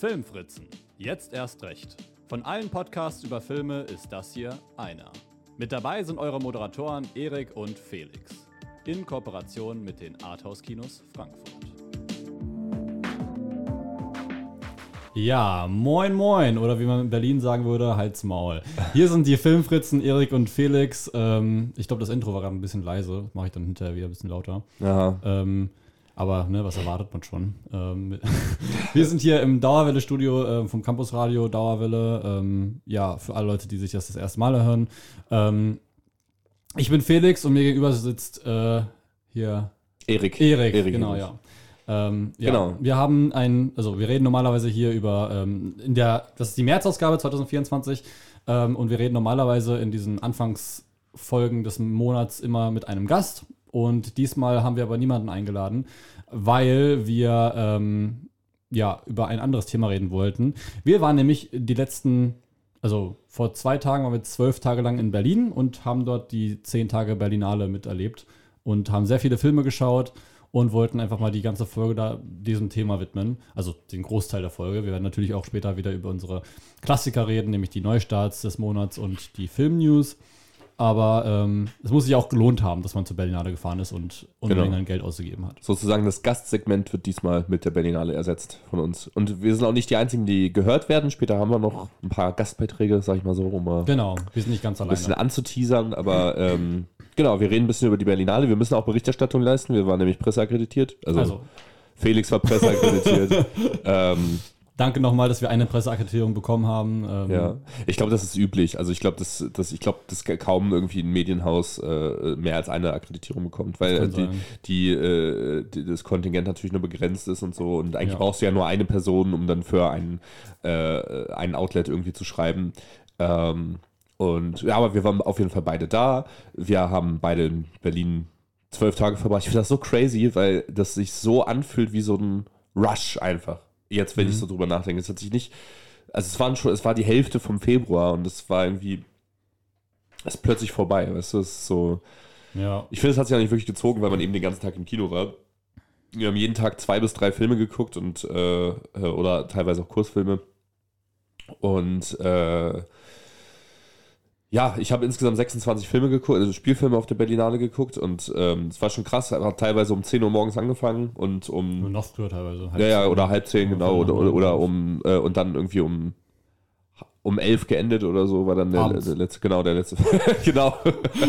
Filmfritzen. Jetzt erst recht. Von allen Podcasts über Filme ist das hier einer. Mit dabei sind eure Moderatoren Erik und Felix. In Kooperation mit den Arthouse-Kinos Frankfurt. Ja, moin moin, oder wie man in Berlin sagen würde, halt's Maul. Hier sind die Filmfritzen, Erik und Felix. Ähm, ich glaube, das Intro war gerade ein bisschen leise. Mache ich dann hinterher wieder ein bisschen lauter. Ähm, aber ne, was erwartet man schon? Ähm, wir sind hier im Dauerwelle-Studio äh, vom Campus Radio Dauerwelle. Ähm, ja, für alle Leute, die sich das das erste Mal hören. Ähm, ich bin Felix und mir gegenüber sitzt äh, hier Erik. Erik. Erik genau, ja. Ähm, ja. Genau. Wir haben ein, also wir reden normalerweise hier über, ähm, in der, das ist die Märzausgabe 2024 ähm, und wir reden normalerweise in diesen Anfangsfolgen des Monats immer mit einem Gast und diesmal haben wir aber niemanden eingeladen, weil wir ähm, ja über ein anderes Thema reden wollten. Wir waren nämlich die letzten, also vor zwei Tagen waren wir zwölf Tage lang in Berlin und haben dort die zehn Tage Berlinale miterlebt und haben sehr viele Filme geschaut und wollten einfach mal die ganze Folge da diesem Thema widmen. Also den Großteil der Folge. Wir werden natürlich auch später wieder über unsere Klassiker reden, nämlich die Neustarts des Monats und die Filmnews. Aber ähm, es muss sich auch gelohnt haben, dass man zur Berlinale gefahren ist und Unmengen Genau. an Geld ausgegeben hat. Sozusagen das Gastsegment wird diesmal mit der Berlinale ersetzt von uns. Und wir sind auch nicht die Einzigen, die gehört werden. Später haben wir noch ein paar Gastbeiträge, sag ich mal so, um mal Genau, wir sind nicht ganz ein alleine. bisschen anzuteasern. Aber ähm, genau, wir reden ein bisschen über die Berlinale. Wir müssen auch Berichterstattung leisten. Wir waren nämlich presseakkreditiert. Also, Also, Felix war presseakkreditiert. ähm, danke nochmal, dass wir eine Presseakkreditierung bekommen haben. Ähm, Ja, ich glaube, das ist üblich. Also ich glaube, dass, dass, ich glaube, dass kaum irgendwie ein Medienhaus äh, mehr als eine Akkreditierung bekommt, weil die, die, äh, die, das Kontingent natürlich nur begrenzt ist und so. Und eigentlich Ja. brauchst du ja nur eine Person, um dann für ein, äh, ein Outlet irgendwie zu schreiben. Ähm, und ja, aber wir waren auf jeden Fall beide da. Wir haben beide in Berlin zwölf Tage verbracht. Ich finde das so crazy, weil das sich so anfühlt wie so ein Rush einfach. Jetzt, wenn ich so drüber nachdenke. Es hat sich nicht. Also es waren schon, es war die Hälfte vom Februar und es war irgendwie. Es ist plötzlich vorbei, weißt du? Es ist so. ja. Ich finde, es hat sich ja nicht wirklich gezogen, weil man eben den ganzen Tag im Kino war. Wir haben jeden Tag zwei bis drei Filme geguckt und äh, äh, oder teilweise auch Kursfilme. Und äh, ja, ich habe insgesamt 26 Filme geguckt, also Spielfilme auf der Berlinale geguckt und ähm, es war schon krass. Hat teilweise um 10 Uhr morgens angefangen und um Nur noch früher teilweise. ja, ja, oder halb zehn, genau, oder, oder, oder um äh, und dann irgendwie um, um elf geendet oder so, war dann der, der letzte, genau, der letzte, genau.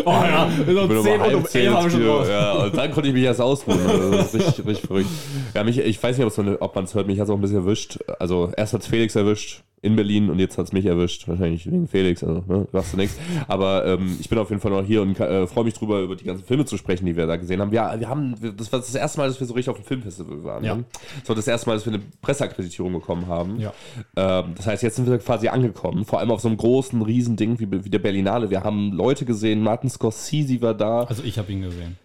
Oh ja, um 10 und um 11 haben wir schon raus. ja, und dann konnte ich mich erst ausruhen. Also das ist richtig, richtig verrückt. Ja, mich, ich weiß nicht, ob man es hört, mich hat es auch ein bisschen erwischt. Also erst hat es Felix erwischt in Berlin und jetzt hat es mich erwischt. Wahrscheinlich wegen Felix, also ne, sagst du nichts. Aber ähm, ich bin auf jeden Fall noch hier und äh, freue mich drüber, über die ganzen Filme zu sprechen, die wir da gesehen haben. Wir, wir haben, das war das erste Mal, dass wir so richtig auf dem Filmfestival waren. Ja. Ne? Das war das erste Mal, dass wir eine Presseakkreditierung bekommen haben. Ja. Ähm, das heißt, jetzt sind wir quasi angekommen, vor allem auf so einem großen, riesen Ding wie, wie der Berlinale. Wir haben Leute gesehen, Martin Scorsese war da. Also ich habe ihn gesehen.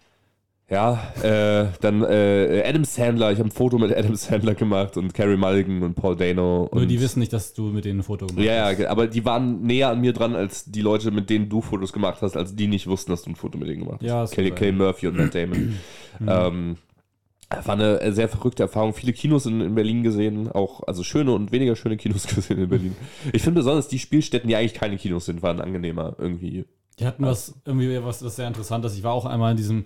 Ja, äh, dann äh, Adam Sandler, ich habe ein Foto mit Adam Sandler gemacht und Carrie Mulligan und Paul Dano. Nur die wissen nicht, dass du mit denen ein Foto gemacht ja, hast. ja, aber die waren näher an mir dran als die Leute, mit denen du Fotos gemacht hast, als die nicht wussten, dass du ein Foto mit denen gemacht hast. Ja, Kelly. Kelly Murphy und Matt Damon. ähm, war eine äh, sehr verrückte Erfahrung. Viele Kinos in, in Berlin gesehen, auch also schöne und weniger schöne Kinos gesehen in Berlin. Ich finde besonders die Spielstätten, die eigentlich keine Kinos sind, waren angenehmer irgendwie. Die hatten was, irgendwie was, was sehr interessantes. Ich war auch einmal in diesem,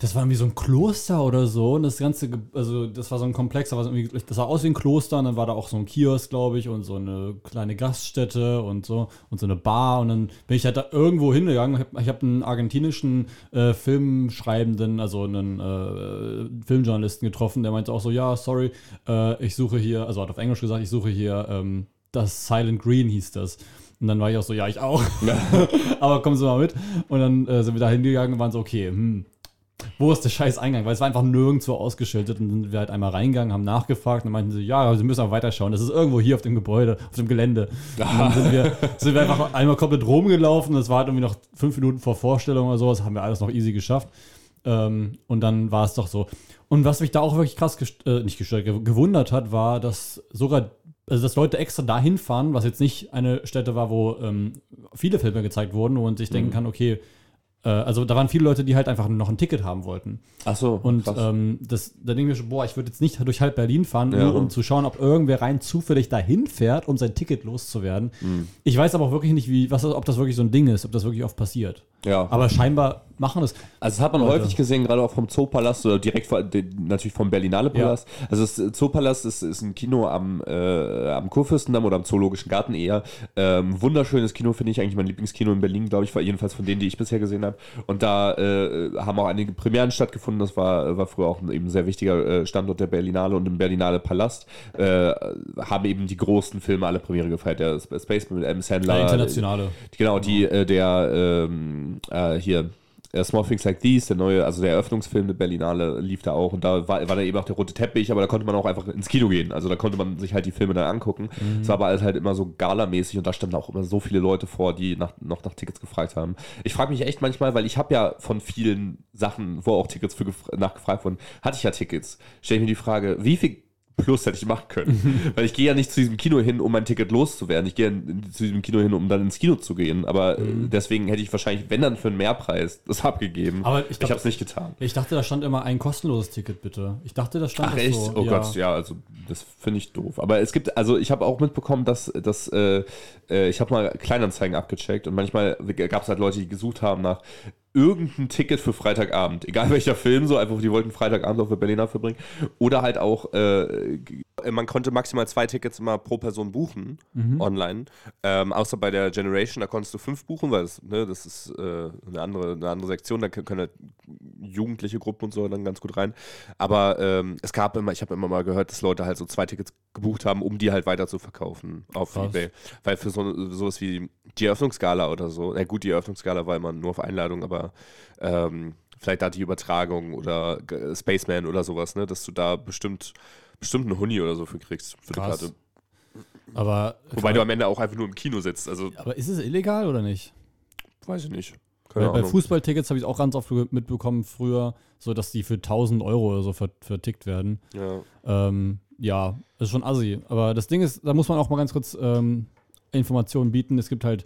das war irgendwie so ein Kloster oder so. Und das Ganze, also das war so ein Komplex, da war so irgendwie, das sah aus wie ein Kloster und dann war da auch so ein Kiosk, glaube ich, und so eine kleine Gaststätte und so und so eine Bar. Und dann bin ich halt da irgendwo hingegangen. Ich habe hab einen argentinischen äh, Filmschreibenden, also einen äh, Filmjournalisten getroffen, der meinte auch so, ja, sorry, äh, ich suche hier, also hat auf Englisch gesagt, ich suche hier ähm, das Silent Green hieß das. Und dann war ich auch so, ja, ich auch. Aber kommen Sie mal mit. Und dann äh, sind wir da hingegangen und waren so, okay, hm, wo ist der scheiß Eingang? Weil es war einfach nirgendwo ausgeschildert. Und dann sind wir halt einmal reingegangen, haben nachgefragt und dann meinten sie, ja, Sie müssen auch weiterschauen. Das ist irgendwo hier auf dem Gebäude, auf dem Gelände. Und dann sind wir, sind wir einfach einmal komplett rumgelaufen. Das war halt irgendwie noch fünf Minuten vor Vorstellung oder so. Das haben wir alles noch easy geschafft. Ähm, und dann war es doch so. Und was mich da auch wirklich krass gest äh, nicht gestört, gew- gewundert hat, war, dass sogar, also dass Leute extra dahin fahren, was jetzt nicht eine Stätte war, wo ähm, viele Filme gezeigt wurden, man sich denken kann, okay, also da waren viele Leute, die halt einfach noch ein Ticket haben wollten. Ach so. Und ähm, das, da denke ich mir schon, boah, ich würde jetzt nicht durch halb Berlin fahren, Ja. nur um zu schauen, ob irgendwer rein zufällig dahin fährt, um sein Ticket loszuwerden. Mhm. Ich weiß aber auch wirklich nicht, wie, was, ob das wirklich so ein Ding ist, ob das wirklich oft passiert. ja. Aber scheinbar machen das. Also das hat man Leute. häufig gesehen, gerade auch vom Zoopalast oder direkt vor, natürlich vom Berlinale Palast. Also das äh, Zoopalast ist, ist ein Kino am, äh, am Kurfürstendamm oder am Zoologischen Garten eher. Ähm, wunderschönes Kino, finde ich eigentlich mein Lieblingskino in Berlin, glaube ich, war jedenfalls von denen, die ich bisher gesehen habe. Und da äh, haben auch einige Premieren stattgefunden. Das war, war früher auch ein eben sehr wichtiger äh, Standort der Berlinale und im Berlinale Palast äh, haben eben die großen Filme alle Premiere gefeiert. Der Sp- Space mit M. Sandler. Der internationale. Genau, die, äh, der ähm, äh, hier, äh, Small Things Like These, der neue, also der Eröffnungsfilm der Berlinale lief da auch und da war, war da eben auch der rote Teppich, aber da konnte man auch einfach ins Kino gehen. Also da konnte man sich halt die Filme dann angucken. Es war aber alles halt immer so galamäßig und da standen auch immer so viele Leute vor, die nach, noch nach Tickets gefragt haben. Ich frage mich echt manchmal, weil ich habe ja von vielen Sachen, wo auch Tickets für gef- nachgefragt wurden, hatte ich ja Tickets. Stelle ich mir die Frage, wie viel Plus hätte ich machen können. Weil ich gehe ja nicht zu diesem Kino hin, um mein Ticket loszuwerden. Ich gehe zu diesem Kino hin, um dann ins Kino zu gehen. Aber äh, deswegen hätte ich wahrscheinlich, wenn dann für einen Mehrpreis, das abgegeben. Aber ich ich, habe es nicht getan. Ich dachte, da stand immer ein kostenloses Ticket, bitte. Ich dachte, das stand Ach echt? so. oh Gott, ja, also das finde ich doof. Aber es gibt, also ich habe auch mitbekommen, dass, dass äh, äh, ich habe mal Kleinanzeigen abgecheckt und manchmal gab es halt Leute, die gesucht haben nach irgendein Ticket für Freitagabend, egal welcher Film, so einfach, die wollten Freitagabend auf der Berliner verbringen. Oder halt auch, äh, man konnte maximal zwei Tickets immer pro Person buchen, online. Ähm, außer bei der Generation, da konntest du fünf buchen, weil das, ne, das ist äh, eine, andere, eine andere Sektion, da können können halt jugendliche Gruppen und so dann ganz gut rein. Aber ähm, es gab immer, ich habe immer mal gehört, dass Leute halt so zwei Tickets gebucht haben, um die halt weiter zu verkaufen auf Krass. Ebay. Weil für so sowas wie die Eröffnungsgala oder so, na gut, die Eröffnungsgala war immer nur auf Einladung, aber ähm, vielleicht da die Übertragung oder Spaceman oder sowas, ne, dass du da bestimmt, bestimmt einen Huni oder so für kriegst für die Krass. Karte. Aber, Wobei du am Ende auch einfach nur im Kino sitzt, also aber ist es illegal oder nicht? weiß ich nicht. Keine bei Ahnung. Fußballtickets habe ich auch ganz oft mitbekommen früher, so dass die für 1000 Euro oder so ver vertickt werden. Ja. Ähm, ja, ist schon assi. Aber das Ding ist, da muss man auch mal ganz kurz ähm, Informationen bieten. Es gibt halt,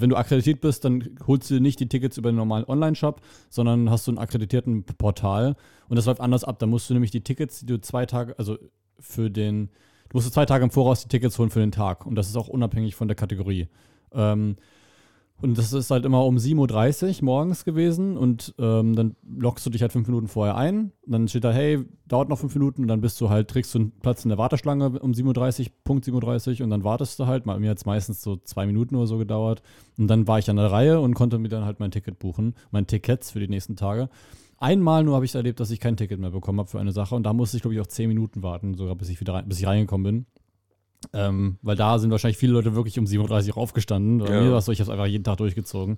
wenn du akkreditiert bist, dann holst du nicht die Tickets über den normalen Online-Shop, sondern hast du einen akkreditierten Portal. Und das läuft anders ab. Da musst du nämlich die Tickets, die du zwei Tage, also für den, du musst zwei Tage im Voraus die Tickets holen für den Tag. Und das ist auch unabhängig von der Kategorie. Ähm, und das ist halt immer um 7.30 Uhr morgens gewesen und ähm, dann lockst du dich halt fünf Minuten vorher ein. Und dann steht da, hey, dauert noch fünf Minuten und dann bist du halt, kriegst du einen Platz in der Warteschlange um 7.30 Uhr, Punkt 7.30 Uhr und dann wartest du halt. Mir hat es meistens so zwei Minuten oder so gedauert. Und dann war ich an der Reihe und konnte mir dann halt mein Ticket buchen, mein Tickets für die nächsten Tage. Einmal nur habe ich erlebt, dass ich kein Ticket mehr bekommen habe für eine Sache und da musste ich, glaube ich, auch zehn Minuten warten, sogar bis ich wieder rein, bis ich reingekommen bin. Ähm, weil da sind wahrscheinlich viele Leute wirklich um 7.30 Uhr aufgestanden. Bei Ja. mir war es so, ich habe es einfach jeden Tag durchgezogen.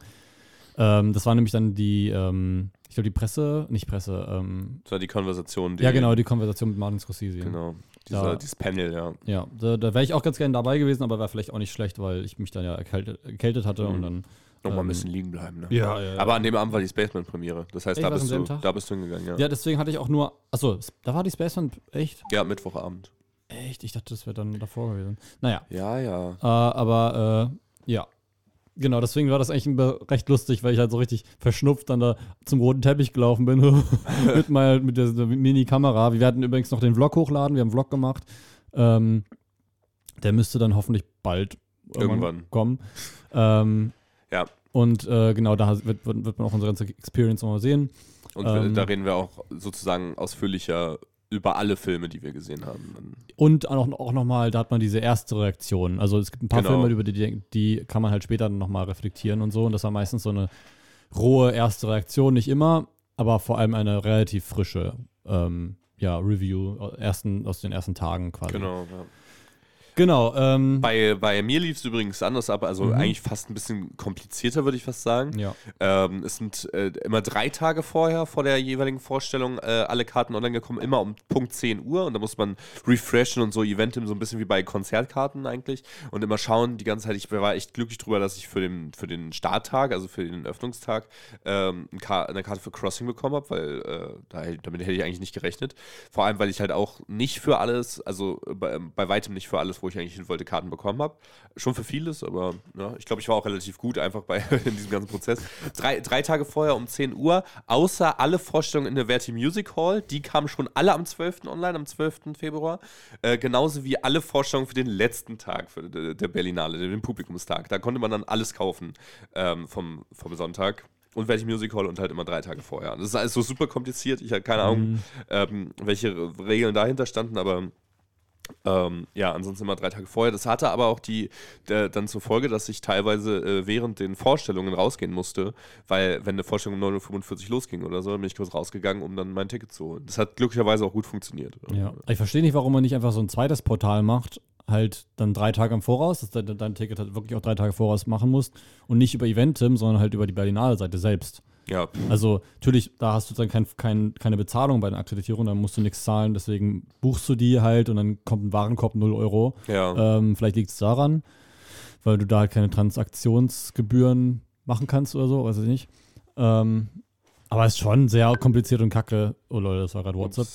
Ähm, das war nämlich dann die, ähm, ich glaube, die Presse, nicht Presse, ähm, Das war die Konversation. Die, ja genau, die Konversation mit Martin Scorsese. Genau. Dieser, Da- dieses Panel, ja. Ja, da, da wäre ich auch ganz gerne dabei gewesen, aber wäre vielleicht auch nicht schlecht, weil ich mich dann ja erkältet, erkältet hatte Mhm. und dann. Nochmal Ähm, ein bisschen liegen bleiben, ne? Ja, ja, ja. Aber an dem Abend war die Spaceman-Premiere. Das heißt, da bist, du, Tag? da bist du hingegangen, ja. Ja, deswegen hatte ich auch nur. Achso, da war die Spaceman. Echt? Ja, Mittwochabend. Echt? Ich dachte, das wäre dann davor gewesen. Naja. Ja, ja. Äh, aber äh, ja. Genau, deswegen war das eigentlich recht lustig, weil ich halt so richtig verschnupft dann da zum roten Teppich gelaufen bin mit, mal, mit der, der Mini-Kamera. Wir werden übrigens noch den Vlog hochladen, wir haben einen Vlog gemacht. Ähm, der müsste dann hoffentlich bald Irgendwann. kommen. Ähm, Ja. Und äh, genau, da wird, wird, wird man auch unsere ganze Experience nochmal sehen. Und Ähm, da reden wir auch sozusagen ausführlicher über alle Filme, die wir gesehen haben. Und auch, auch nochmal, da hat man diese erste Reaktion. Also es gibt ein paar Genau. Filme, über die, die kann man halt später nochmal reflektieren und so. Und das war meistens so eine rohe erste Reaktion, nicht immer, aber vor allem eine relativ frische ähm, ja, Review aus ersten, aus den ersten Tagen quasi. Genau. Ja. Genau. Ähm, Bei, bei mir lief es übrigens anders ab, also Mhm. eigentlich fast ein bisschen komplizierter, würde ich fast sagen. ja. Ähm, es sind äh, immer drei Tage vorher, vor der jeweiligen Vorstellung, äh, alle Karten online gekommen, immer um Punkt 10 Uhr. Und da muss man refreshen und so Eventim, so ein bisschen wie bei Konzertkarten eigentlich. Und immer schauen die ganze Zeit. Ich war echt glücklich drüber, dass ich für den, für den Starttag, also für den Öffnungstag, ähm, eine Karte für Crossing bekommen habe, weil äh, da, damit hätte ich eigentlich nicht gerechnet. Vor allem, weil ich halt auch nicht für alles, also bei, bei weitem nicht für alles, wo wo ich eigentlich hin wollte, Karten bekommen habe. Schon für vieles, aber ja, ich glaube, ich war auch relativ gut einfach bei in diesem ganzen Prozess. Drei, drei Tage vorher um 10 Uhr, außer alle Vorstellungen in der Verti Music Hall, die kamen schon alle am 12. online, am 12. Februar. Äh, genauso wie alle Vorstellungen für den letzten Tag für, der, der Berlinale, den Publikumstag. Da konnte man dann alles kaufen ähm, vom, vom Sonntag und welche Music Hall und halt immer drei Tage vorher. Das ist alles so super kompliziert. Ich habe keine Ahnung, mhm. ähm, welche Regeln dahinter standen, aber ähm, ja, ansonsten immer drei Tage vorher. Das hatte aber auch die der, dann zur Folge, dass ich teilweise äh, während den Vorstellungen rausgehen musste, weil wenn eine Vorstellung um 9.45 Uhr losging oder so, dann bin ich kurz rausgegangen, um dann mein Ticket zu holen. Das hat glücklicherweise auch gut funktioniert. Ja. Ich verstehe nicht, warum man nicht einfach so ein zweites Portal macht halt dann drei Tage im Voraus, dass du dein Ticket halt wirklich auch drei Tage voraus machen musst und nicht über Eventim, sondern halt über die Berlinale-Seite selbst. Ja. Also natürlich, da hast du dann kein, kein, keine Bezahlung bei der Akkreditierung, da musst du nichts zahlen, deswegen buchst du die halt und dann kommt ein Warenkorb 0 Euro. Ja. Ähm, vielleicht liegt es daran, weil du da halt keine Transaktionsgebühren machen kannst oder so, weiß ich nicht. Ähm, aber es ist schon sehr kompliziert und kacke. Oh Leute, das war gerade WhatsApp.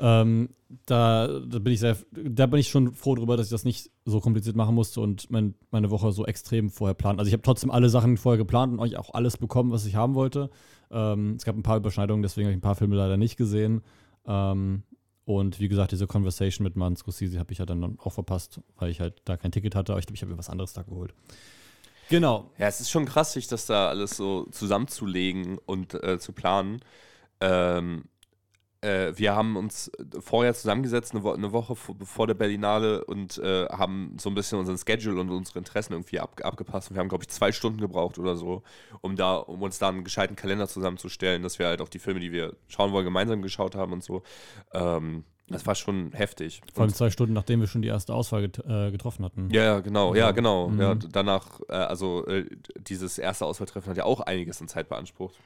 Ähm, da, da, bin ich sehr, da bin ich schon froh drüber, dass ich das nicht so kompliziert machen musste und mein, meine Woche so extrem vorher planen. Also ich habe trotzdem alle Sachen vorher geplant und euch auch alles bekommen, was ich haben wollte. Ähm, es gab ein paar Überschneidungen, deswegen habe ich ein paar Filme leider nicht gesehen. Ähm, und wie gesagt, diese Conversation mit Man Scorsese habe ich ja dann auch verpasst, weil ich halt da kein Ticket hatte. Aber ich glaube, ich habe mir was anderes da geholt. Genau. Ja, es ist schon krass, sich das da alles so zusammenzulegen und äh, zu planen. Ähm, äh, wir haben uns vorher zusammengesetzt, eine, Wo eine Woche vor der Berlinale und äh, haben so ein bisschen unseren Schedule und unsere Interessen irgendwie ab abgepasst. Und wir haben, glaube ich, zwei Stunden gebraucht oder so, um, da, um uns da einen gescheiten Kalender zusammenzustellen, dass wir halt auch die Filme, die wir schauen wollen, gemeinsam geschaut haben und so. Ähm, das war schon heftig. Vor allem zwei Stunden, nachdem wir schon die erste Auswahl get äh, getroffen hatten. Ja, ja, genau, ja, genau. Mhm. Ja, danach, äh, also äh, dieses erste Auswahltreffen hat ja auch einiges an Zeit beansprucht.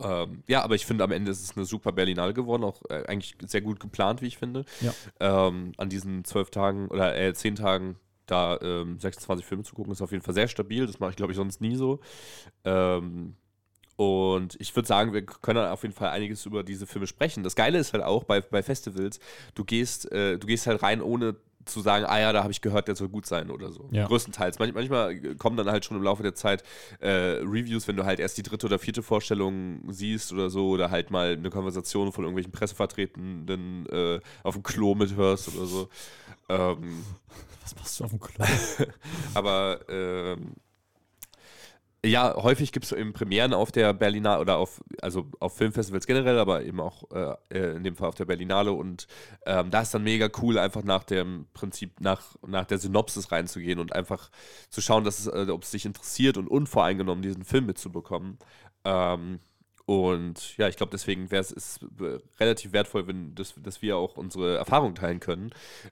Ähm, ja, aber ich finde, am Ende ist es eine super Berlinale geworden, auch äh, eigentlich sehr gut geplant, wie ich finde. Ja. Ähm, an diesen zwölf Tagen oder äh, zehn Tagen da ähm, 26 Filme zu gucken, ist auf jeden Fall sehr stabil. Das mache ich, glaube ich, sonst nie so. Ähm, und ich würde sagen, wir können auf jeden Fall einiges über diese Filme sprechen. Das Geile ist halt auch bei, bei Festivals, du gehst, äh, du gehst halt rein, ohne zu sagen, ah ja, da habe ich gehört, der soll gut sein oder so. Ja. Größtenteils. Manch, manchmal kommen dann halt schon im Laufe der Zeit äh, Reviews, wenn du halt erst die dritte oder vierte Vorstellung siehst oder so, oder halt mal eine Konversation von irgendwelchen Pressevertretenden äh, auf dem Klo mithörst oder so. Ähm, Was machst du auf dem Klo? aber ähm, ja, häufig gibt es eben Premieren auf der Berlinale oder auf, also auf Filmfestivals generell, aber eben auch äh, äh, in dem Fall auf der Berlinale und ähm, da ist dann mega cool, einfach nach dem Prinzip, nach, nach der Synopsis reinzugehen und einfach zu schauen, äh, ob es dich interessiert und unvoreingenommen diesen Film mitzubekommen. Ähm, und ja, ich glaube, deswegen wäre es relativ wertvoll, wenn das, dass wir auch unsere Erfahrungen teilen können.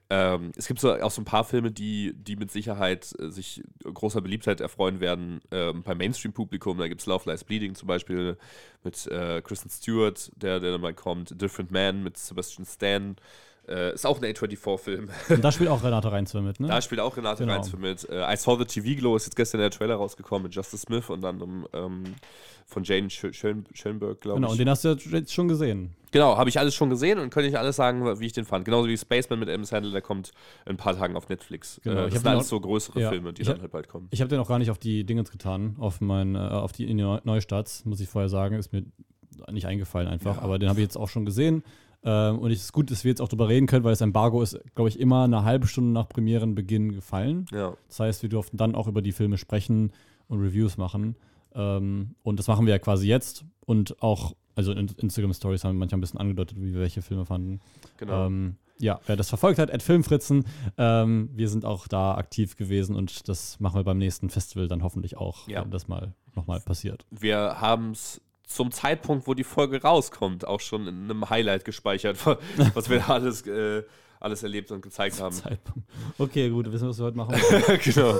Ähm, es gibt so, auch so ein paar Filme, die, die mit Sicherheit äh, sich großer Beliebtheit erfreuen werden ähm, beim Mainstream-Publikum. Da gibt es Love Lies Bleeding zum Beispiel mit äh, Kristen Stewart, der, der dann mal kommt. Different Man mit Sebastian Stan. Äh, ist auch ein A24-Film. Und da spielt auch Renate Reinsfer mit, ne? Da spielt auch Renate genau. Reinsfer mit. Äh, I Saw the TV Glow ist jetzt gestern der Trailer rausgekommen mit Justice Smith und dann ähm, von Jane Schön Schönberg, glaube genau, ich. Genau, und den hast du jetzt schon gesehen. Genau, habe ich alles schon gesehen und könnte ich alles sagen, wie ich den fand. Genauso wie Spaceman mit Adam Sandler, der kommt in ein paar Tagen auf Netflix. Genau, äh, das sind alles so größere ja, Filme, die dann hab, halt bald kommen. Ich habe den auch gar nicht auf die Dingens getan, auf, mein, äh, auf die Neustarts, muss ich vorher sagen. Ist mir nicht eingefallen einfach, ja. aber den habe ich jetzt auch schon gesehen. Ähm, und es ist gut, dass wir jetzt auch darüber reden können, weil das Embargo ist, glaube ich, immer eine halbe Stunde nach Premierenbeginn gefallen. Ja. Das heißt, wir durften dann auch über die Filme sprechen und Reviews machen. Ähm, und das machen wir ja quasi jetzt. Und auch, also in Instagram-Stories haben wir manchmal ein bisschen angedeutet, wie wir welche Filme fanden. Genau. Ähm, ja, wer das verfolgt hat, at Filmfritzen, ähm, wir sind auch da aktiv gewesen und das machen wir beim nächsten Festival dann hoffentlich auch, ja. wenn das mal nochmal passiert. Wir haben es zum Zeitpunkt, wo die Folge rauskommt, auch schon in einem Highlight gespeichert, was wir da alles, äh, alles erlebt und gezeigt haben. Zeitpunkt. Okay, gut, wissen wir, was wir heute machen. genau.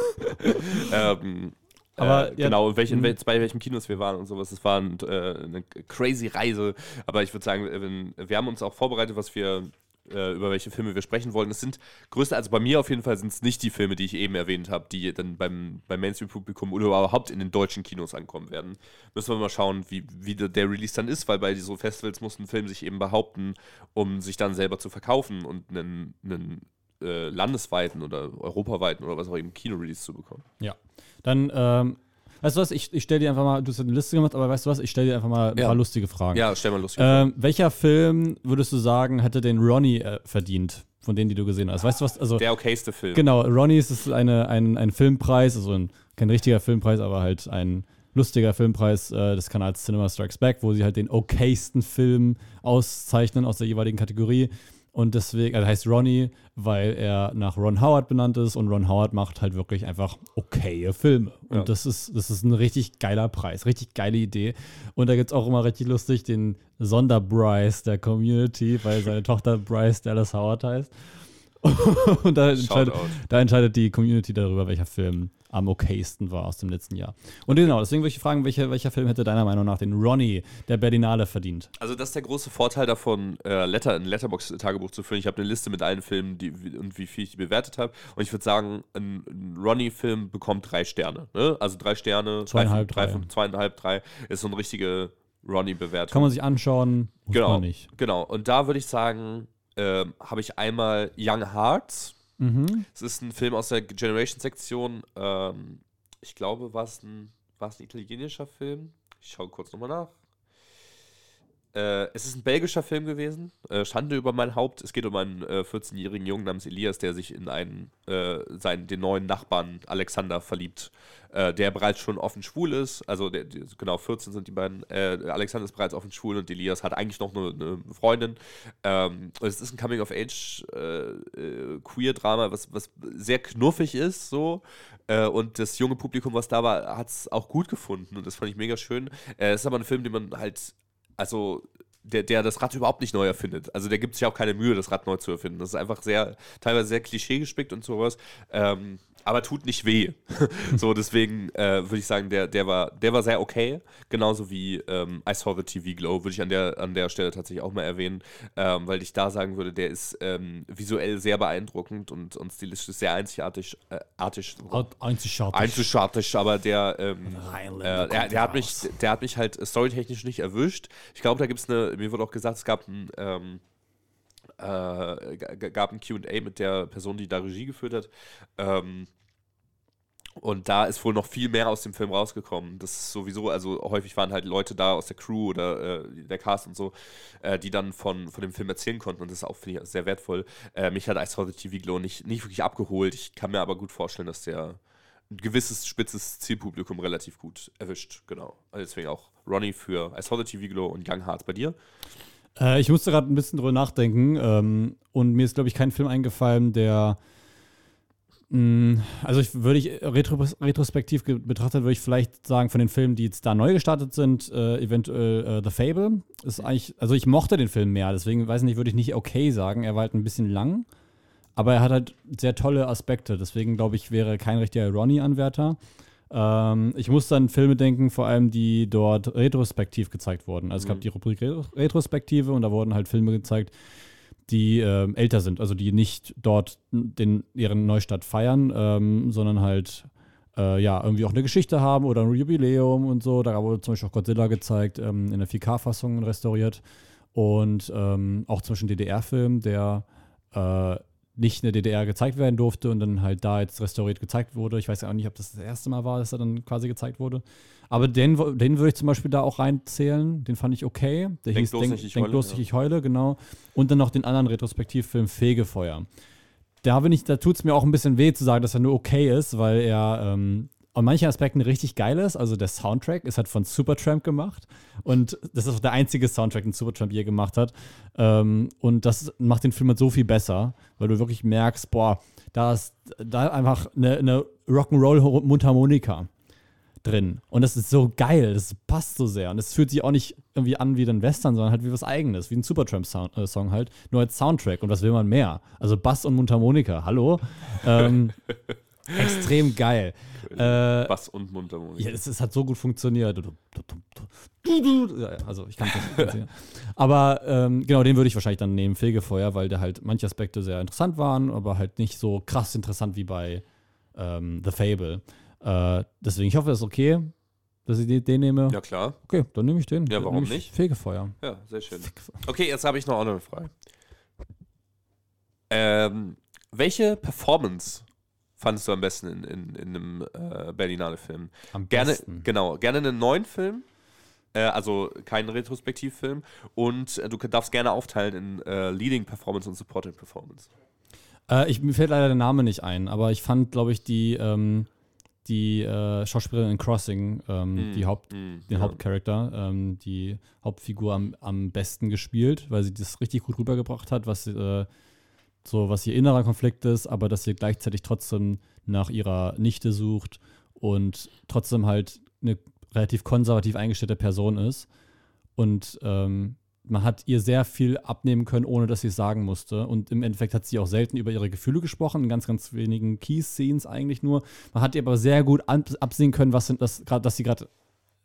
ähm, aber äh, ja, genau, in welchen, in bei welchen Kinos wir waren und sowas. Es war ein, äh, eine crazy Reise. Aber ich würde sagen, wir haben uns auch vorbereitet, was wir äh, über welche Filme wir sprechen wollen. Es sind größte, also bei mir auf jeden Fall sind es nicht die Filme, die ich eben erwähnt habe, die dann beim, beim Mainstream-Publikum oder überhaupt in den deutschen Kinos ankommen werden. Müssen wir mal schauen, wie, wie der Release dann ist, weil bei so Festivals muss ein Film sich eben behaupten, um sich dann selber zu verkaufen und einen, einen äh, landesweiten oder europaweiten oder was auch eben Kino-Release zu bekommen. Ja. Dann, ähm, weißt du was, ich, ich stelle dir einfach mal, du hast eine Liste gemacht, aber weißt du was, ich stelle dir einfach mal ein Ja. paar lustige Fragen. Ja, stell mal lustig Ähm, welcher Film würdest du sagen, hätte den Ronnie äh, verdient, von denen, die du gesehen hast? Weißt du was? Also, Der okayste Film. genau, Ronnie ist eine, ein, ein Filmpreis, also ein, kein richtiger Filmpreis, aber halt ein lustiger Filmpreis äh, des Kanals Cinema Strikes Back, wo sie halt den okaysten Film auszeichnen aus der jeweiligen Kategorie. Und deswegen, also heißt Ronnie, weil er nach Ron Howard benannt ist und Ron Howard macht halt wirklich einfach okaye Filme. Und Ja. das ist, das ist ein richtig geiler Preis, richtig geile Idee. Und da gibt es auch immer richtig lustig den Sonderbryce der Community, weil seine Tochter Bryce Dallas Howard heißt. und da entscheidet, da entscheidet die Community darüber, welcher Film am okaysten war aus dem letzten Jahr. Und genau, deswegen würde ich fragen, welcher, welcher Film hätte deiner Meinung nach den Ronnie der Berlinale verdient? Also das ist der große Vorteil davon, äh, Letter, ein Letterbox-Tagebuch zu führen. Ich habe eine Liste mit allen Filmen die, und wie viel ich die bewertet habe. Und ich würde sagen, ein, ein Ronnie-Film bekommt drei Sterne. Ne? Also drei Sterne, Zweieinhalb, drei, drei. zweieinhalb, drei ist so eine richtige Ronnie-Bewertung. Kann man sich anschauen, muss Genau, man nicht. genau. Und da würde ich sagen, ähm, habe ich einmal Young Hearts. Mhm. Es ist ein Film aus der Generation-Sektion. Ähm, ich glaube, war es ein, ein italienischer Film? Ich schaue kurz nochmal nach. Äh, es ist ein belgischer Film gewesen. Äh, Schande über mein Haupt. Es geht um einen äh, 14-jährigen Jungen namens Elias, der sich in einen, äh, seinen, den neuen Nachbarn Alexander verliebt, äh, der bereits schon offen schwul ist. Also, der, die, genau, 14 sind die beiden. Äh, Alexander ist bereits offen schwul und Elias hat eigentlich noch eine, eine Freundin. Ähm, es ist ein Coming-of-Age-Queer-Drama, was, was sehr knuffig ist, so. Und das junge Publikum, was da war, hat es auch gut gefunden und das fand ich mega schön. Es ist aber ein Film, den man halt, also der, der das Rad überhaupt nicht neu erfindet. Also der gibt sich auch keine Mühe, das Rad neu zu erfinden. Das ist einfach sehr, teilweise sehr klischeegespickt und sowas. Ähm, aber tut nicht weh. so, deswegen äh, würde ich sagen, der, der, war, der war sehr okay. Genauso wie ähm, I Saw the TV Glow, würde ich an der, an der Stelle tatsächlich auch mal erwähnen, ähm, weil ich da sagen würde, der ist ähm, visuell sehr beeindruckend und, und stilistisch sehr einzigartig. Äh, artig, Einzigartig. einzigartig, aber der, ähm, äh, der, der, hat mich, der hat mich halt storytechnisch nicht erwischt. Ich glaube, da gibt es eine, mir wurde auch gesagt, es gab ein, ähm, äh, gab ein QA mit der Person, die da Regie geführt hat. Ähm, und da ist wohl noch viel mehr aus dem Film rausgekommen. Das ist sowieso, also häufig waren halt Leute da aus der Crew oder äh, der Cast und so, äh, die dann von, von dem Film erzählen konnten. Und das ist auch, finde ich, sehr wertvoll. Äh, mich hat I Saw the TV Glow nicht, nicht wirklich abgeholt. Ich kann mir aber gut vorstellen, dass der ein gewisses spitzes Zielpublikum relativ gut erwischt. Genau. Also deswegen auch Ronnie für I Saw the TV Glow und Young Hearts bei dir. Äh, ich musste gerade ein bisschen drüber nachdenken ähm, und mir ist, glaube ich, kein Film eingefallen, der. Mh, also, ich, würde ich retro, retrospektiv betrachtet, würde ich vielleicht sagen, von den Filmen, die jetzt da neu gestartet sind, äh, eventuell äh, The Fable. Ist eigentlich, also ich mochte den Film mehr, deswegen weiß nicht, würde ich nicht okay sagen. Er war halt ein bisschen lang, aber er hat halt sehr tolle Aspekte. Deswegen glaube ich, wäre kein richtiger Ronnie-Anwärter. Ähm, ich muss an Filme denken, vor allem die dort retrospektiv gezeigt wurden. Also es gab Mhm. die Rubrik Retro- Retrospektive und da wurden halt Filme gezeigt, die ähm, älter sind, also die nicht dort den, ihren Neustart feiern, ähm, sondern halt äh, ja irgendwie auch eine Geschichte haben oder ein Jubiläum und so. Da wurde zum Beispiel auch Godzilla gezeigt, ähm, in der 4K-Fassung restauriert. Und ähm, auch zum Beispiel ein DDR-Film, der äh, nicht in der DDR gezeigt werden durfte und dann halt da jetzt restauriert gezeigt wurde. Ich weiß ja auch nicht, ob das das erste Mal war, dass er dann quasi gezeigt wurde. Aber den, den würde ich zum Beispiel da auch reinzählen. Den fand ich okay. Der Denk hieß bloß Denk, nicht, ich Denk heule, bloß ja. nicht, ich heule, genau. Und dann noch den anderen Retrospektivfilm Fegefeuer. Da bin ich, da tut es mir auch ein bisschen weh zu sagen, dass er nur okay ist, weil er ähm, an manchen Aspekten richtig geil ist. Also der Soundtrack ist halt von Supertramp gemacht. Und das ist auch der einzige Soundtrack, den Supertramp je gemacht hat. Ähm, und das macht den Film halt so viel besser, weil du wirklich merkst, boah, da ist da einfach eine, eine Rock'n'Roll-Mundharmonika drin. Und das ist so geil, das passt so sehr. Und es fühlt sich auch nicht irgendwie an wie ein Western, sondern halt wie was Eigenes, wie ein Supertramp-Song halt, nur als Soundtrack. Und was will man mehr? Also Bass und Mundharmonika, hallo? ähm, extrem geil. Äh, Bass und Mundharmonika. ja, es, es hat so gut funktioniert. Also ich kann das nicht Aber ähm, genau, den würde ich wahrscheinlich dann nehmen, Fegefeuer, weil da halt manche Aspekte sehr interessant waren, aber halt nicht so krass interessant wie bei ähm, The Fable. Äh, deswegen, ich hoffe, das ist okay, dass ich den, nehme. Ja, klar. Okay, dann nehme ich den. Ja, warum nicht? Fegefeuer. Ja, sehr schön. Okay, jetzt habe ich noch eine Frage. Ähm, welche Performance fandest du am besten in, in, in einem äh, Berlinale-Film? Am Gerne, besten. genau, gerne einen neuen Film, äh, also keinen Retrospektivfilm. Und äh, du darfst gerne aufteilen in äh, Leading Performance und Supporting Performance. Äh, ich, mir fällt leider der Name nicht ein, aber ich fand, glaube ich, die, ähm, die äh, Schauspielerin in Crossing, ähm, Mm, die Haupt, mm, den ja. Hauptcharakter, ähm, die Hauptfigur am, am besten gespielt, weil sie das richtig gut rübergebracht hat, was so was ihr innerer Konflikt ist, aber dass sie gleichzeitig trotzdem nach ihrer Nichte sucht und trotzdem halt eine relativ konservativ eingestellte Person ist. Und ähm, man hat ihr sehr viel abnehmen können, ohne dass sie es sagen musste. Und im Endeffekt hat sie auch selten über ihre Gefühle gesprochen, in ganz, ganz wenigen Key-Scenes eigentlich nur. Man hat ihr aber sehr gut absehen können, was sind dass sie gerade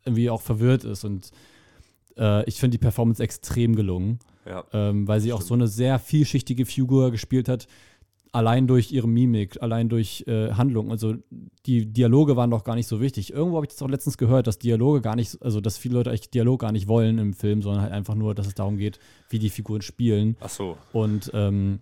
irgendwie auch verwirrt ist. Und äh, ich finde die Performance extrem gelungen, Ja. ähm, weil sie auch Stimmt. so eine sehr vielschichtige Figur gespielt hat. Allein durch ihre Mimik, allein durch äh, Handlung. Also die Dialoge waren doch gar nicht so wichtig. Irgendwo habe ich das auch letztens gehört, dass Dialoge gar nicht, also dass viele Leute eigentlich Dialog gar nicht wollen im Film, sondern halt einfach nur, dass es darum geht, wie die Figuren spielen. Ach so. Und ähm,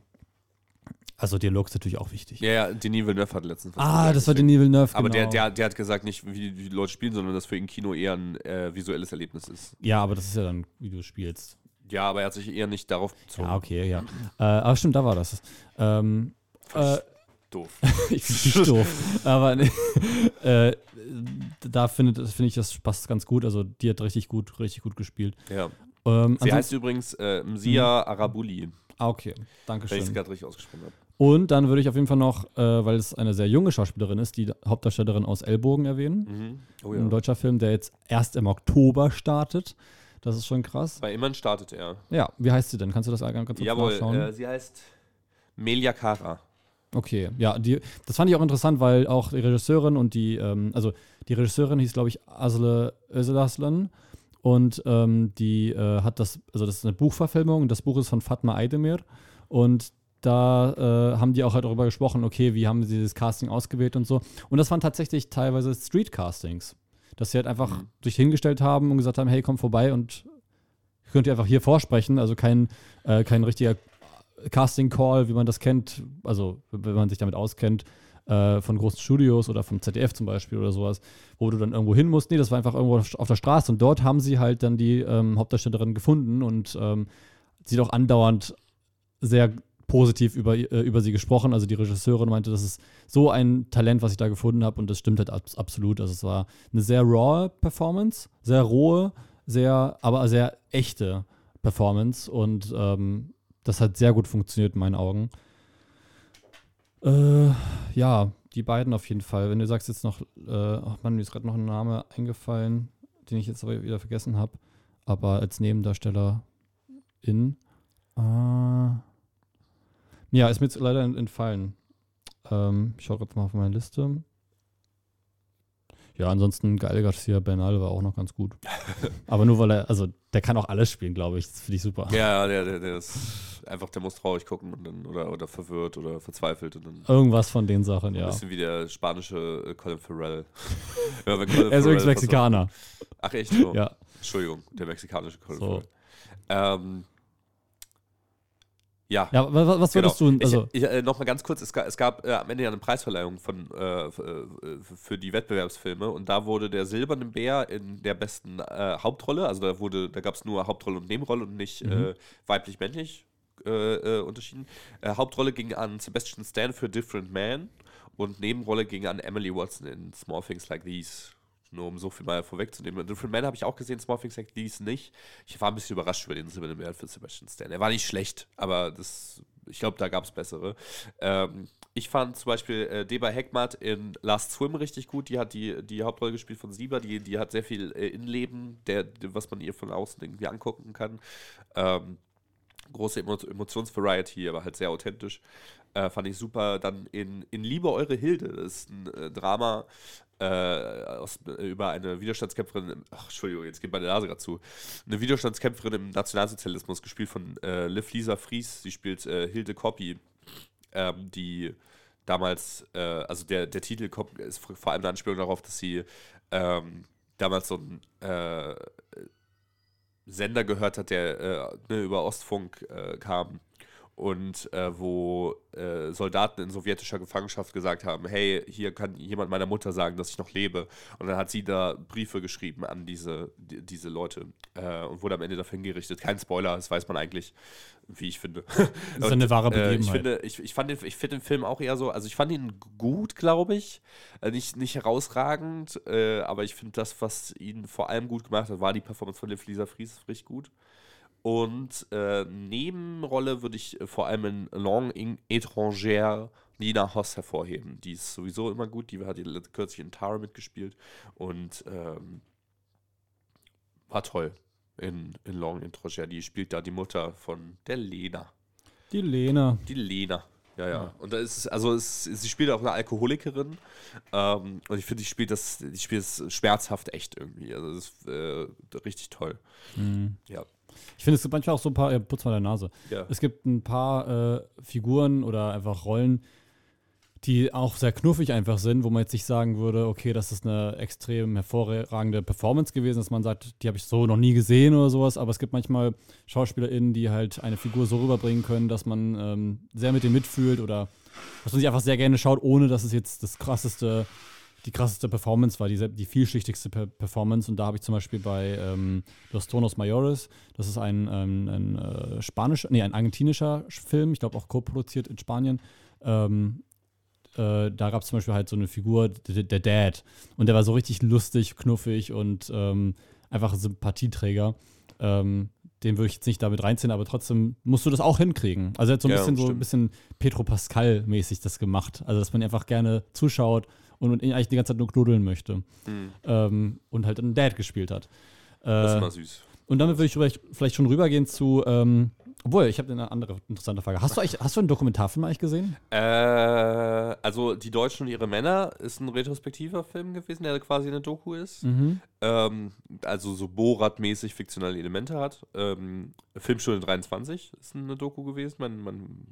also Dialog ist natürlich auch wichtig. Ja, ja, Denis Villeneuve hat letztens was ah, gesagt, das war deswegen. Denis Villeneuve. Aber der, genau. der, der hat gesagt, nicht wie die, Leute spielen, sondern dass für ihn Kino eher ein äh, visuelles Erlebnis ist. Ja, aber das ist ja dann, wie du spielst. Ja, aber er hat sich eher nicht darauf bezogen. Ja, okay, ja. Äh, aber stimmt, da war das. Ähm, äh, Doof. ich finde dich doof. Aber nee, äh, da finde finde ich, das passt ganz gut. Also, die hat richtig gut, richtig gut gespielt. Ja. Ähm, Sie heißt übrigens äh, Msia Arabuli, ah, okay. wenn ich es Dankeschön. gerade richtig ausgesprochen habe. Und dann würde ich auf jeden Fall noch, äh, weil es eine sehr junge Schauspielerin ist, die Hauptdarstellerin aus Ellbogen erwähnen. Mhm. Oh Ein ja. deutscher Film, der jetzt erst im Oktober startet. Das ist schon krass. Bei Immern startet er. Ja, wie heißt sie denn? Kannst du das ganz kurz Jawohl, nachschauen? äh, sie heißt Melia Kara. Okay, ja, die, das fand ich auch interessant, weil auch die Regisseurin und die, ähm, also die Regisseurin hieß, glaube ich, Asle Özelaslan und ähm, die äh, hat das, also das ist eine Buchverfilmung, das Buch ist von Fatma Aydemir und da äh, haben die auch halt darüber gesprochen, okay, wie haben sie dieses Casting ausgewählt und so. Und das waren tatsächlich teilweise Street-Castings, dass sie halt einfach Mhm. sich hingestellt haben und gesagt haben, hey, komm vorbei und könnt ihr einfach hier vorsprechen, also kein, äh, kein richtiger Casting Call, wie man das kennt, also wenn man sich damit auskennt, äh, von großen Studios oder vom ZDF zum Beispiel oder sowas, wo du dann irgendwo hin musst. Nee, das war einfach irgendwo auf der Straße und dort haben sie halt dann die ähm, Hauptdarstellerin gefunden und ähm, sie hat auch andauernd sehr positiv über, äh, über sie gesprochen. Also die Regisseurin meinte, das ist so ein Talent, was ich da gefunden habe und das stimmt halt abs absolut. Also es war eine sehr raw Performance, sehr rohe, sehr, aber sehr echte Performance und ähm, das hat sehr gut funktioniert in meinen Augen. Äh, ja, die beiden auf jeden Fall. Wenn du sagst jetzt noch, äh, ach Mann, mir ist gerade noch ein Name eingefallen, den ich jetzt aber wieder vergessen habe, aber als Nebendarsteller in. Äh, ja, ist mir jetzt leider ent- entfallen. Ähm, ich schaue jetzt mal auf meine Liste. Ja, ansonsten Gael Garcia Bernal war auch noch ganz gut. Aber nur weil er, also der kann auch alles spielen, glaube ich. Das finde ich super. Ja, der, der, der ist einfach, der muss traurig gucken und dann, oder, oder verwirrt oder verzweifelt und dann Irgendwas von den Sachen, ein ja. bisschen wie der spanische äh, Colin Farrell. ja, Colin Er ist übrigens Mexikaner. Ach echt? So. Ja. Entschuldigung, der mexikanische Colin So. Farrell. Ähm, ja. Ja, wa- wa- was würdest du, also, ich, ich, äh, noch mal ganz kurz, es gab, es gab äh, am Ende ja eine Preisverleihung von, äh, f- äh, für die Wettbewerbsfilme und da wurde der Silberne Bär in der besten äh, Hauptrolle, also da wurde, da gab es nur Hauptrolle und Nebenrolle und nicht Mhm. äh, weiblich-männlich äh, äh, unterschieden. Äh, Hauptrolle ging an Sebastian Stan für Different Man und Nebenrolle ging an Emily Watson in Small Things Like These. Nur um so viel mal vorwegzunehmen. Different Man habe ich auch gesehen, Small Things Like These nicht. Ich war ein bisschen überrascht über den Silbernen für Sebastian Stan. Er war nicht schlecht, aber das, ich glaube, da gab es bessere. Ähm, ich fand zum Beispiel äh, Deba Heckmatt in Last Swim richtig gut. Die hat die, die Hauptrolle gespielt von Sieber. Die, die hat sehr viel äh, Innenleben, der, was man ihr von außen irgendwie angucken kann. Ähm, große Emo Emotionsvariety, aber halt sehr authentisch. Äh, fand ich super. Dann in, in Liebe Eure Hilde, das ist ein äh, Drama äh, aus, äh, über eine Widerstandskämpferin, ach, Entschuldigung, jetzt geht meine Nase gerade zu. Eine Widerstandskämpferin im Nationalsozialismus, gespielt von äh, Liv Lisa Fries. Sie spielt äh, Hilde Koppi, ähm, die damals, also der, der Titel kommt, ist vor allem eine Anspielung darauf, dass sie ähm, damals so ein Sender gehört hat, der äh, ne, über Ostfunk äh, kam und äh, wo äh, Soldaten in sowjetischer Gefangenschaft gesagt haben, hey, hier kann jemand meiner Mutter sagen, dass ich noch lebe. Und dann hat sie da Briefe geschrieben an diese, die, diese Leute äh, und wurde am Ende dafür hingerichtet. Kein Spoiler, das weiß man eigentlich, wie ich finde. Das ist eine wahre Äh, ich, Begebenheit. finde, ich, ich, fand den, ich finde den Film auch eher so, also ich fand ihn gut, glaube ich. Äh, nicht, nicht herausragend, äh, aber ich finde das, was ihn vor allem gut gemacht hat, war die Performance von Lisa Fries richtig gut. Und äh, Nebenrolle würde ich äh, vor allem in Long in Étrangère Nina Hoss hervorheben. Die ist sowieso immer gut. Die hat kürzlich in Tara mitgespielt und ähm, war toll in, in Long Étrangère. Die spielt da die Mutter von der Lena. Die Lena. Die Lena. Ja, ja. Und da ist es, also es, sie spielt auch eine Alkoholikerin. Ähm, und ich finde, die spielt das, die spielt es schmerzhaft echt irgendwie. Also das ist äh, richtig toll. Mhm. Ja. Ich finde, es gibt manchmal auch so ein paar, ja, putz mal deine Nase. Ja. Es gibt ein paar äh, Figuren oder einfach Rollen, die auch sehr knuffig einfach sind, wo man jetzt nicht sagen würde, okay, das ist eine extrem hervorragende Performance gewesen, dass man sagt, die habe ich so noch nie gesehen oder sowas, aber es gibt manchmal SchauspielerInnen, die halt eine Figur so rüberbringen können, dass man ähm, sehr mit dem mitfühlt oder dass man sich einfach sehr gerne schaut, ohne dass es jetzt das krasseste, die krasseste Performance war, die, die vielschichtigste Per- Performance. Und da habe ich zum Beispiel bei ähm, Los Tonos Mayores, das ist ein, ähm, ein äh, spanischer, nee, ein argentinischer Film, ich glaube auch co-produziert in Spanien. Ähm, äh, da gab es zum Beispiel halt so eine Figur, der, Dad. Und der war so richtig lustig, knuffig und ähm, einfach ein Sympathieträger. Ähm, den würde ich jetzt nicht damit reinziehen, aber trotzdem musst du das auch hinkriegen. Also er hat so ein Ja, bisschen so ein stimmt. bisschen Petro Pascal-mäßig das gemacht. Also dass man einfach gerne zuschaut und eigentlich die ganze Zeit nur knuddeln möchte. Hm. Ähm, und halt einen Dad gespielt hat. Das ist Äh, immer süß. und damit würde ich vielleicht, vielleicht schon rübergehen zu, ähm, obwohl, ich habe eine andere interessante Frage. Hast du, eigentlich, hast du einen Dokumentarfilm eigentlich gesehen? Äh, also Die Deutschen und ihre Männer ist ein retrospektiver Film gewesen, der quasi eine Doku ist. Mhm. Ähm, also so Borat-mäßig fiktionale Elemente hat. Ähm, Filmstunde 23 ist eine Doku gewesen, mein, mein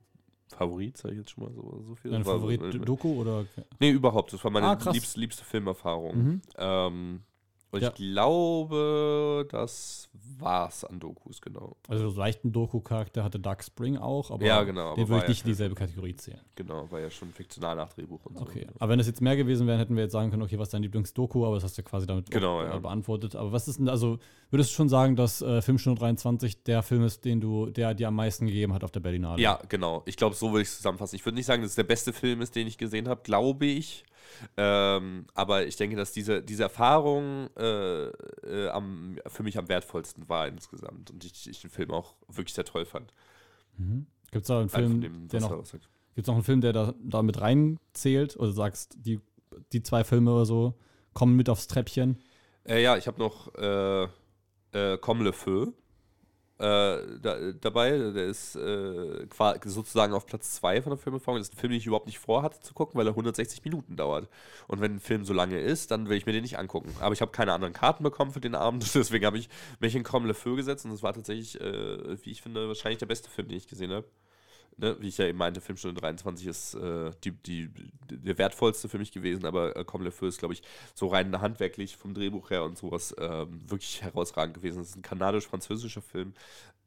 Favorit, sage ich jetzt schon mal so, so viel. Dein war- Favorit-Doku oder? Nee, überhaupt. Das war meine Ah, liebste, liebste Filmerfahrung. Mhm. Ähm, und Ja. ich glaube, das war's an Dokus, genau. Also so leichten Doku-Charakter hatte Dark Spring auch, aber Ja, genau, aber den war würde ich ja nicht in dieselbe Kategorie zählen. Genau, war ja schon fiktional nach Drehbuch und so. Okay, aber wenn es jetzt mehr gewesen wäre, hätten wir jetzt sagen können, okay, was ist dein Lieblingsdoku, aber das hast du ja quasi damit Genau, auch, ja. äh, beantwortet. Aber was ist denn, also würdest du schon sagen, dass äh, Filmstunde 23 der Film ist, den du, der dir am meisten gegeben hat auf der Berlinale? Ja, genau. Ich glaube, so würde ich es zusammenfassen. Ich würde nicht sagen, dass es der beste Film ist, den ich gesehen habe, glaube ich. Ähm, aber ich denke, dass diese, diese Erfahrung äh, äh, am, für mich am wertvollsten war insgesamt. Und ich, ich den Film auch wirklich sehr toll fand. Mhm. Gibt es da einen Film, dem, der noch, gibt's noch einen Film, der da, da mit reinzählt? Oder sagst, die, die zwei Filme oder so kommen mit aufs Treppchen? Äh, ja, ich habe noch äh, äh, Comme le Feu äh, da, dabei. Der ist äh, sozusagen auf Platz 2 von der Filmerfahrung. Das ist ein Film, den ich überhaupt nicht vorhatte zu gucken, weil er 160 Minuten dauert. Und wenn ein Film so lange ist, dann will ich mir den nicht angucken. Aber ich habe keine anderen Karten bekommen für den Abend, deswegen habe ich mich in Comme le Feu gesetzt und es war tatsächlich, äh, wie ich finde, wahrscheinlich der beste Film, den ich gesehen habe. Ne, wie ich ja eben meinte, Filmstunde 23 ist äh, die, die, der wertvollste für mich gewesen, aber äh, Comme le Feu ist, glaube ich, so rein handwerklich vom Drehbuch her und sowas ähm, wirklich herausragend gewesen. Es ist ein kanadisch-französischer Film.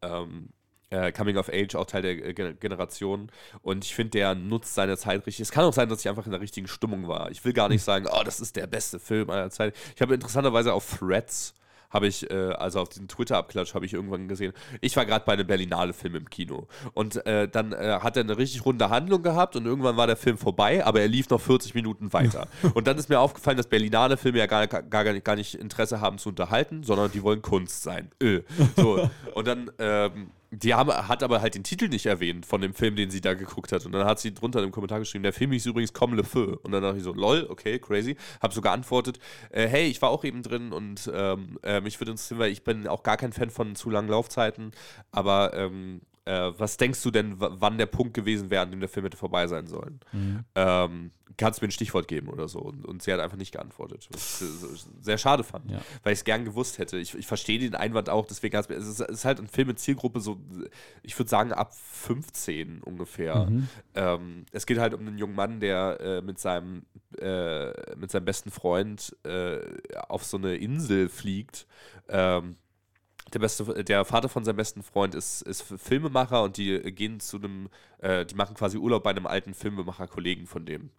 Ähm, äh, Coming of Age, auch Teil der äh, Gen- Generation. Und ich finde, der nutzt seine Zeit richtig. Es kann auch sein, dass ich einfach in der richtigen Stimmung war. Ich will gar nicht sagen, oh, das ist der beste Film aller Zeit. Ich habe interessanterweise auf Threads habe ich, äh, also auf diesem Twitter-Abklatsch habe ich irgendwann gesehen, ich war gerade bei einem Berlinale-Film im Kino. Und äh, dann äh, hat er eine richtig runde Handlung gehabt und irgendwann war der Film vorbei, aber er lief noch 40 Minuten weiter. und dann ist mir aufgefallen, dass Berlinale-Filme ja gar, gar, gar, nicht- gar nicht Interesse haben zu unterhalten, sondern die wollen Kunst sein. Öh. So. Und dann, ähm, die haben, hat aber halt den Titel nicht erwähnt von dem Film, den sie da geguckt hat. Und dann hat sie drunter im Kommentar geschrieben, der Film hieß übrigens Comme le Feu. Und dann dachte ich so, lol, okay, crazy. Hab so geantwortet, äh, hey, ich war auch eben drin und ähm, äh, mich würde interessieren, weil ich bin auch gar kein Fan von zu langen Laufzeiten. Aber ähm, äh, was denkst du denn, wann der Punkt gewesen wäre, an dem der Film hätte vorbei sein sollen? Ähm, kannst du mir ein Stichwort geben oder so? Und, und sie hat einfach nicht geantwortet. Was ich äh, sehr schade fand, Ja. weil ich es gern gewusst hätte. Ich, ich verstehe den Einwand auch, deswegen es ist, es ist halt ein Film mit Zielgruppe so, ich würde sagen, ab 15 ungefähr. Mhm. Ähm, es geht halt um einen jungen Mann, der äh, mit, seinem, äh, mit seinem besten Freund äh, auf so eine Insel fliegt. Ähm, der beste, der Vater von seinem besten Freund ist, ist Filmemacher und die gehen zu einem, äh, die machen quasi Urlaub bei einem alten Filmemacher-Kollegen von dem.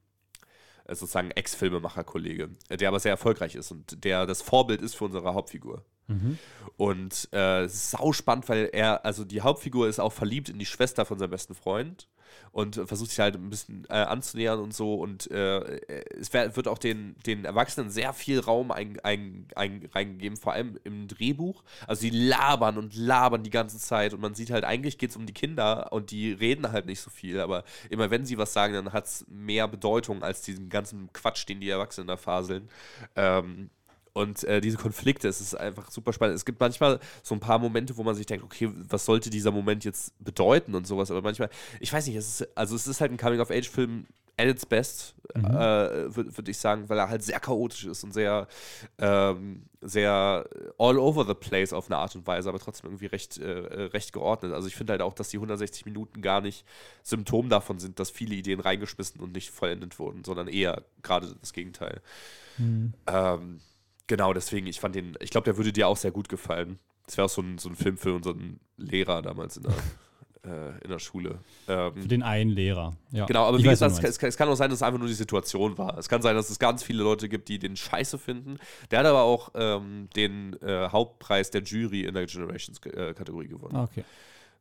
Äh, sozusagen Ex-Filmemacher-Kollege, äh, der aber sehr erfolgreich ist und der das Vorbild ist für unsere Hauptfigur. Mhm. Und äh, sau spannend, weil er, also die Hauptfigur ist auch verliebt in die Schwester von seinem besten Freund und versucht sich halt ein bisschen äh, anzunähern und so. Und äh, es wird auch den, den Erwachsenen sehr viel Raum ein, ein, ein, reingegeben, vor allem im Drehbuch. Also sie labern und labern die ganze Zeit und man sieht halt, eigentlich geht es um die Kinder und die reden halt nicht so viel, aber immer wenn sie was sagen, dann hat es mehr Bedeutung als diesen ganzen Quatsch, den die Erwachsenen da faseln. Ähm, und äh, diese Konflikte, es ist einfach super spannend. Es gibt manchmal so ein paar Momente, wo man sich denkt, okay, was sollte dieser Moment jetzt bedeuten und sowas. Aber manchmal, ich weiß nicht, es ist, also es ist halt ein Coming-of-Age-Film at its best, mhm. äh, würde würd ich sagen, weil er halt sehr chaotisch ist und sehr, ähm, sehr all over the place auf eine Art und Weise, aber trotzdem irgendwie recht, äh, recht geordnet. Also ich finde halt auch, dass die 160 Minuten gar nicht Symptom davon sind, dass viele Ideen reingeschmissen und nicht vollendet wurden, sondern eher gerade das Gegenteil. Mhm. Ähm, Genau, deswegen, ich fand den, ich glaube, der würde dir auch sehr gut gefallen. Das wäre auch so ein, so ein Film für unseren Lehrer damals in der, äh, in der Schule. Ähm, für den einen Lehrer, ja. Genau, aber ich wie gesagt, es, es, kann auch sein, dass es einfach nur die Situation war. Es kann sein, dass es ganz viele Leute gibt, die den scheiße finden. Der hat aber auch ähm, den äh, Hauptpreis der Jury in der Generations-Kategorie äh, gewonnen. Ah, okay.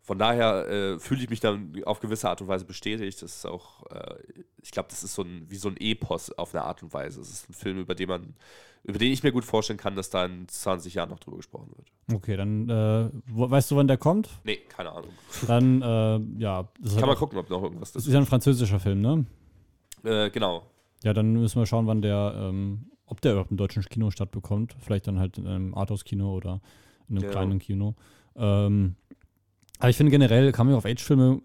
Von daher äh, fühle ich mich dann auf gewisse Art und Weise bestätigt. Das ist auch, äh, ich glaube, das ist so ein, wie so ein Epos auf eine Art und Weise. Es ist ein Film, über den man über den ich mir gut vorstellen kann, dass da in 20 Jahren noch drüber gesprochen wird. Okay, dann äh, weißt du, wann der kommt? Nee, keine Ahnung. Dann, äh, ja. kann man gucken, ob noch irgendwas das ist. Das ist ja ein französischer Film, ne? Äh, genau. Ja, dann müssen wir schauen, wann der, ähm, ob der überhaupt im deutschen Kino stattbekommt. Vielleicht dann halt in einem Arthouse-Kino oder in einem ja. kleinen Kino. Ähm, aber ich finde generell, Coming-of-Age-Filme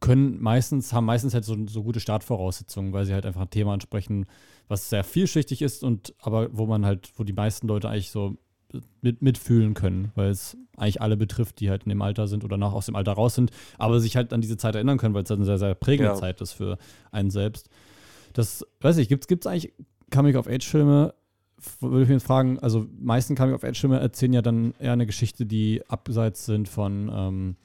können meistens, haben meistens halt so, so gute Startvoraussetzungen, weil sie halt einfach ein Thema ansprechen, was sehr vielschichtig ist und aber wo man halt, wo die meisten Leute eigentlich so mit, mitfühlen können, weil es eigentlich alle betrifft, die halt in dem Alter sind oder noch aus dem Alter raus sind, aber sich halt an diese Zeit erinnern können, weil es halt eine sehr, sehr prägende ja. Zeit ist für einen selbst. Das, weiß ich, gibt es eigentlich Coming-of-Age-Filme, würde ich mich fragen, also meisten Coming-of-Age-Filme erzählen ja dann eher eine Geschichte, die abseits sind von ähm,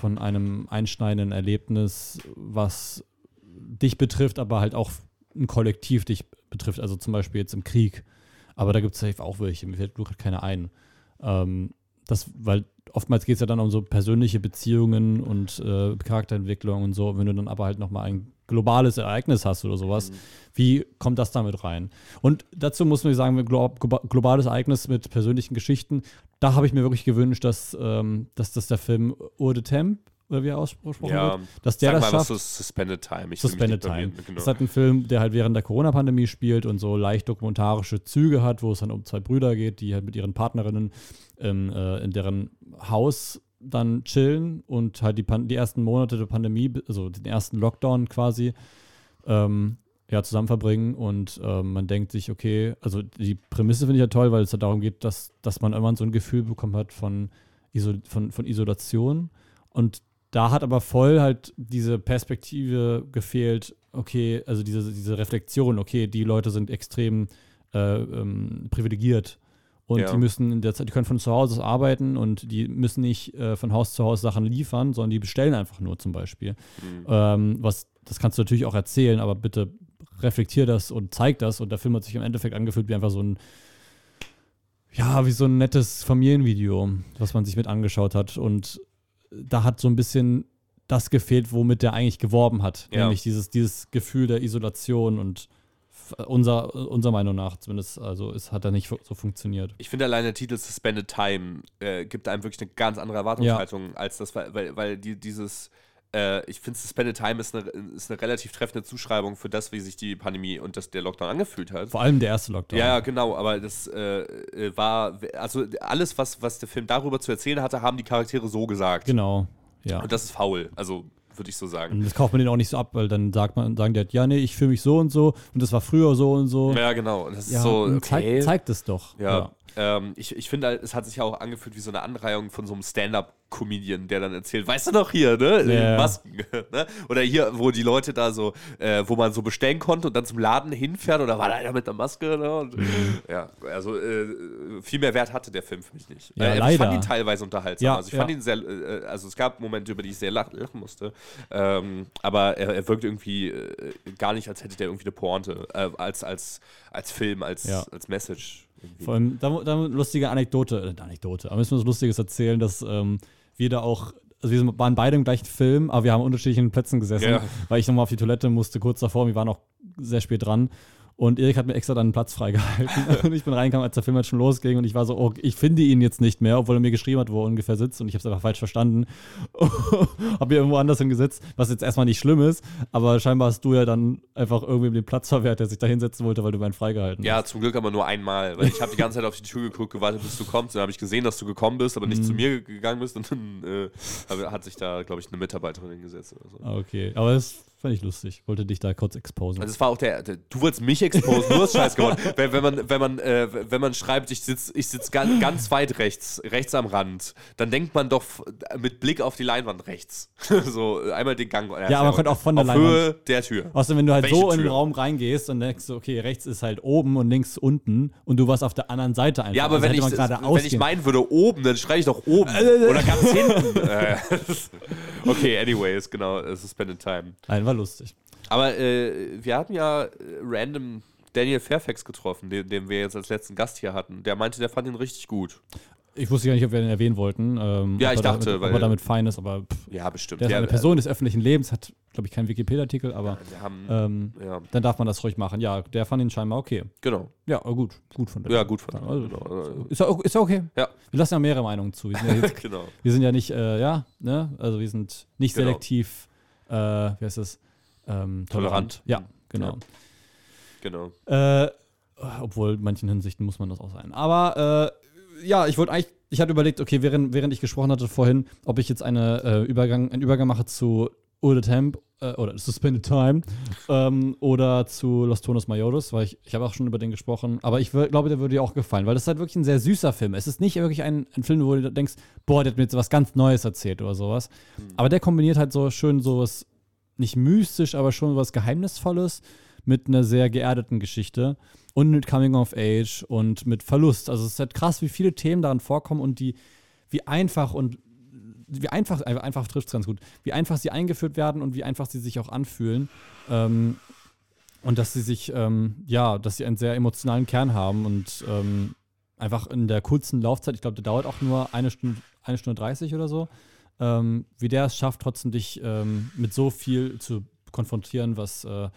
von einem einschneidenden Erlebnis, was dich betrifft, aber halt auch ein Kollektiv dich betrifft, also zum Beispiel jetzt im Krieg. Aber da gibt es auch welche, mir fällt gerade keine ein. Ähm, das, weil oftmals geht es ja dann um so persönliche Beziehungen und äh, Charakterentwicklung und so. Wenn du dann aber halt nochmal ein globales Ereignis hast oder sowas, mhm. wie kommt das damit rein? Und dazu muss man sagen, globales Ereignis mit persönlichen Geschichten, da habe ich mir wirklich gewünscht, dass, ähm, dass das der Film Ur de Temp oder wie er ausgesprochen ja, wird, dass der das schafft. Was Suspended Time. Ich Suspended Time. Genau. Das ist halt ein Film, der halt während der Corona-Pandemie spielt und so leicht dokumentarische Züge hat, wo es dann um zwei Brüder geht, die halt mit ihren Partnerinnen ähm, äh, in deren Haus dann chillen und halt die, Pan die ersten Monate der Pandemie, also den ersten Lockdown quasi, ähm, ja, zusammen verbringen und ähm, man denkt sich, okay, also die Prämisse finde ich ja toll, weil es ja darum geht, dass, dass man irgendwann so ein Gefühl bekommen hat von, Iso von, von Isolation. Und da hat aber voll halt diese Perspektive gefehlt, okay, also diese, diese Reflexion, okay, die Leute sind extrem äh, ähm, privilegiert und ja. die müssen in der Zeit, die können von zu Hause aus arbeiten und die müssen nicht äh, von Haus zu Haus Sachen liefern, sondern die bestellen einfach nur zum Beispiel. Mhm. Ähm, was, das kannst du natürlich auch erzählen, aber bitte reflektier das und zeig das. Und der Film hat sich im Endeffekt angefühlt wie einfach so ein, ja, wie so ein nettes Familienvideo, was man sich mit angeschaut hat. Und da hat so ein bisschen das gefehlt, womit der eigentlich geworben hat. Ja. Nämlich dieses, dieses Gefühl der Isolation und unser, unserer Meinung nach zumindest, also es hat da nicht so funktioniert. Ich finde allein der Titel Suspended Time äh, gibt einem wirklich eine ganz andere Erwartungshaltung ja. als das, weil, weil die, dieses, äh, ich finde Suspended Time ist eine, ist eine relativ treffende Zuschreibung für das, wie sich die Pandemie und das, der Lockdown angefühlt hat. Vor allem der erste Lockdown. Ja, genau, aber das äh, äh war, also alles, was, was der Film darüber zu erzählen hatte, haben die Charaktere so gesagt. Genau, ja. Und das ist faul, also würde ich so sagen. Und das kauft man den auch nicht so ab, weil dann sagt man, sagen die halt, ja, nee, ich fühle mich so und so und das war früher so und so. Ja, genau. Und das ja, ist so, okay. Zeigt, zeigt es doch. Ja. ja. Ähm, ich, ich finde, halt, es hat sich ja auch angefühlt wie so eine Anreihung von so einem Stand-Up-Comedian, der dann erzählt, weißt du noch hier, ne? Ja. Masken. ne? Oder hier, wo die Leute da so, äh, wo man so bestellen konnte und dann zum Laden hinfährt oder war da einer mit der Maske, ne? Und, Ja, also äh, viel mehr Wert hatte der Film für mich nicht. Ja, äh, Ich leider. fand ihn teilweise unterhaltsam. Ja, also ich fand ja. ihn sehr, äh, also es gab Momente, über die ich sehr lach, lachen musste. Ähm, aber er, er wirkt irgendwie äh, gar nicht, als hätte der irgendwie eine Pointe, äh, als, als, als Film, als, als Message. Irgendwie. Vor allem, da, da lustige Anekdote, äh, Anekdote, aber müssen wir was Lustiges erzählen, dass ähm, wir da auch, also wir waren beide im gleichen Film, aber wir haben an unterschiedlichen Plätzen gesessen, Ja. weil ich nochmal auf die Toilette musste, kurz davor, wir waren auch sehr spät dran. Und Erik hat mir extra dann einen Platz freigehalten. und ich bin reingekommen, als der Film halt schon losging. Und ich war so, oh, ich finde ihn jetzt nicht mehr, obwohl er mir geschrieben hat, wo er ungefähr sitzt. Und ich habe es einfach falsch verstanden. habe mir irgendwo anders hingesetzt, was jetzt erstmal nicht schlimm ist. Aber scheinbar hast du ja dann einfach irgendwie den Platz verwehrt, der sich da hinsetzen wollte, weil du meinen freigehalten Ja, hast. zum Glück aber nur einmal, weil ich habe die ganze Zeit auf die Tür geguckt, gewartet, bis du kommst. Dann habe ich gesehen, dass du gekommen bist, aber nicht zu mir gegangen bist. Und dann äh, hat sich da, glaube ich, eine Mitarbeiterin hingesetzt oder so. Ah, Okay, aber das fand ich lustig. Wollte dich da kurz exposen. Also es war auch der, der du wolltest mich exposen, du hast Scheiß gemacht. Wenn, wenn man, wenn man, äh, wenn man schreibt, ich sitze ich sitz ganz, ganz weit rechts, rechts am Rand, dann denkt man doch mit Blick auf die Leinwand rechts. so äh, einmal den Gang. Ja, aber man könnte auch von der auf Leinwand- Höhe der Tür. Außerdem, wenn du halt Welche so in den Tür? Raum reingehst und denkst, okay, rechts ist halt oben und links unten und du warst auf der anderen Seite einfach. Ja, aber Also wenn ich, wenn ich meinen würde oben, dann schreie ich doch oben. Oder ganz hinten. Äh, okay, anyways, genau, es ist Spend in Time. Nein, war lustig. Aber äh, wir hatten ja äh, random Daniel Fairfax getroffen, den, den wir jetzt als letzten Gast hier hatten. Der meinte, der fand ihn richtig gut. Ich wusste gar nicht, ob wir den erwähnen wollten. Ähm, Ja, ich dachte, damit, weil- ob er damit fein ist, aber pff, Ja, bestimmt. der ist Ja, eine Person des öffentlichen Lebens, hat, glaube ich, keinen Wikipedia-Artikel, aber Wir haben, ähm, ja, dann darf man das ruhig machen. Ja, der fand ihn scheinbar okay. genau. Ja, äh, gut, gut von dem. Ja, gut von Also, genau. Ist ja, o- ist ja okay. Ja. Wir lassen ja mehrere Meinungen zu. Wir sind ja, jetzt, genau. wir sind ja nicht, äh, ja, ne? Also wir sind nicht Genau. selektiv, äh, wie heißt das? Ähm, tolerant. Tolerant. Ja, genau. Genau. Äh, obwohl, in manchen Hinsichten muss man das auch sein. Aber äh, ja, ich wollte eigentlich, ich hatte überlegt, okay, während, während ich gesprochen hatte vorhin, ob ich jetzt eine, äh, Übergang, einen Übergang mache zu Ode Temp äh, oder Suspended Time ähm, oder zu Los Tonos Mayores, weil ich, ich habe auch schon über den gesprochen. Aber ich glaube, der würde dir auch gefallen, weil das ist halt wirklich ein sehr süßer Film. Es ist nicht wirklich ein, ein Film, wo du denkst, boah, der hat mir jetzt was ganz Neues erzählt oder sowas. Aber der kombiniert halt so schön sowas, nicht mystisch, aber schon was Geheimnisvolles mit einer sehr geerdeten Geschichte und mit Coming of Age und mit Verlust. Also es ist halt krass, wie viele Themen darin vorkommen und die, wie einfach und wie einfach, einfach, einfach trifft es ganz gut, wie einfach sie eingeführt werden und wie einfach sie sich auch anfühlen. Ähm, und dass sie sich, ähm, ja, dass sie einen sehr emotionalen Kern haben und ähm, einfach in der kurzen Laufzeit, ich glaube, der dauert auch nur eine Stunde, eine Stunde 30 oder so, ähm, wie der es schafft, trotzdem dich ähm, mit so viel zu konfrontieren, was, äh,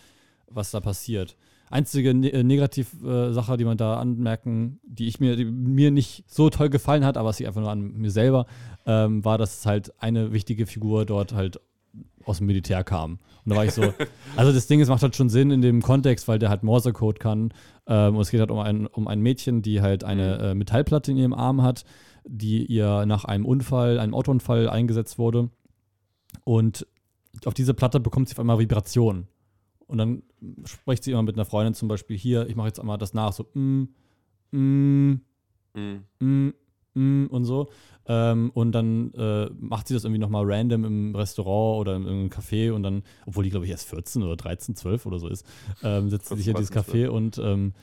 was da passiert. Einzige ne äh, Negativ-Sache, äh, die man da anmerken, die ich mir, die mir nicht so toll gefallen hat, aber es liegt einfach nur an mir selber, ähm, war, dass halt eine wichtige Figur dort halt aus dem Militär kam. Und da war ich so, also das Ding, es macht halt schon Sinn in dem Kontext, weil der halt Morsecode kann. Ähm, und es geht halt um ein, um ein Mädchen, die halt eine äh, Metallplatte in ihrem Arm hat, die ihr nach einem Unfall, einem Autounfall eingesetzt wurde. Und auf diese Platte bekommt sie auf einmal Vibrationen. Und dann spricht sie immer mit einer Freundin zum Beispiel hier, ich mache jetzt einmal das nach, so mm, mm, Mhm. mm, mm und so. Ähm, und dann äh, macht sie das irgendwie nochmal random im Restaurant oder im, im Café und dann, obwohl die, glaube ich, erst 14 oder 13, 12 oder so ist, ähm, setzt sie sich in dieses 13, Café und ähm,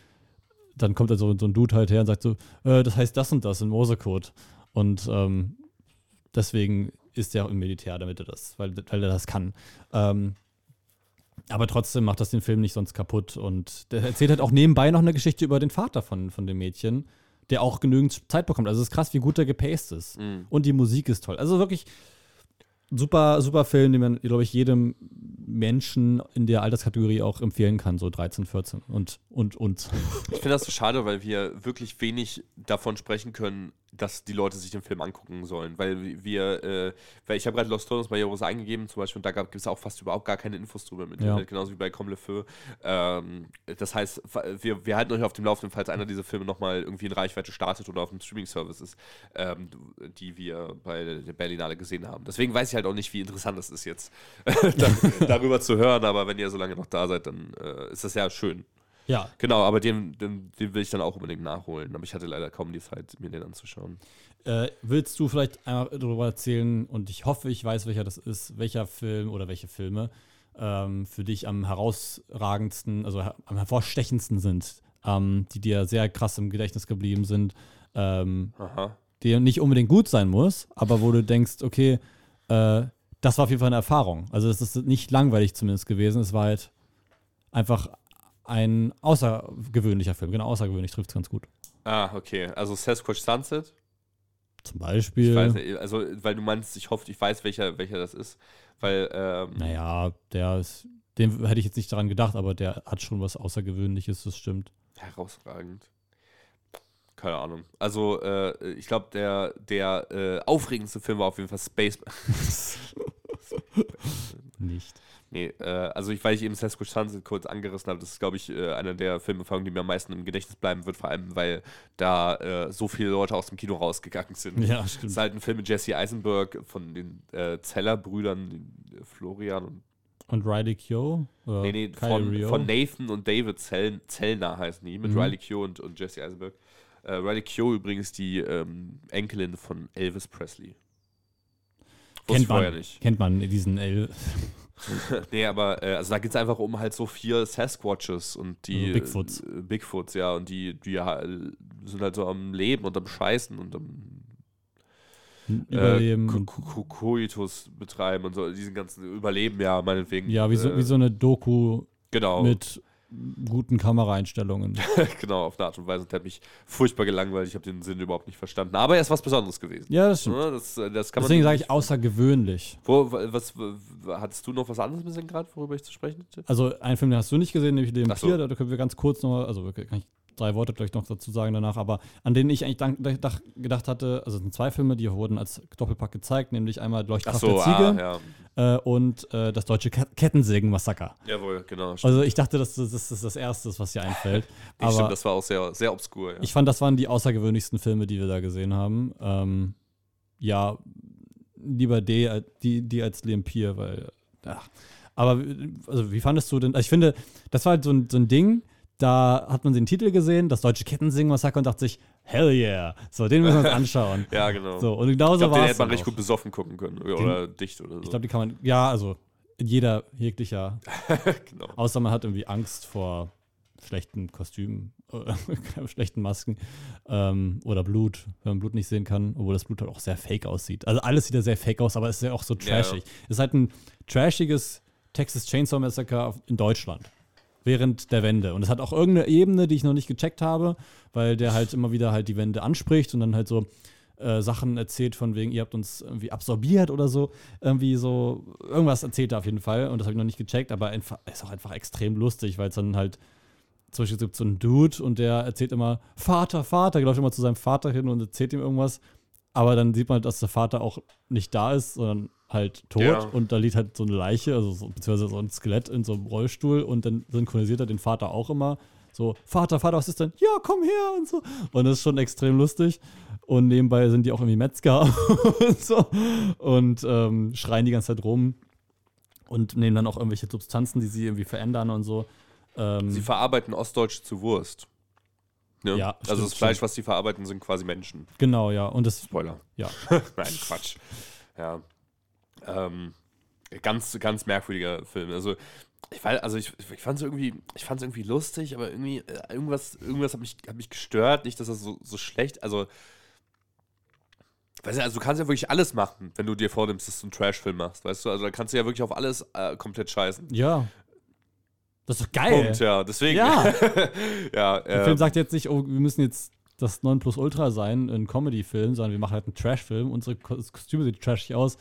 dann kommt da so, so ein Dude halt her und sagt so, äh, das heißt das und das in Morsecode. Und ähm, deswegen ist er auch im Militär, damit er das, weil, weil er das kann. Ähm, aber trotzdem macht das den Film nicht sonst kaputt. Und der erzählt halt auch nebenbei noch eine Geschichte über den Vater von, von dem Mädchen, der auch genügend Zeit bekommt. Also es ist krass, wie gut der gepaced ist. Mhm. Und die Musik ist toll. Also wirklich super, super Film, den man, glaube ich, jedem Menschen in der Alterskategorie auch empfehlen kann, so 13, 14 und, und, und. Ich finde das so schade, weil wir wirklich wenig davon sprechen können, dass die Leute sich den Film angucken sollen. Weil wir, äh, weil ich habe gerade Lost Tones bei Jaros eingegeben zum Beispiel und da gibt es auch fast überhaupt gar keine Infos drüber im Internet, Ja. genauso wie bei Comme le Feu. Ähm, das heißt, wir, wir halten euch auf dem Laufenden, falls einer dieser Filme nochmal irgendwie in Reichweite startet oder auf dem Streaming-Service ist, ähm, die wir bei der Berlinale gesehen haben. Deswegen weiß ich halt auch nicht, wie interessant das ist jetzt, da, darüber zu hören, aber wenn ihr so lange noch da seid, dann äh, ist das ja schön. Ja. Genau, aber den, den, den will ich dann auch unbedingt nachholen. Aber ich hatte leider kaum die Zeit, mir den anzuschauen. Äh, willst du vielleicht einmal darüber erzählen, und ich hoffe, ich weiß, welcher das ist, welcher Film oder welche Filme ähm, für dich am herausragendsten, also her am hervorstechendsten sind, ähm, die dir sehr krass im Gedächtnis geblieben sind, ähm, Aha. die nicht unbedingt gut sein muss, aber wo du denkst, okay, äh, das war auf jeden Fall eine Erfahrung. Also es ist nicht langweilig zumindest gewesen, es war halt einfach ein außergewöhnlicher Film. Genau, außergewöhnlich trifft es ganz gut. Ah, okay. Also Sasquatch Sunset. Zum Beispiel. Ich weiß nicht, also, weil du meinst, ich hoffe, ich weiß, welcher, welcher das ist. Weil, ähm, Naja, der ist, dem hätte ich jetzt nicht daran gedacht, aber der hat schon was Außergewöhnliches, das stimmt. herausragend. Keine Ahnung. Also, äh, ich glaube, der, der äh, aufregendste Film war auf jeden Fall Space. Nicht. Nee, äh, also ich, weil ich eben Sasquatch Sunset kurz angerissen habe, das ist, glaube ich, äh, einer der Filmerfahrungen, die mir am meisten im Gedächtnis bleiben wird, vor allem, weil da äh, so viele Leute aus dem Kino rausgegangen sind. Ja, Es stimmt. ist halt ein Film mit Jesse Eisenberg von den äh, Zeller-Brüdern, äh, Florian und Und Riley? Oder Nee, nee, von, von Nathan und David Zell, Zellner heißen die, mit Mhm. Riley Keough und, und Jesse Eisenberg. Äh, Riley Keough übrigens die ähm, Enkelin von Elvis Presley. Kennt man, kennt man diesen L. nee, aber äh, also da geht es einfach um halt so vier Sasquatches und die Also Bigfoots. Äh, Bigfoots, ja, und die, die ja, sind halt so am Leben und am Scheißen und am Überleben. äh, und, Ko- Ko- Koitus betreiben und so, diesen ganzen Überleben, ja, meinetwegen. ja, wie so, äh, wie so eine Doku Genau. mit guten Kameraeinstellungen. genau, auf eine Art und Weise. Und der hat mich furchtbar gelangweilt. Ich habe den Sinn überhaupt nicht verstanden. Aber er ist was Besonderes gewesen. Ja, das stimmt. Das, äh, das kann Deswegen sage ich außergewöhnlich. Wo, was, hattest du noch was anderes bisschen gerade, worüber ich zu sprechen hätte? Also einen Film, den hast du nicht gesehen, nämlich den Ach so. Da können wir ganz kurz noch, also kann ich drei Worte gleich noch dazu sagen danach, aber an denen ich eigentlich gedacht hatte, also es sind zwei Filme, die wurden als Doppelpack gezeigt, nämlich einmal Ach Leuchtkraft so, der Ziege ah, ja. äh, und äh, das deutsche Ke- Kettensägen-Massaker. Jawohl, genau. Stimmt. Also ich dachte, das, das, das ist das Erste, was dir einfällt. Aber stimmt, das war auch sehr, sehr obskur. Ja. ich fand, das waren die außergewöhnlichsten Filme, die wir da gesehen haben. Ähm, ja, lieber die, als- die, die als Liam Pier, weil. Ja. Aber also, wie fandest du denn? Also ich finde, das war halt so ein, so ein Ding, da hat man den Titel gesehen, das deutsche Kettensingen-Massaker und dachte sich, hell yeah, so, den müssen wir uns anschauen. ja, genau. So, und genau ich so glaube, den war es. hätte man richtig auch. gut besoffen gucken können. Oder dicht oder so. Ich glaube, die kann man, ja, also jeder jeglicher, genau. außer man hat irgendwie Angst vor schlechten Kostümen, oder schlechten Masken ähm, oder Blut, wenn man Blut nicht sehen kann, obwohl das Blut halt auch sehr fake aussieht. Also alles sieht ja sehr fake aus, aber es ist ja auch so Ja, ja. trashig. Es ist halt ein trashiges Texas Chainsaw Massacre in Deutschland. Während der Wende. Und es hat auch irgendeine Ebene, die ich noch nicht gecheckt habe, weil der halt immer wieder halt die Wende anspricht und dann halt so äh, Sachen erzählt von wegen, ihr habt uns irgendwie absorbiert oder so. Irgendwie so, irgendwas erzählt er auf jeden Fall und das habe ich noch nicht gecheckt, aber einfach, ist auch einfach extrem lustig, weil es dann halt zum Beispiel gibt so einen Dude und der erzählt immer Vater, Vater, läuft immer zu seinem Vater hin und erzählt ihm irgendwas. Aber dann sieht man, dass der Vater auch nicht da ist, sondern halt tot. Ja. Und da liegt halt so eine Leiche, also so, beziehungsweise so ein Skelett in so einem Rollstuhl. Und dann synchronisiert er den Vater auch immer. So, Vater, Vater, was ist denn? Ja, komm her und so. Und das ist schon extrem lustig. Und nebenbei sind die auch irgendwie Metzger und so. Und ähm, schreien die ganze Zeit rum. Und nehmen dann auch irgendwelche Substanzen, die sie irgendwie verändern und so. Ähm, Sie verarbeiten Ostdeutsche zu Wurst. Ne? Ja, also stimmt, das Fleisch, stimmt. was sie verarbeiten, sind quasi Menschen. genau, ja. Und das, Spoiler. ja. Nein, Quatsch. Ja. Ähm, ganz, ganz merkwürdiger Film. Also, ich weiß, also ich, ich fand es irgendwie, ich fand's irgendwie lustig, aber irgendwie, äh, irgendwas, irgendwas hat mich, hat mich gestört. Nicht, dass das so, so schlecht, also. Weißt du, also du kannst ja wirklich alles machen, wenn du dir vornimmst, dass du einen Trashfilm machst, weißt du? Also da kannst du ja wirklich auf alles äh, komplett scheißen. Ja. Das ist doch geil. Punkt, ja. Deswegen. Ja. ja, Der ähm, Film sagt jetzt nicht, oh, wir müssen jetzt das 9 plus Ultra sein, ein Comedy-Film, sondern wir machen halt einen Trash-Film. Unsere Ko- Kostüme sehen trashig aus.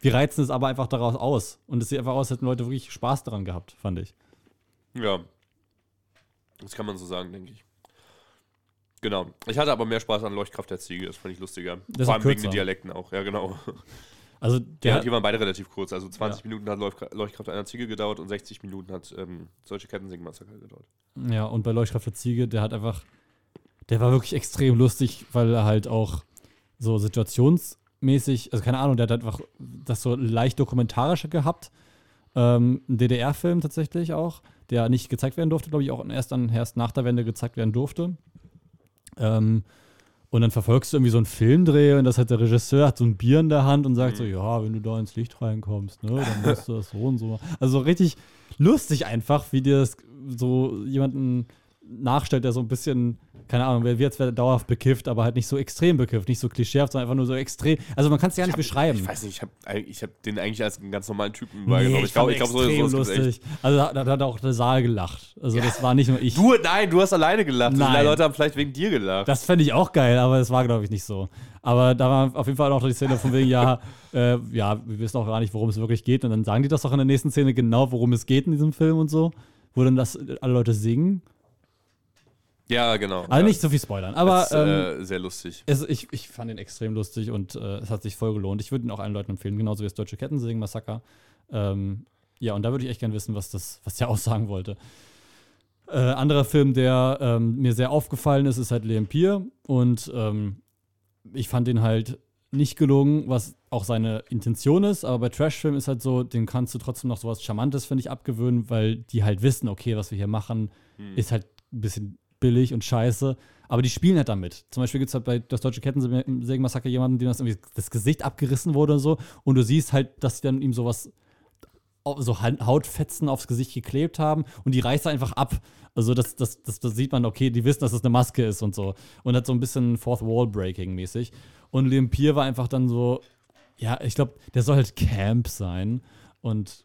Wir reizen es aber einfach daraus aus. Und es sieht einfach aus, als hätten Leute wirklich Spaß daran gehabt, fand ich. Ja. Das kann man so sagen, denke ich. Genau. Ich hatte aber mehr Spaß an Leuchtkraft der Ziege, das fand ich lustiger. Das Vor allem wegen den Dialekten auch, ja genau. Also Ja, der, die waren beide relativ kurz. Also 20 Ja. Minuten hat Leuchtkra- Leuchtkraft einer Ziege gedauert und 60 Minuten hat ähm, solche Kettensing-Massaker gedauert. ja, und bei Leuchtkraft der Ziege, der hat einfach, der war wirklich extrem lustig, weil er halt auch so situationsmäßig, also keine Ahnung, der hat einfach das so leicht dokumentarische gehabt. Ähm, ein DDR-Film tatsächlich auch, der nicht gezeigt werden durfte, glaube ich, auch erst, dann, erst nach der Wende gezeigt werden durfte. Ähm, und dann verfolgst du irgendwie so einen Filmdreh und das hat der Regisseur hat so ein Bier in der Hand und sagt Mhm. so, ja, wenn du da ins Licht reinkommst, ne, dann musst du das so und so. machen. Also richtig lustig einfach, wie dir das so jemanden nachstellt, der so ein bisschen, keine Ahnung, wer jetzt wäre dauerhaft bekifft, aber halt nicht so extrem bekifft, nicht so klischeehaft, sondern einfach nur so extrem. Also man kann es ja nicht beschreiben. Ich weiß nicht, ich habe ich hab den eigentlich als einen ganz normalen Typen Nee, wahrgenommen. ich ich glaube, ich glaub, so, so lustig. Also da, da hat auch der Saal gelacht. Also das war nicht nur ich. Du, nein, du hast alleine gelacht. Die Nein. Leute haben vielleicht wegen dir gelacht. Das fände ich auch geil, aber es war, glaube ich, nicht so. Aber da war auf jeden Fall auch die Szene von wegen, ja, äh, ja, wir wissen auch gar nicht, worum es wirklich geht. Und dann sagen die das auch in der nächsten Szene genau, worum es geht in diesem Film und so. Wo dann das alle Leute singen. Ja, genau. Also ja. nicht so viel spoilern. Aber ist, ähm, äh, sehr lustig. es, ich, ich fand ihn extrem lustig und äh, es hat sich voll gelohnt. Ich würde ihn auch allen Leuten empfehlen, genauso wie das Deutsche Kettensägen-Massaker. Ähm, ja, und da würde ich echt gerne wissen, was, das, was der aussagen wollte. Äh, anderer Film, der ähm, mir sehr aufgefallen ist, ist halt L'Empire. Und ähm, ich fand den halt nicht gelungen, was auch seine Intention ist. Aber bei Trashfilmen ist halt so, den kannst du trotzdem noch sowas Charmantes, finde ich, abgewöhnen, weil die halt wissen, okay, was wir hier machen, ist halt ein bisschen billig und scheiße. Aber die spielen halt damit. Zum Beispiel gibt es halt bei das deutsche Kettensägenmassaker jemanden, dem das das Gesicht abgerissen wurde und so. Und du siehst halt, dass die dann ihm sowas so Hautfetzen aufs Gesicht geklebt haben und die reißt er einfach ab. Also das, das, das, das sieht man, okay, die wissen, dass das eine Maske ist und so. Und hat so ein bisschen Fourth Wall Breaking mäßig. Und Lempier war einfach dann so, ja, ich glaube, der soll halt Camp sein. Und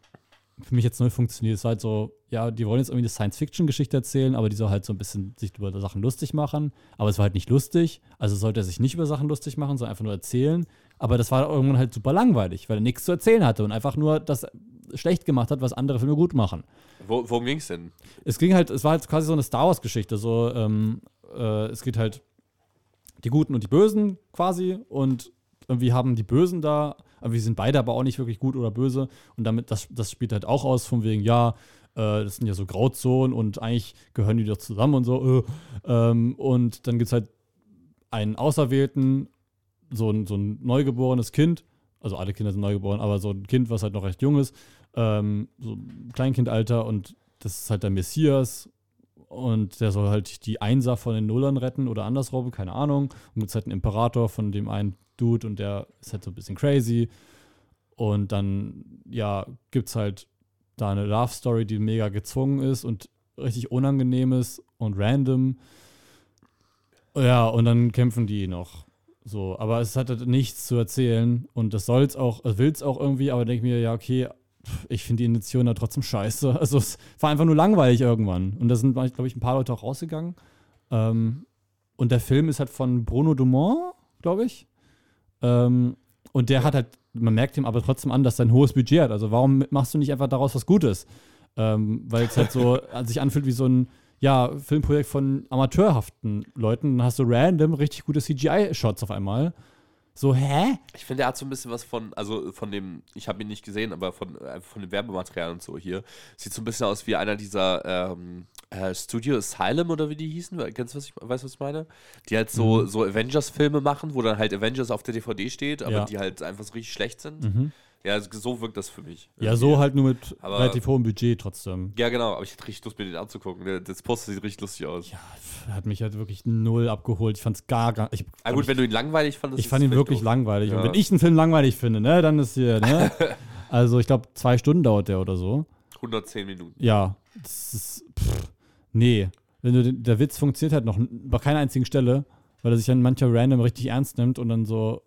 für mich jetzt null funktioniert. Es war halt so, ja, die wollen jetzt irgendwie eine Science-Fiction-Geschichte erzählen, aber die soll halt so ein bisschen sich über Sachen lustig machen. Aber es war halt nicht lustig. Also sollte er sich nicht über Sachen lustig machen, sondern einfach nur erzählen. Aber das war irgendwann halt super langweilig, weil er nichts zu erzählen hatte und einfach nur das schlecht gemacht hat, was andere Filme gut machen. Wo, worum ging es denn? Es ging halt, es war halt quasi so eine Star Wars-Geschichte. So, ähm, äh, es geht halt die Guten und die Bösen quasi und irgendwie haben die Bösen da, aber wir sind beide aber auch nicht wirklich gut oder böse und damit, das, das spielt halt auch aus, von wegen, ja, äh, das sind ja so Grauzonen und eigentlich gehören die doch zusammen und so. Äh, ähm, und dann gibt es halt einen Auserwählten, so ein, so ein neugeborenes Kind, also alle Kinder sind neugeboren, aber so ein Kind, was halt noch recht jung ist, ähm, so Kleinkindalter und das ist halt der Messias und der soll halt die Einser von den Nullern retten oder andersrum, keine Ahnung. Und gibt halt einen Imperator von dem einen Dude und der ist halt so ein bisschen crazy. Und dann, ja, gibt es halt da eine Love Story, die mega gezwungen ist und richtig unangenehm ist und random. Ja, und dann kämpfen die noch. So, aber es hat halt nichts zu erzählen und das soll es auch, will es auch irgendwie, aber denke mir, ja, okay, ich finde die Intention da trotzdem scheiße. Also es war einfach nur langweilig irgendwann. Und da sind, glaube ich, ein paar Leute auch rausgegangen. Ähm, und der Film ist halt von Bruno Dumont, glaube ich. Ähm, und der hat halt, man merkt ihm aber trotzdem an, dass er ein hohes Budget hat. Also warum machst du nicht einfach daraus was Gutes? Ähm, weil es halt so sich anfühlt wie so ein ja, Filmprojekt von amateurhaften Leuten. Dann hast du random richtig gute CGI-Shots auf einmal. So, hä? Ich finde, er hat so ein bisschen was von, also von dem, ich habe ihn nicht gesehen, aber von, äh, von dem Werbematerial und so hier. Sieht so ein bisschen aus wie einer dieser ähm, äh, Studio Asylum oder wie die hießen. Kennst du, was ich, weißt du, was ich meine? Die halt so, so Avengers-Filme machen, wo dann halt Avengers auf der DVD steht, aber Ja. die halt einfach so richtig schlecht sind. Mhm. Ja, so wirkt das für mich. Ja, so halt nur mit Aber- relativ hohem Budget trotzdem. Ja, genau, aber ich hätte richtig Lust, mir den anzugucken. Der- Das Poster sieht richtig lustig aus. Ja, hat mich halt wirklich null abgeholt. Ich fand's gar, gar. Ich, Ah, gut, wenn du ihn langweilig fandest. ich fand ihn wirklich doof. langweilig. Und Ja. wenn ich einen Film langweilig finde, ne, dann ist hier, ne? also ich glaube, zwei Stunden dauert der oder so. 110 Minuten. Ja, das ist. Pff, nee. Wenn du, der Witz funktioniert halt noch bei keiner einzigen Stelle, weil er sich an mancher random richtig ernst nimmt und dann so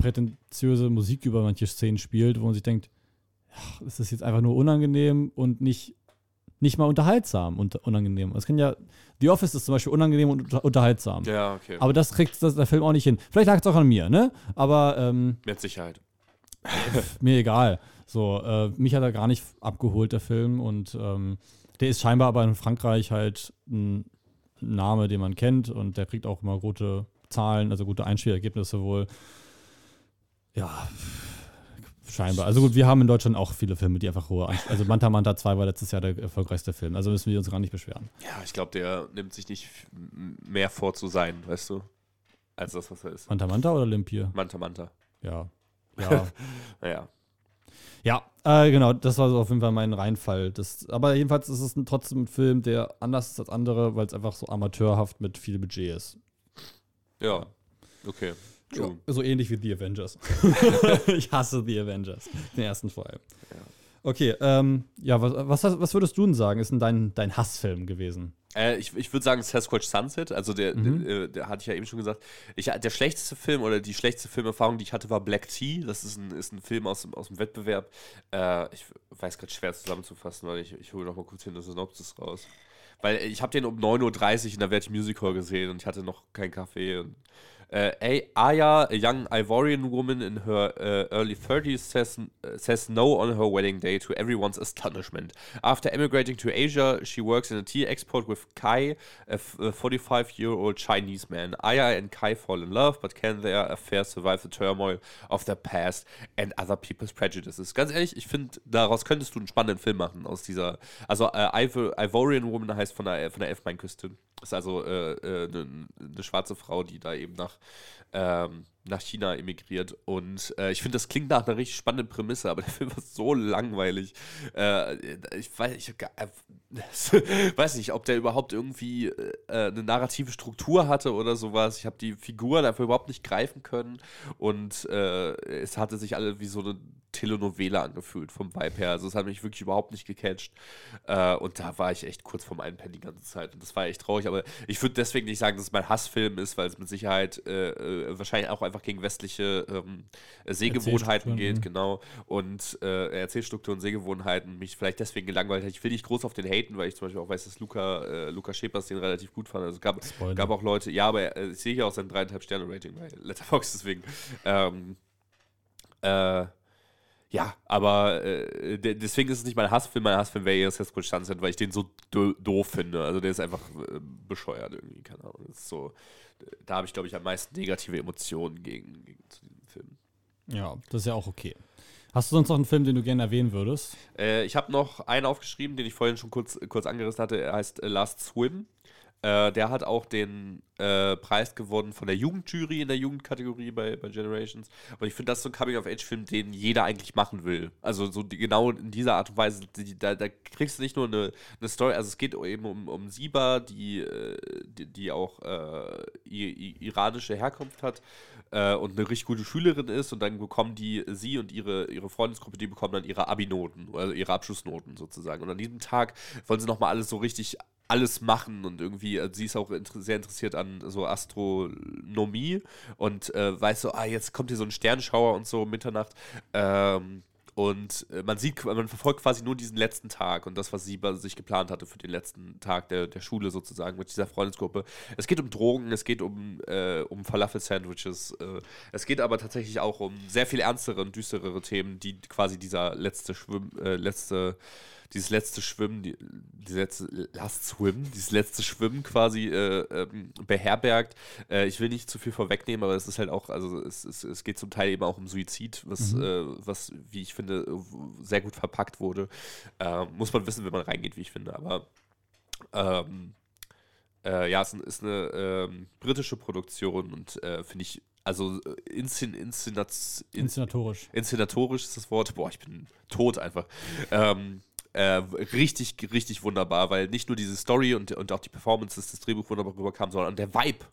prätentiöse Musik über manche Szenen spielt, wo man sich denkt, ach, ist das jetzt einfach nur unangenehm und nicht, nicht mal unterhaltsam und unangenehm. Es kann ja, The Office ist zum Beispiel unangenehm und unter, unterhaltsam. Ja, okay. Aber das kriegt das, der Film auch nicht hin. Vielleicht lag es auch an mir, ne? Aber ähm, Mit Sicherheit. mir egal. So, äh, mich hat er gar nicht abgeholt, der Film. Und ähm, der ist scheinbar aber in Frankreich halt ein Name, den man kennt. Und der kriegt auch immer gute Zahlen, also gute Einspielergebnisse wohl. Ja, scheinbar. Also gut, wir haben in Deutschland auch viele Filme, die einfach hohe Also Manta Manta 2 war letztes Jahr der erfolgreichste Film. Also müssen wir uns gar nicht beschweren. Ja, ich glaube, der nimmt sich nicht mehr vor zu sein, weißt du? Als das, was er ist. Manta Manta oder Limpier? Manta Manta. Ja. Ja. Naja. Ja, äh, genau, das war so auf jeden Fall mein Reinfall. Das, aber jedenfalls ist es ein, trotzdem ein Film, der anders ist als andere, weil es einfach so amateurhaft mit viel Budget ist. Ja, okay. Ja, so ähnlich wie The Avengers. ich hasse The Avengers. Den ersten vor allem. Ja. Okay, ähm, ja, was, was, was würdest du denn sagen, ist denn dein, dein Hassfilm gewesen? Äh, ich ich würde sagen Sasquatch Sunset, also der, mhm. der, der, hatte ich ja eben schon gesagt. Ich, der schlechteste Film oder die schlechteste Filmerfahrung, die ich hatte, war Black Tea. Das ist ein, ist ein Film aus, aus dem Wettbewerb. Äh, ich weiß gerade schwer zusammenzufassen, weil ich, ich hole noch mal kurz hin das Synopsis raus. Weil ich habe den um 9.30 Uhr in der Welt Music Hall gesehen und ich hatte noch keinen Kaffee. Und Uh, Aya, a young Ivorian woman in her uh, early 30s, says, uh, says no on her wedding day to everyone's astonishment. After emigrating to Asia, she works in a tea export with Kai, a 45 year old Chinese man. Aya and Kai fall in love, but can their affair survive the turmoil of their past and other people's prejudices? Ganz ehrlich, ich finde, daraus könntest du einen spannenden Film machen. Aus dieser, also äh, Ivor, Ivorian Woman heißt von der, von der Elfenbeinküste. Ist also eine äh, äh, ne, ne schwarze Frau, die da eben nach ähm, nach China emigriert. Und äh, ich finde, das klingt nach einer richtig spannenden Prämisse, aber der Film war so langweilig. Äh, ich weiß, ich äh, weiß nicht, ob der überhaupt irgendwie äh, eine narrative Struktur hatte oder sowas. Ich habe die Figuren einfach überhaupt nicht greifen können. Und äh, es hatte sich alle wie so eine Telenovela angefühlt vom Vibe her. Also es hat mich wirklich überhaupt nicht gecatcht. Äh, und da war ich echt kurz vorm Einpennen die ganze Zeit. Und das war echt traurig. Aber ich würde deswegen nicht sagen, dass es mein Hassfilm ist, weil es mit Sicherheit äh, wahrscheinlich auch einfach gegen westliche ähm, Sehgewohnheiten geht, ja. genau. Und äh, Erzählstrukturen, Sehgewohnheiten mich vielleicht deswegen gelangweilt hat. Ich will nicht groß auf den haten, weil ich zum Beispiel auch weiß, dass Luca, äh, Luca Schepers den relativ gut fand. Also es gab, gab auch Leute, ja, aber äh, ich sehe hier auch sein dreieinhalb Sterne Rating bei Letterboxd, deswegen. Ähm, äh, ja, aber äh, deswegen ist es nicht mein Hassfilm. Mein Hassfilm wäre Sasquatch Sunset, weil ich den so do doof finde. Also der ist einfach äh, bescheuert irgendwie, keine Ahnung. Das ist so, da habe ich, glaube ich, am meisten negative Emotionen gegen, gegen zu diesem Film. Ja, das ist ja auch okay. Hast du sonst noch einen Film, den du gerne erwähnen würdest? Äh, ich habe noch einen aufgeschrieben, den ich vorhin schon kurz, kurz angerissen hatte. Er heißt äh, Last Swim. Äh, der hat auch den äh, Preis gewonnen von der Jugendjury in der Jugendkategorie bei, bei Generations. Und ich finde, das ist so ein Coming-of-Age-Film, den jeder eigentlich machen will. Also so die, genau in dieser Art und Weise. Die, da, da, kriegst du nicht nur eine, eine Story, also es geht eben um, um Siba, die, äh, die, die, auch äh, iranische Herkunft hat äh, und eine richtig gute Schülerin ist. Und dann bekommen die, sie und ihre, ihre Freundesgruppe, die bekommen dann ihre Abi-Noten, also ihre Abschlussnoten sozusagen. Und an diesem Tag wollen sie nochmal alles so richtig alles machen und irgendwie, also sie ist auch inter sehr interessiert an so Astronomie und äh, weiß so, ah, jetzt kommt hier so ein Sternschauer und so Mitternacht. Ähm, und äh, man sieht, man verfolgt quasi nur diesen letzten Tag und das, was sie sich geplant hatte für den letzten Tag der, der Schule sozusagen mit dieser Freundesgruppe. Es geht um Drogen, es geht um, äh, um Falafel-Sandwiches. Äh, es geht aber tatsächlich auch um sehr viel ernstere und düsterere Themen, die quasi dieser letzte Schwimm, äh, letzte dieses letzte Schwimmen, die, die letzte Last Swim, dieses letzte Schwimmen quasi äh, ähm, beherbergt. Äh, ich will nicht zu viel vorwegnehmen, aber es ist halt auch, also es, es, es geht zum Teil eben auch um Suizid, was, mhm. äh, was wie ich finde, sehr gut verpackt wurde. Äh, muss man wissen, wenn man reingeht, wie ich finde, aber ähm, äh, ja, es ist eine ähm, britische Produktion und äh, finde ich also Inszen, Inszenat, in, inszenatorisch. Inszenatorisch ist das Wort. Boah, ich bin tot einfach. Ähm, äh, richtig, richtig wunderbar, weil nicht nur diese Story und, und auch die Performances des Drehbuchs wunderbar rüberkamen, sondern der Vibe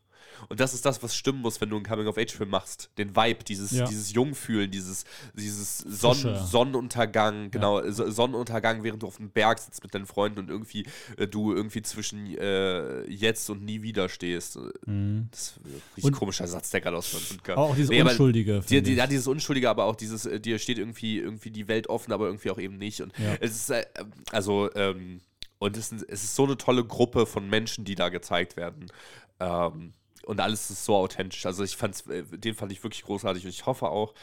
und das ist das, was stimmen muss, wenn du einen Coming-of-Age-Film machst. Den Vibe, dieses, ja. dieses Jungfühlen, dieses, dieses Sonn Sonnenuntergang, genau, ja. Sonnenuntergang, während du auf dem Berg sitzt mit deinen Freunden und irgendwie äh, du irgendwie zwischen äh, jetzt und nie wieder stehst. Mhm. Das ist ein richtig und komischer Satz, der gerade aus meinem Mund kam. Auch dieses nee, Unschuldige. Die, die, ja, dieses Unschuldige, aber auch dieses, äh, dir steht irgendwie, irgendwie die Welt offen, aber irgendwie auch eben nicht. Und ja. es ist, äh, also, ähm, und es ist, es ist so eine tolle Gruppe von Menschen, die da gezeigt werden. Ähm, und alles ist so authentisch. Also ich fand's, äh, den fand ich wirklich großartig und ich hoffe auch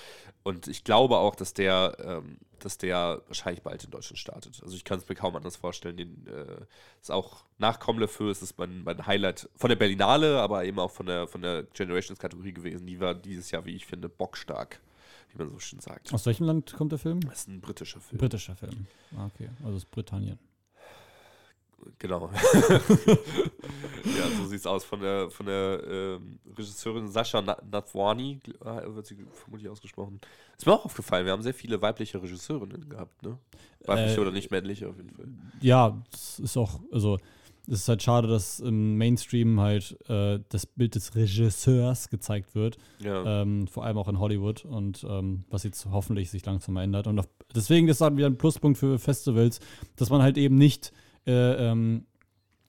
und ich glaube auch, dass der, ähm, dass der wahrscheinlich bald in Deutschland startet. Also ich kann es mir kaum anders vorstellen. Den äh, ist auch nach Comme le Feu ist es mein, mein Highlight von der Berlinale, aber eben auch von der von der Generations-Kategorie gewesen. Die war dieses Jahr, wie ich finde, bockstark, wie man so schön sagt. Aus welchem Land kommt der Film? Das ist ein britischer Film. Britischer Film. Ah, okay. Also aus Britannien. Genau. ja, so sieht's aus. Von der, von der ähm, Regisseurin Sascha Nathwani äh, wird sie vermutlich ausgesprochen. Ist mir auch aufgefallen, wir haben sehr viele weibliche Regisseurinnen gehabt, ne? Weibliche äh, oder nicht männliche auf jeden Fall. Ja, das ist auch, also es ist halt schade, dass im Mainstream halt äh, das Bild des Regisseurs gezeigt wird. Ja. Ähm, vor allem auch in Hollywood und ähm, was jetzt hoffentlich sich langsam ändert. Und auf, deswegen ist dann wieder ein Pluspunkt für Festivals, dass man halt eben nicht äh, ähm,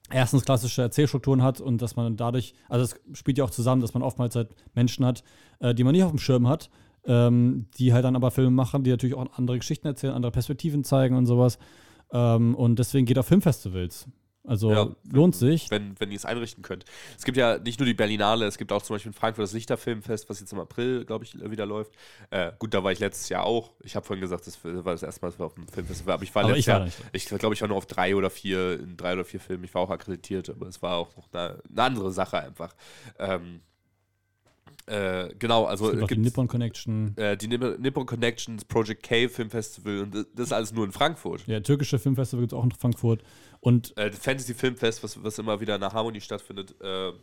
erstens klassische Erzählstrukturen hat und dass man dadurch, also es spielt ja auch zusammen, dass man oftmals halt Menschen hat, äh, die man nicht auf dem Schirm hat, ähm, die halt dann aber Filme machen, die natürlich auch andere Geschichten erzählen, andere Perspektiven zeigen und sowas. Ähm, und deswegen geht auf Filmfestivals. Also ja, lohnt sich. Wenn, wenn ihr es einrichten könnt. Es gibt ja nicht nur die Berlinale, es gibt auch zum Beispiel in Frankfurt das Lichterfilmfest, was jetzt im April, glaube ich, wieder läuft. Äh, gut, da war ich letztes Jahr auch. Ich habe vorhin gesagt, das war das erste Mal, dass wir auf dem Filmfestival aber ich war aber letztes ich war Jahr, nicht. ich glaube, ich war nur auf drei oder vier, in drei oder vier Filmen. Ich war auch akkreditiert, aber es war auch noch eine, eine andere Sache einfach. Ähm, äh, genau, also. Es gibt die Nippon Connection. Äh, die Nippon Connections, Project K Filmfestival und das ist alles nur in Frankfurt. Ja, türkische Filmfestival gibt es auch in Frankfurt. Und äh, Fantasy Filmfest, was, was immer wieder in der Harmonie stattfindet, äh,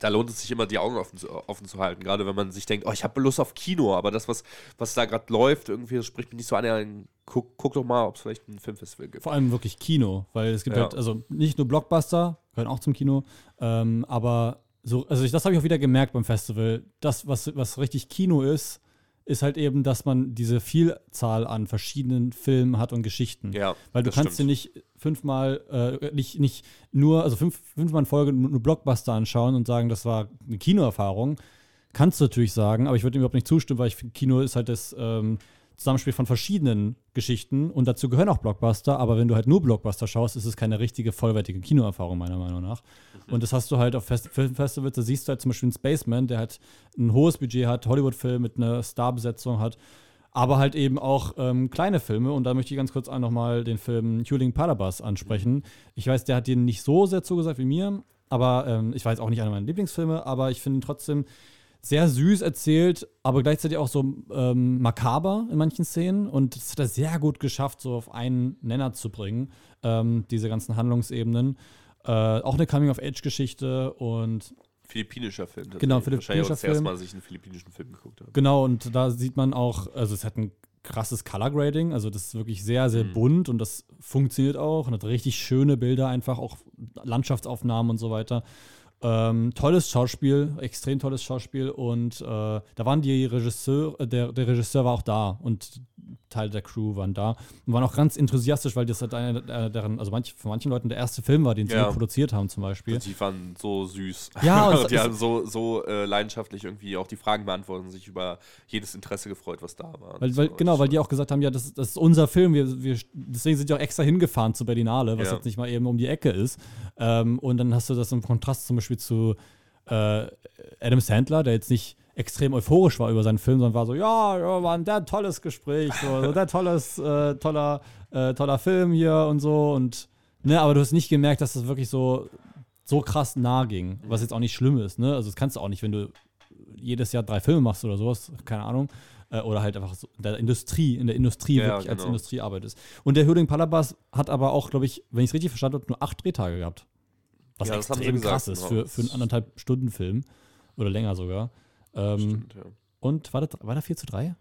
da lohnt es sich immer, die Augen offen zu, offen zu halten. Gerade wenn man sich denkt, oh, ich habe Lust auf Kino, aber das, was, was da gerade läuft, irgendwie, spricht mich nicht so an. Guck, guck doch mal, ob es vielleicht ein Filmfestival gibt. Vor allem wirklich Kino, weil es gibt ja. halt, also nicht nur Blockbuster, gehören auch zum Kino, ähm, aber so, also ich, das habe ich auch wieder gemerkt beim Festival. Das, was, was richtig Kino ist, ist halt eben, dass man diese Vielzahl an verschiedenen Filmen hat und Geschichten. Ja, Weil du kannst stimmt. dir nicht fünfmal, äh, nicht, nicht nur, also fünf, fünfmal in Folge nur Blockbuster anschauen und sagen, das war eine Kinoerfahrung. Kannst du natürlich sagen, aber ich würde ihm überhaupt nicht zustimmen, weil ich finde, Kino ist halt das ähm, Zusammenspiel von verschiedenen Geschichten und dazu gehören auch Blockbuster, aber wenn du halt nur Blockbuster schaust, ist es keine richtige, vollwertige Kinoerfahrung, meiner Meinung nach. Mhm. Und das hast du halt auf Fest Filmfestivals, da siehst du halt zum Beispiel einen Spaceman, der halt ein hohes Budget hat, Hollywood-Film mit einer Starbesetzung hat, aber halt eben auch ähm, kleine Filme. Und da möchte ich ganz kurz auch nochmal den Film Huling Palabas ansprechen. Ich weiß, der hat dir nicht so sehr zugesagt wie mir, aber ähm, ich weiß auch nicht einer meiner Lieblingsfilme, aber ich finde ihn trotzdem sehr süß erzählt, aber gleichzeitig auch so ähm, makaber in manchen Szenen. Und das hat er sehr gut geschafft, so auf einen Nenner zu bringen, ähm, diese ganzen Handlungsebenen. Äh, auch eine Coming-of-Age-Geschichte und philippinischer Film. Genau, philippinischer Film. Das Mal, dass ich einen philippinischen Film geguckt habe. Genau, und da sieht man auch, also es hat ein krasses Color Grading, also das ist wirklich sehr, sehr mhm. bunt und das funktioniert auch und hat richtig schöne Bilder, einfach auch Landschaftsaufnahmen und so weiter. Ähm, tolles Schauspiel, extrem tolles Schauspiel und äh, da waren die Regisseur, äh, der, der Regisseur war auch da und Teil der Crew waren da und waren auch ganz enthusiastisch, weil das halt einer deren, also manch, für manchen Leuten der erste Film war, den sie ja. produziert haben zum Beispiel. Und die waren so süß. Ja, die haben so, so äh, leidenschaftlich irgendwie auch die Fragen beantwortet und sich über jedes Interesse gefreut, was da war. Weil, weil so genau, weil die auch gesagt haben, ja, das, das ist unser Film, wir, wir, deswegen sind die auch extra hingefahren zur Berlinale, was ja. jetzt nicht mal eben um die Ecke ist. Ähm, und dann hast du das im Kontrast zum Beispiel zu äh, Adam Sandler, der jetzt nicht extrem euphorisch war über seinen Film, sondern war so, ja, ja war ein der tolles Gespräch, so, so der tolles, äh, toller, äh, toller Film hier und so und ne, aber du hast nicht gemerkt, dass das wirklich so so krass nah ging, was jetzt auch nicht schlimm ist, ne? Also das kannst du auch nicht, wenn du jedes Jahr drei Filme machst oder sowas, keine Ahnung, äh, oder halt einfach so in der Industrie, in der Industrie ja, wirklich genau. als Industrie arbeitest. Und der Hürding Palabas hat aber auch, glaube ich, wenn ich es richtig verstanden habe, nur acht Drehtage gehabt. Was ja, extrem krass ist für, für einen anderthalb Stunden Film oder länger sogar. Ähm, Stimmt, ja. Und war, das, war da 4 zu 3?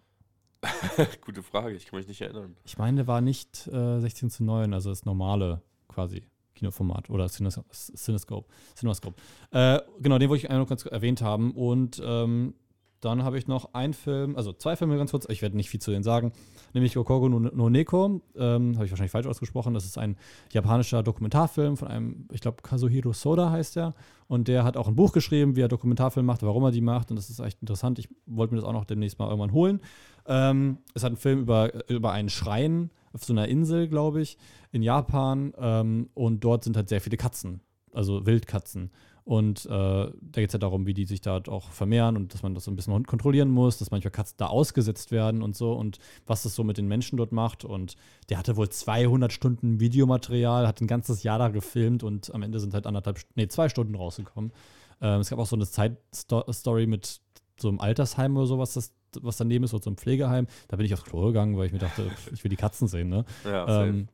Gute Frage, ich kann mich nicht erinnern. Ich meine, der war nicht äh, 16 zu 9, also das normale quasi Kinoformat oder Cinescope. Cinescope. Äh, genau, den wollte ich einmal ganz erwähnt haben. Und ähm, dann habe ich noch einen Film, also zwei Filme ganz kurz, ich werde nicht viel zu denen sagen, nämlich Gokogo no Neko, ähm, habe ich wahrscheinlich falsch ausgesprochen, das ist ein japanischer Dokumentarfilm von einem, ich glaube, Kazuhiro Soda heißt der und der hat auch ein Buch geschrieben, wie er Dokumentarfilm macht, warum er die macht und das ist echt interessant, ich wollte mir das auch noch demnächst mal irgendwann holen. Ähm, es hat einen Film über, über einen Schrein auf so einer Insel, glaube ich, in Japan ähm, und dort sind halt sehr viele Katzen, also Wildkatzen. Und äh, da geht es ja darum, wie die sich da auch vermehren und dass man das so ein bisschen kontrollieren muss, dass manchmal Katzen da ausgesetzt werden und so und was das so mit den Menschen dort macht. Und der hatte wohl 200 Stunden Videomaterial, hat ein ganzes Jahr da gefilmt und am Ende sind halt anderthalb, nee, zwei Stunden rausgekommen. Ähm, es gab auch so eine Zeitstory mit so einem Altersheim oder sowas, das, was daneben ist, oder so einem Pflegeheim. Da bin ich aufs Klo gegangen, weil ich mir dachte, ich will die Katzen sehen, ne? Ja, ähm,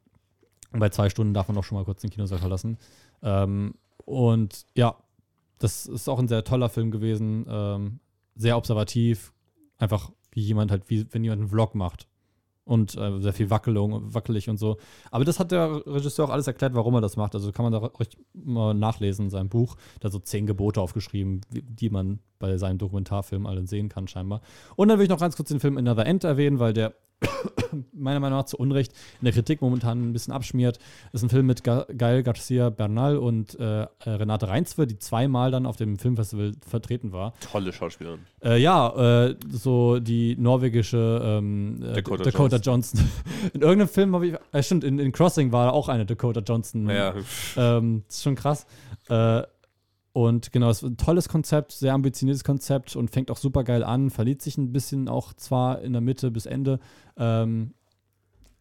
bei zwei Stunden darf man auch schon mal kurz den Kinosaal verlassen. Ähm, und ja, das ist auch ein sehr toller Film gewesen. Ähm, sehr observativ. Einfach wie jemand halt, wie wenn jemand einen Vlog macht. Und äh, sehr viel Wackelung, wackelig und so. Aber das hat der Regisseur auch alles erklärt, warum er das macht. Also kann man da mal nachlesen in seinem Buch. Da so zehn Gebote aufgeschrieben, die man bei seinem Dokumentarfilm alle sehen kann, scheinbar. Und dann will ich noch ganz kurz den Film Another End erwähnen, weil der meiner Meinung nach zu Unrecht in der Kritik momentan ein bisschen abschmiert. Das ist ein Film mit Gael Garcia Bernal und äh, Renate Reinswe, die zweimal dann auf dem Filmfestival vertreten war. Tolle Schauspielerin. Äh, ja, äh, so die norwegische ähm, äh, Dakota, Dakota Johnson. Johnson. in irgendeinem Film habe ich, äh, stimmt, in, in, Crossing war auch eine Dakota Johnson. Ja. Ähm, ist schon krass. Äh, und genau, es ist ein tolles Konzept, sehr ambitioniertes Konzept und fängt auch super geil an, verliert sich ein bisschen auch zwar in der Mitte bis Ende. Ähm,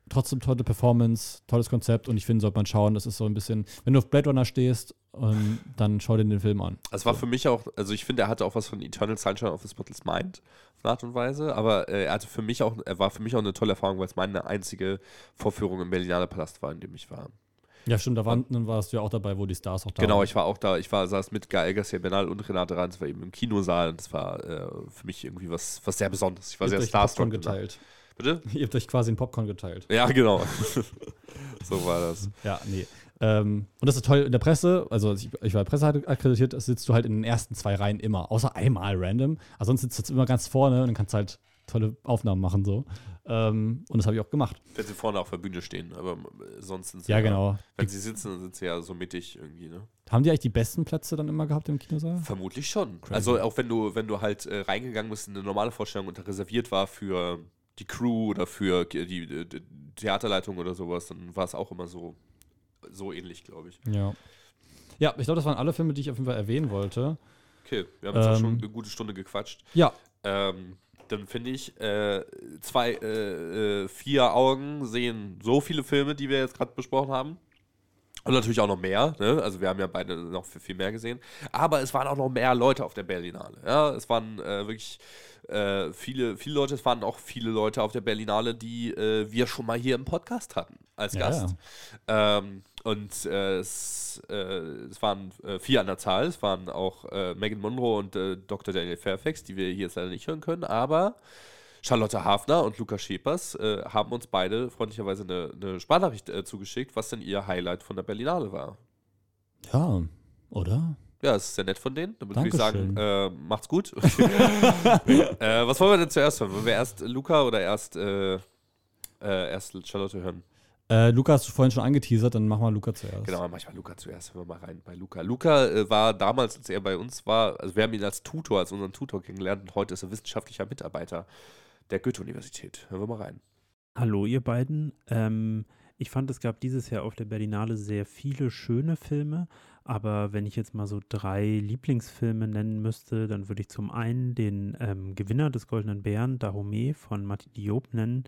trotzdem tolle Performance, tolles Konzept und ich finde, sollte man schauen, das ist so ein bisschen, wenn du auf Blade Runner stehst, um, dann schau dir den Film an. Es war so. für mich auch, also ich finde, er hatte auch was von Eternal Sunshine of the Spotless Mind auf eine Art und Weise, aber äh, er hatte für mich auch, er war für mich auch eine tolle Erfahrung, weil es meine einzige Vorführung im Berlinale Palast war, in dem ich war. Ja, stimmt, da waren, dann warst du ja auch dabei, wo die Stars auch da Genau, waren. ich war auch da. Ich war, saß mit Gael Garcia Bernal und Renate Rans, war eben im Kinosaal und das war äh, für mich irgendwie was, was sehr Besonderes. Ich war Ihr sehr starstruck. geteilt. Bitte? Ihr habt euch quasi ein Popcorn geteilt. Ja, genau. so war das. Ja, nee. Ähm, und das ist toll in der Presse, also ich, ich war Presse akkreditiert, sitzt du halt in den ersten zwei Reihen immer, außer einmal random. ansonsten sitzt du immer ganz vorne und dann kannst du halt tolle Aufnahmen machen so. Ähm, und das habe ich auch gemacht. Wenn sie vorne auf der Bühne stehen, aber sonst sind sie ja, genau. Wenn sie sitzen, dann sind sie ja so mittig irgendwie, ne? Haben die eigentlich die besten Plätze dann immer gehabt im Kinosaal? Vermutlich schon. Crazy. Also auch wenn du, wenn du halt äh, reingegangen bist in eine normale Vorstellung und da reserviert war für die Crew oder für die, die, die Theaterleitung oder sowas, dann war es auch immer so, so ähnlich, glaube ich. Ja. Ja, ich glaube, das waren alle Filme, die ich auf jeden Fall erwähnen wollte. Okay, wir haben jetzt ähm, schon eine gute Stunde gequatscht. Ja. Ähm, dann finde ich, äh, zwei, äh, äh, vier Augen sehen so viele Filme, die wir jetzt gerade besprochen haben. Und natürlich auch noch mehr, ne? Also wir haben ja beide noch viel, mehr gesehen. Aber es waren auch noch mehr Leute auf der Berlinale. Ja? Es waren äh, wirklich äh, viele, viele Leute, es waren auch viele Leute auf der Berlinale, die äh, wir schon mal hier im Podcast hatten als Gast. Ja. Ähm, und äh, es, äh, es, waren äh, vier an der Zahl. Es waren auch äh, Megan Monroe und Dr. Daniel Fairfax, die wir hier jetzt leider nicht hören können, aber Charlotte Hafner und Lukas Schepers haben uns beide freundlicherweise eine, eine Sprachnachricht zugeschickt, was denn ihr Highlight von der Berlinale war. Ja, oder? Ja, das ist sehr nett von denen. Damit würde ich sagen, äh, macht's gut. äh, was wollen wir denn zuerst hören? Wollen wir erst Luca oder erst, äh, äh erst Charlotte hören? Äh, Luca hast du vorhin schon angeteasert, dann machen wir Luca zuerst. Genau, dann mach ich mal Luca zuerst. Hören wir mal rein bei Luca. Luca äh, war damals, als er bei uns war, also wir haben ihn als Tutor, als unseren Tutor kennengelernt und heute ist er wissenschaftlicher Mitarbeiter der Goethe-Universität. Hören wir mal rein. Hallo, ihr beiden. Ähm, ich fand, es gab dieses Jahr auf der Berlinale sehr viele schöne Filme, aber wenn ich jetzt mal so drei Lieblingsfilme nennen müsste, dann würde ich zum einen den ähm, Gewinner des Goldenen Bären, Dahomey von Matti Diop nennen,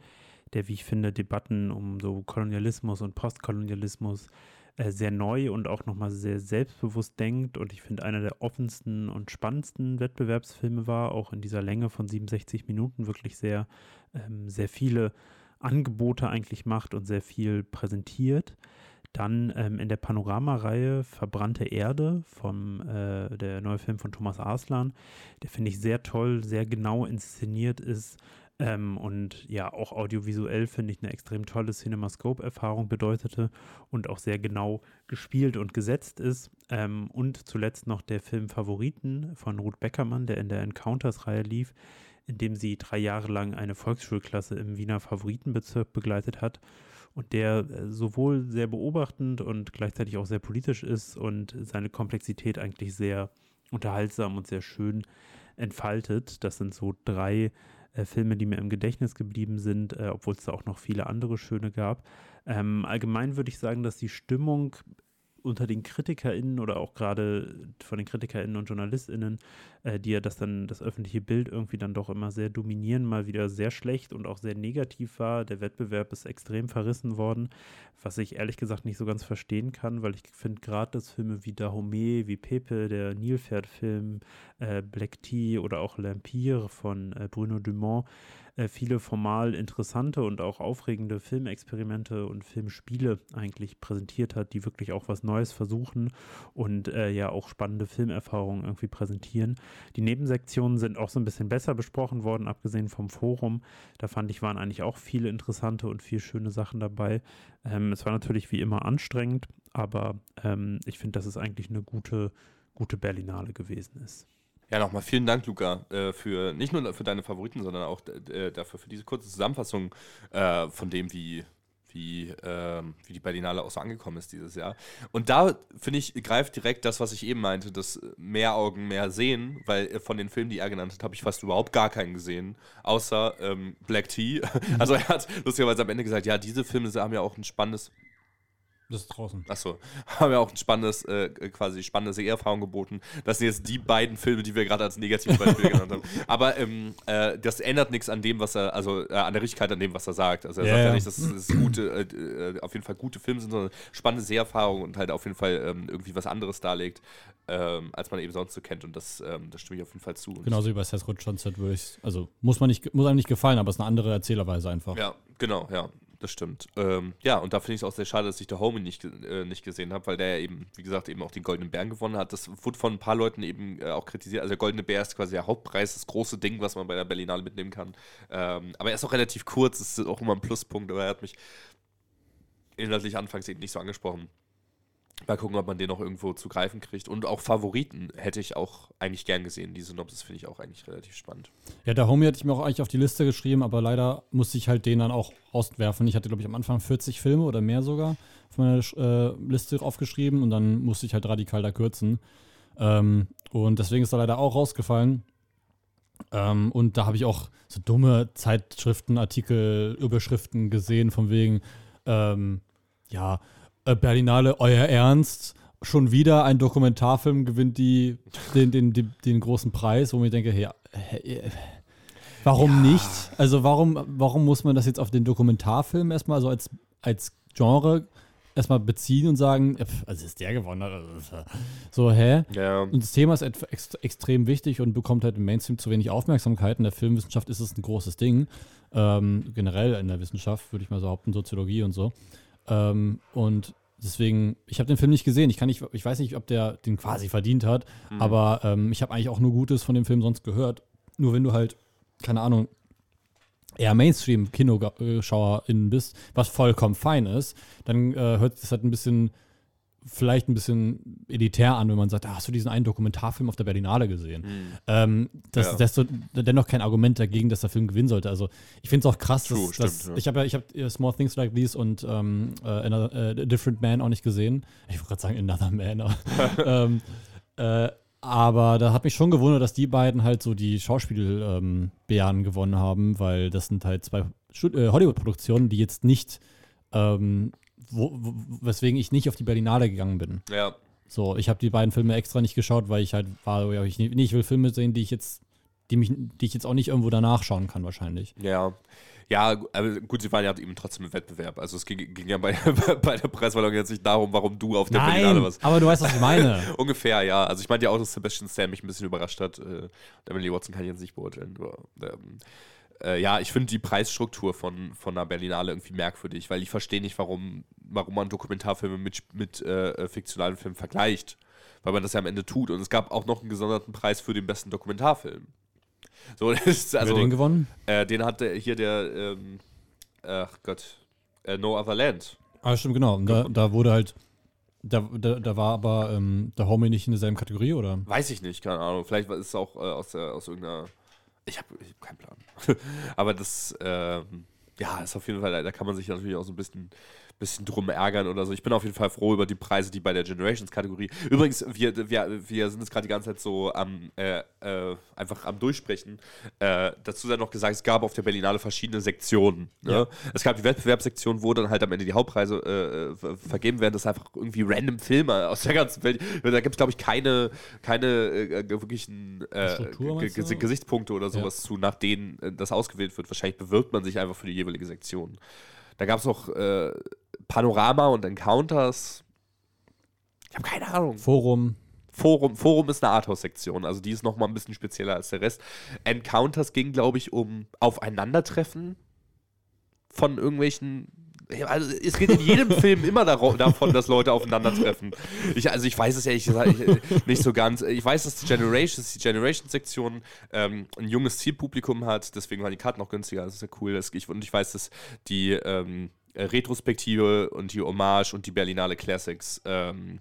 der, wie ich finde, Debatten um so Kolonialismus und Postkolonialismus äh, sehr neu und auch nochmal sehr selbstbewusst denkt und ich finde einer der offensten und spannendsten Wettbewerbsfilme war, auch in dieser Länge von 67 Minuten wirklich sehr, ähm, sehr viele Angebote eigentlich macht und sehr viel präsentiert. Dann ähm, in der Panoramareihe Verbrannte Erde vom äh, der neue Film von Thomas Arslan, der finde ich sehr toll, sehr genau inszeniert ist ähm, und ja auch audiovisuell finde ich eine extrem tolle CinemaScope-Erfahrung bedeutete und auch sehr genau gespielt und gesetzt ist. Ähm, und zuletzt noch der Film Favoriten von Ruth Beckermann, der in der Encounters-Reihe lief, in dem sie drei Jahre lang eine Volksschulklasse im Wiener Favoritenbezirk begleitet hat und der äh, sowohl sehr beobachtend und gleichzeitig auch sehr politisch ist und seine Komplexität eigentlich sehr unterhaltsam und sehr schön entfaltet. Das sind so drei äh, Filme, die mir im Gedächtnis geblieben sind, äh, obwohl es da auch noch viele andere schöne gab. Ähm, allgemein würde ich sagen, dass die Stimmung unter den KritikerInnen oder auch gerade von den KritikerInnen und JournalistInnen, äh, die ja das dann, das öffentliche Bild irgendwie dann doch immer sehr dominieren, mal wieder sehr schlecht und auch sehr negativ war. Der Wettbewerb ist extrem verrissen worden, was ich ehrlich gesagt nicht so ganz verstehen kann, weil ich finde gerade, dass Filme wie Dahomey, wie Pepe, der Nilpferd-Film, äh, Black Tea oder auch L'Empire von äh, Bruno Dumont, äh, viele formal interessante und auch aufregende Filmexperimente und Filmspiele eigentlich präsentiert hat, die wirklich auch was Neues versuchen und äh, ja auch spannende Filmerfahrungen irgendwie präsentieren. Die Nebensektionen sind auch so ein bisschen besser besprochen worden, abgesehen vom Forum. Da fand ich, waren eigentlich auch viele interessante und viel schöne Sachen dabei. Ähm, es war natürlich wie immer anstrengend, aber ähm, ich finde, dass es eigentlich eine gute, gute Berlinale gewesen ist. Ja, nochmal vielen Dank, Luca, äh, für nicht nur für deine Favoriten, sondern auch äh, dafür für diese kurze Zusammenfassung äh, von dem, wie, wie, ähm, wie die Berlinale auch so angekommen ist dieses Jahr. Und da, finde ich, greift direkt das, was ich eben meinte, das mehr Augen, mehr sehen, weil von den Filmen, die er genannt hat, habe ich fast überhaupt gar keinen gesehen, außer ähm, Black Tea. Also er hat lustigerweise am Ende gesagt, ja, diese Filme haben ja auch ein spannendes das ist draußen. Achso, haben wir auch ein spannendes, äh, quasi spannende Seherfahrung geboten. Das sind jetzt die beiden Filme, die wir gerade als Negativbeispiel genannt haben. Aber ähm, äh, das ändert nichts an dem, was er, also äh, an der Richtigkeit an dem, was er sagt. Also er yeah. sagt ja nicht, dass es gute, äh, äh, auf jeden Fall gute Filme sind, sondern spannende Seherfahrung und halt auf jeden Fall ähm, irgendwie was anderes darlegt, ähm, als man eben sonst so kennt. Und das, ähm, das stimme ich auf jeden Fall zu. Genauso wie bei Seth Johnson würde ich, also muss man nicht, muss einem nicht gefallen, aber es ist eine andere Erzählerweise einfach. Ja, genau, ja das stimmt. Ähm, ja, und da finde ich es auch sehr schade, dass ich der Homie nicht, äh, nicht gesehen habe, weil der ja eben, wie gesagt, eben auch den Goldenen Bären gewonnen hat. Das wurde von ein paar Leuten eben äh, auch kritisiert. Also der Goldene Bär ist quasi der Hauptpreis, das große Ding, was man bei der Berlinale mitnehmen kann. Ähm, aber er ist auch relativ kurz, ist auch immer ein Pluspunkt, aber er hat mich inhaltlich anfangs eben nicht so angesprochen. Mal gucken, ob man den noch irgendwo zu greifen kriegt. Und auch Favoriten hätte ich auch eigentlich gern gesehen. Die Synopsis finde ich auch eigentlich relativ spannend. Ja, der Homie hatte ich mir auch eigentlich auf die Liste geschrieben, aber leider musste ich halt den dann auch auswerfen. Ich hatte, glaube ich, am Anfang 40 Filme oder mehr sogar auf meiner äh, Liste aufgeschrieben und dann musste ich halt radikal da kürzen. Ähm, und deswegen ist er leider auch rausgefallen. Ähm, und da habe ich auch so dumme Zeitschriften, Artikel, Überschriften gesehen, von wegen, ähm, ja, Berlinale, euer Ernst, schon wieder ein Dokumentarfilm gewinnt die, den, den, den, den großen Preis, wo ich denke, hey, hey warum ja. nicht? Also warum, warum muss man das jetzt auf den Dokumentarfilm erstmal so als, als Genre erstmal beziehen und sagen, also ist der gewonnen. Also so, hä? Ja. Und das Thema ist ex extrem wichtig und bekommt halt im Mainstream zu wenig Aufmerksamkeit. In der Filmwissenschaft ist es ein großes Ding. Ähm, generell in der Wissenschaft, würde ich mal so behaupten, Soziologie und so. Ähm, und deswegen, ich habe den Film nicht gesehen. Ich kann nicht, ich weiß nicht, ob der den quasi verdient hat, mhm. aber ähm, ich habe eigentlich auch nur Gutes von dem Film sonst gehört. Nur wenn du halt, keine Ahnung, eher Mainstream-Kinoschauerin bist, was vollkommen fein ist, dann äh, hört das halt ein bisschen vielleicht ein bisschen elitär an, wenn man sagt, ah, hast du diesen einen Dokumentarfilm auf der Berlinale gesehen? Mhm. Ähm, das, ja. ist dennoch kein Argument dagegen, dass der Film gewinnen sollte. Also ich finde es auch krass, True, dass, stimmt, dass ja. ich habe ja, ich habe Small Things Like These und ähm, uh, Another, uh, Different Man auch nicht gesehen. Ich wollte gerade sagen Another Man. ähm, äh, aber da hat mich schon gewundert, dass die beiden halt so die Schauspielbeeren ähm, gewonnen haben, weil das sind halt zwei äh, Hollywood-Produktionen, die jetzt nicht ähm, wo, wo, weswegen ich nicht auf die Berlinale gegangen bin. Ja. So, ich habe die beiden Filme extra nicht geschaut, weil ich halt war, ja, ich, nee, ich will Filme sehen, die ich jetzt, die mich, die ich jetzt auch nicht irgendwo danach schauen kann, wahrscheinlich. Ja. Ja, aber gut, sie waren ja eben trotzdem im Wettbewerb. Also es ging, ging ja bei, bei der Preisverleihung jetzt nicht darum, warum du auf der Nein, Berlinale warst. aber du weißt, was ich meine. Ungefähr, ja. Also ich meinte ja auch, dass Sebastian Stan mich ein bisschen überrascht hat. Äh, Emily Watson kann ich jetzt nicht beurteilen. Aber, ähm, äh, ja, ich finde die Preisstruktur von, von einer Berlinale irgendwie merkwürdig, weil ich verstehe nicht, warum, warum man Dokumentarfilme mit, mit äh, äh, fiktionalen Filmen vergleicht. Weil man das ja am Ende tut. Und es gab auch noch einen gesonderten Preis für den besten Dokumentarfilm. So, ist, also, Wer den gewonnen? Äh, den hatte hier der, ähm, ach Gott, äh, No Other Land. Ah, stimmt, genau. Da, da wurde halt da, da, da, war aber ähm, der Homie nicht in derselben Kategorie, oder? Weiß ich nicht, keine Ahnung. Vielleicht ist es auch äh, aus, der, aus irgendeiner ich habe hab keinen Plan. Aber das, ähm, ja, ist auf jeden Fall, da kann man sich natürlich auch so ein bisschen bisschen drum ärgern oder so. Ich bin auf jeden Fall froh über die Preise, die bei der Generations-Kategorie. Übrigens, wir, wir, wir sind jetzt gerade die ganze Zeit so am äh, äh, einfach am Durchsprechen. Äh, dazu sei noch gesagt, es gab auf der Berlinale verschiedene Sektionen. Ne? Ja. Es gab die Wettbewerbssektion, wo dann halt am Ende die Hauptpreise äh, äh, vergeben werden. Das ist einfach irgendwie random Filme aus der ganzen Welt. Da gibt es, glaube ich, keine, keine äh, wirklichen Gesichtspunkte oder sowas ja. zu, nach denen das ausgewählt wird. Wahrscheinlich bewirbt man sich einfach für die jeweilige Sektion. Da gab es auch Panorama und Encounters. Ich habe keine Ahnung. Forum. Forum, Forum ist eine Arthouse-Sektion, also die ist nochmal ein bisschen spezieller als der Rest. Encounters ging, glaube ich, um Aufeinandertreffen von irgendwelchen also es geht in jedem Film immer davon, dass Leute aufeinandertreffen. Ich, also ich weiß es ehrlich gesagt nicht so ganz. Ich weiß, dass die Generation, die Generation-Sektion ähm, ein junges Zielpublikum hat, deswegen waren die Karten auch günstiger. Das ist ja cool. Das, ich, und ich weiß, dass die ähm, Retrospektive und die Hommage und die Berlinale Classics, ähm,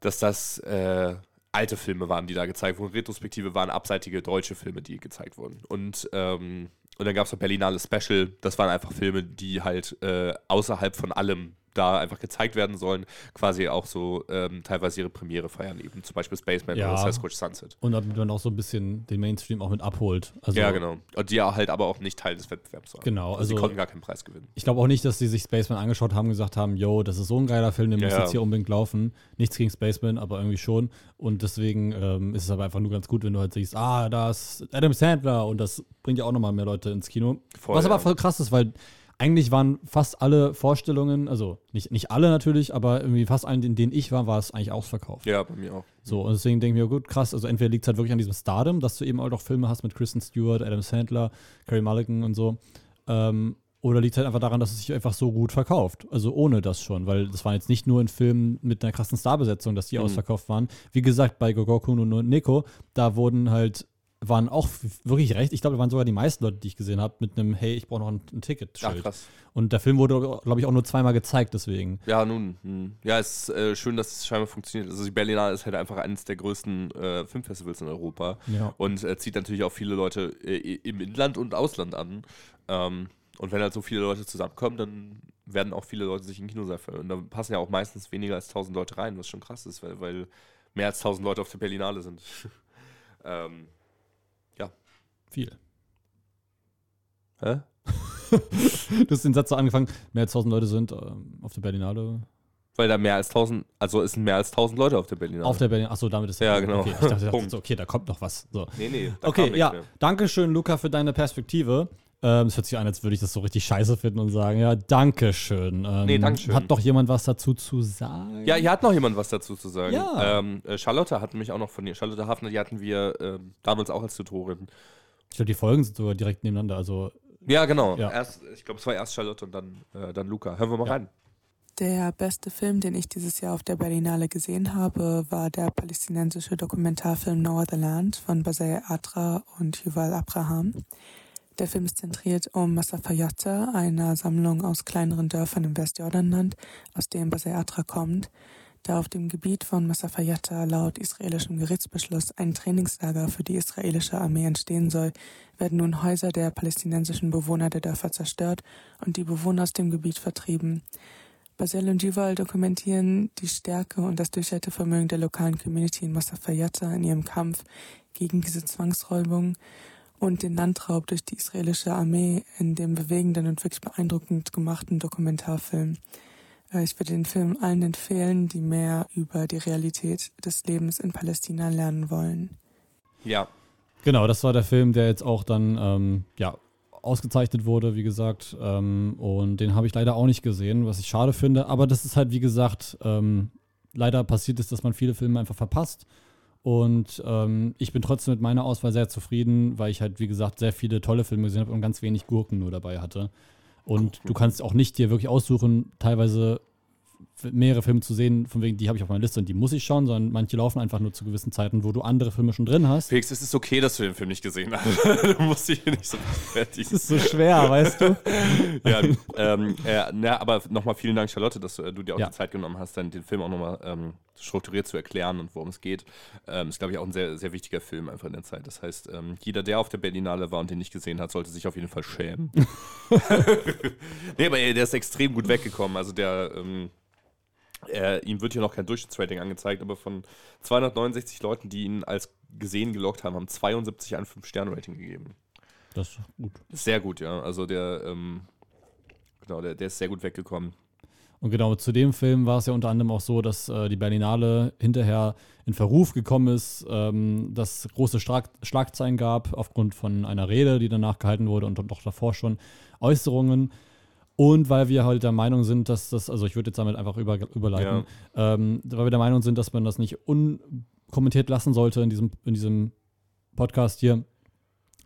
dass das äh, alte Filme waren, die da gezeigt wurden. Retrospektive waren abseitige deutsche Filme, die gezeigt wurden. Und ähm, und dann gab es noch Berlinale Special. Das waren einfach Filme, die halt äh, außerhalb von allem da einfach gezeigt werden sollen, quasi auch so ähm, teilweise ihre Premiere feiern, eben zum Beispiel Spaceman ja. oder Sasquatch Sunset. Und damit man auch so ein bisschen den Mainstream auch mit abholt. Also, ja, genau. Und die ja halt aber auch nicht Teil des Wettbewerbs waren. Genau. Also, also sie konnten gar keinen Preis gewinnen. Ich glaube auch nicht, dass sie sich Spaceman angeschaut haben und gesagt haben, yo, das ist so ein geiler Film, der ja, muss jetzt hier unbedingt laufen. Nichts gegen Spaceman, aber irgendwie schon. Und deswegen ähm, ist es aber einfach nur ganz gut, wenn du halt siehst, ah, da ist Adam Sandler und das bringt ja auch nochmal mehr Leute ins Kino. Voll, Was aber voll krass ist, weil eigentlich waren fast alle Vorstellungen, also nicht, nicht alle natürlich, aber irgendwie fast allen, in denen ich war, war es eigentlich ausverkauft. Ja, bei mir auch. So, und deswegen denke ich mir, gut, krass, also entweder liegt es halt wirklich an diesem Stardom, dass du eben auch noch Filme hast mit Kristen Stewart, Adam Sandler, Carey Mulligan und so. Ähm, oder liegt es halt einfach daran, dass es sich einfach so gut verkauft? Also ohne das schon, weil das waren jetzt nicht nur in Filmen mit einer krassen Starbesetzung, dass die mhm. ausverkauft waren. Wie gesagt, bei Gogokun und Nico, da wurden halt waren auch wirklich recht. Ich glaube, waren sogar die meisten Leute, die ich gesehen habe, mit einem Hey, ich brauche noch ein, ein Ticket. Ach, krass. Und der Film wurde, glaube ich, auch nur zweimal gezeigt, deswegen. Ja, nun. Mh. Hm. Ja, es ist äh, schön, dass es scheinbar funktioniert. Also die Berlinale ist halt einfach eines der größten äh, Filmfestivals in Europa ja. und äh, zieht natürlich auch viele Leute äh, im Inland und Ausland an. Ähm, und wenn halt so viele Leute zusammenkommen, dann werden auch viele Leute sich in Kinos erfüllen. Und da passen ja auch meistens weniger als 1000 Leute rein, was schon krass ist, weil, weil mehr als 1000 Leute auf der Berlinale sind. ähm, viel. Hä? du hast den Satz so angefangen, mehr als 1000 Leute sind ähm, auf der Berlinale. Weil da mehr als 1000, also es sind mehr als 1000 Leute auf der Berlinale. Auf der Berlinale, achso, damit ist Ja, genau. Okay, ich dachte, so, okay, da kommt noch was. So. Nee, nee. Okay, ja. Danke schön, Luca, für deine Perspektive. Ähm, es hört sich an, als würde ich das so richtig scheiße finden und sagen, ja, danke schön. Ähm, nee, danke schön. Hat noch jemand was dazu zu sagen? Ja, hier hat noch jemand was dazu zu sagen. Ja. Ähm, äh, Charlotte hat mich auch noch von ihr. Charlotte Hafner, die hatten wir ähm, damals auch als Tutorin. Ich glaube, die Folgen sind sogar direkt nebeneinander. Also, ja, genau. Ja. Erst, ich glaube, es war erst Charlotte und dann, äh, dann Luca. Hören wir mal ja. rein. Der beste Film, den ich dieses Jahr auf der Berlinale gesehen habe, war der palästinensische Dokumentarfilm No Other Land von Basay Atra und Yuval Abraham. Der Film ist zentriert um Masafayata, einer Sammlung aus kleineren Dörfern im Westjordanland, aus dem Basay Atra kommt da auf dem Gebiet von Masafayata laut israelischem Gerichtsbeschluss ein Trainingslager für die israelische Armee entstehen soll, werden nun Häuser der palästinensischen Bewohner der Dörfer zerstört und die Bewohner aus dem Gebiet vertrieben. Basel und Juval dokumentieren die Stärke und das Durchhaltevermögen der lokalen Community in Masafayata in ihrem Kampf gegen diese Zwangsräubung und den Landraub durch die israelische Armee in dem bewegenden und wirklich beeindruckend gemachten Dokumentarfilm. Ich würde den Film allen empfehlen, die mehr über die Realität des Lebens in Palästina lernen wollen. Ja. Genau, das war der Film, der jetzt auch dann ähm, ja, ausgezeichnet wurde, wie gesagt. Ähm, und den habe ich leider auch nicht gesehen, was ich schade finde. Aber das ist halt, wie gesagt, ähm, leider passiert ist, dass man viele Filme einfach verpasst. Und ähm, ich bin trotzdem mit meiner Auswahl sehr zufrieden, weil ich halt, wie gesagt, sehr viele tolle Filme gesehen habe und ganz wenig Gurken nur dabei hatte. Und du kannst auch nicht dir wirklich aussuchen, teilweise mehrere Filme zu sehen, von wegen, die habe ich auf meiner Liste und die muss ich schauen, sondern manche laufen einfach nur zu gewissen Zeiten, wo du andere Filme schon drin hast. Felix, es ist okay, dass du den Film nicht gesehen hast. du musst dich nicht so fertig. Das ist so schwer, weißt du? ja, ähm, äh, na, aber nochmal vielen Dank, Charlotte, dass du, äh, du dir auch ja. die Zeit genommen hast, dann den Film auch nochmal ähm, strukturiert zu erklären und worum es geht. Ähm, ist, glaube ich, auch ein sehr, sehr wichtiger Film einfach in der Zeit. Das heißt, ähm, jeder, der auf der Berlinale war und den nicht gesehen hat, sollte sich auf jeden Fall schämen. nee, aber der ist extrem gut weggekommen. Also der, er, ihm wird hier noch kein Durchschnittsrating angezeigt, aber von 269 Leuten, die ihn als gesehen gelockt haben, haben 72 ein 5-Sterne-Rating gegeben. Das ist gut. Sehr gut, ja. Also der, ähm, genau, der, der ist sehr gut weggekommen. Und genau zu dem Film war es ja unter anderem auch so, dass äh, die Berlinale hinterher in Verruf gekommen ist, ähm, dass es große Schlag Schlagzeilen gab aufgrund von einer Rede, die danach gehalten wurde und doch davor schon Äußerungen. Und weil wir halt der Meinung sind, dass das, also ich würde jetzt damit einfach über, überleiten, ähm, weil wir der Meinung sind, dass man das nicht unkommentiert lassen sollte in diesem, in diesem Podcast hier,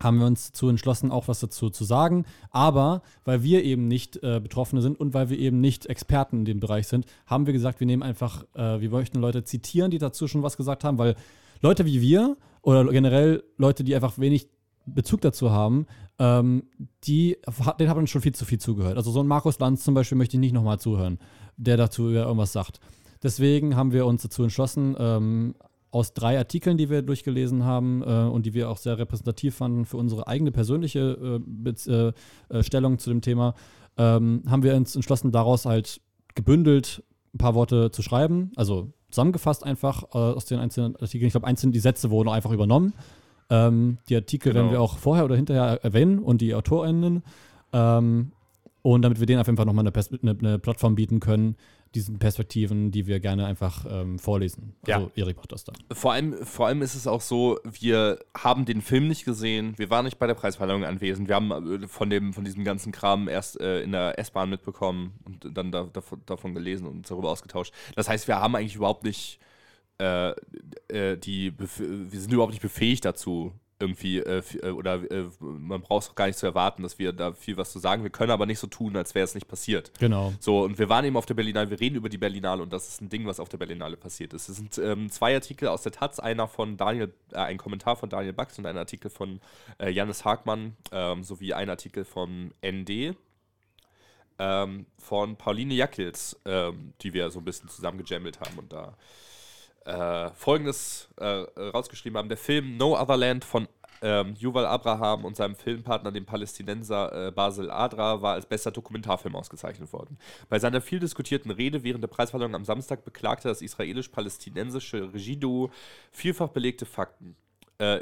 haben wir uns dazu entschlossen, auch was dazu zu sagen. Aber weil wir eben nicht äh, Betroffene sind und weil wir eben nicht Experten in dem Bereich sind, haben wir gesagt, wir nehmen einfach, äh, wir möchten Leute zitieren, die dazu schon was gesagt haben, weil Leute wie wir oder generell Leute, die einfach wenig Bezug dazu haben, ähm, die, den haben schon viel zu viel zugehört. Also so ein Markus Lanz zum Beispiel möchte ich nicht nochmal zuhören, der dazu irgendwas sagt. Deswegen haben wir uns dazu entschlossen, ähm, aus drei Artikeln, die wir durchgelesen haben äh, und die wir auch sehr repräsentativ fanden für unsere eigene persönliche äh, äh, äh, Stellung zu dem Thema, ähm, haben wir uns entschlossen, daraus halt gebündelt ein paar Worte zu schreiben. Also zusammengefasst einfach äh, aus den einzelnen Artikeln. Ich glaube, einzeln die Sätze wurden einfach übernommen. Ähm, die Artikel genau. werden wir auch vorher oder hinterher erwähnen und die AutorInnen. Ähm, und damit wir denen auf jeden Fall nochmal eine, eine, eine Plattform bieten können, diesen Perspektiven, die wir gerne einfach ähm, vorlesen. Also ja. Erik macht das dann. Vor allem, vor allem ist es auch so, wir haben den Film nicht gesehen, wir waren nicht bei der Preisverleihung anwesend, wir haben äh, von, dem, von diesem ganzen Kram erst äh, in der S-Bahn mitbekommen und dann da, davon, davon gelesen und uns darüber ausgetauscht. Das heißt, wir haben eigentlich überhaupt nicht äh, äh, die, wir sind überhaupt nicht befähigt dazu, irgendwie, äh, äh, oder äh, man braucht es gar nicht zu erwarten, dass wir da viel was zu sagen. Wir können aber nicht so tun, als wäre es nicht passiert. Genau. So, und wir waren eben auf der Berlinale, wir reden über die Berlinale und das ist ein Ding, was auf der Berlinale passiert ist. Es sind ähm, zwei Artikel aus der Taz, einer von Daniel, ein Kommentar von Daniel Bax und ein Artikel von Janis Hagmann, ähm, sowie ein Artikel von ND. Ähm, von Pauline Jackels, ähm, die wir so ein bisschen zusammengejammt haben und da äh, Folgendes äh, rausgeschrieben haben. Der Film No Other Land von ähm, Yuval Abraham und seinem Filmpartner, dem Palästinenser äh, Basil Adra, war als bester Dokumentarfilm ausgezeichnet worden. Bei seiner viel diskutierten Rede während der Preisverleihung am Samstag beklagte das israelisch-palästinensische Regieduo vielfach belegte Fakten. Äh,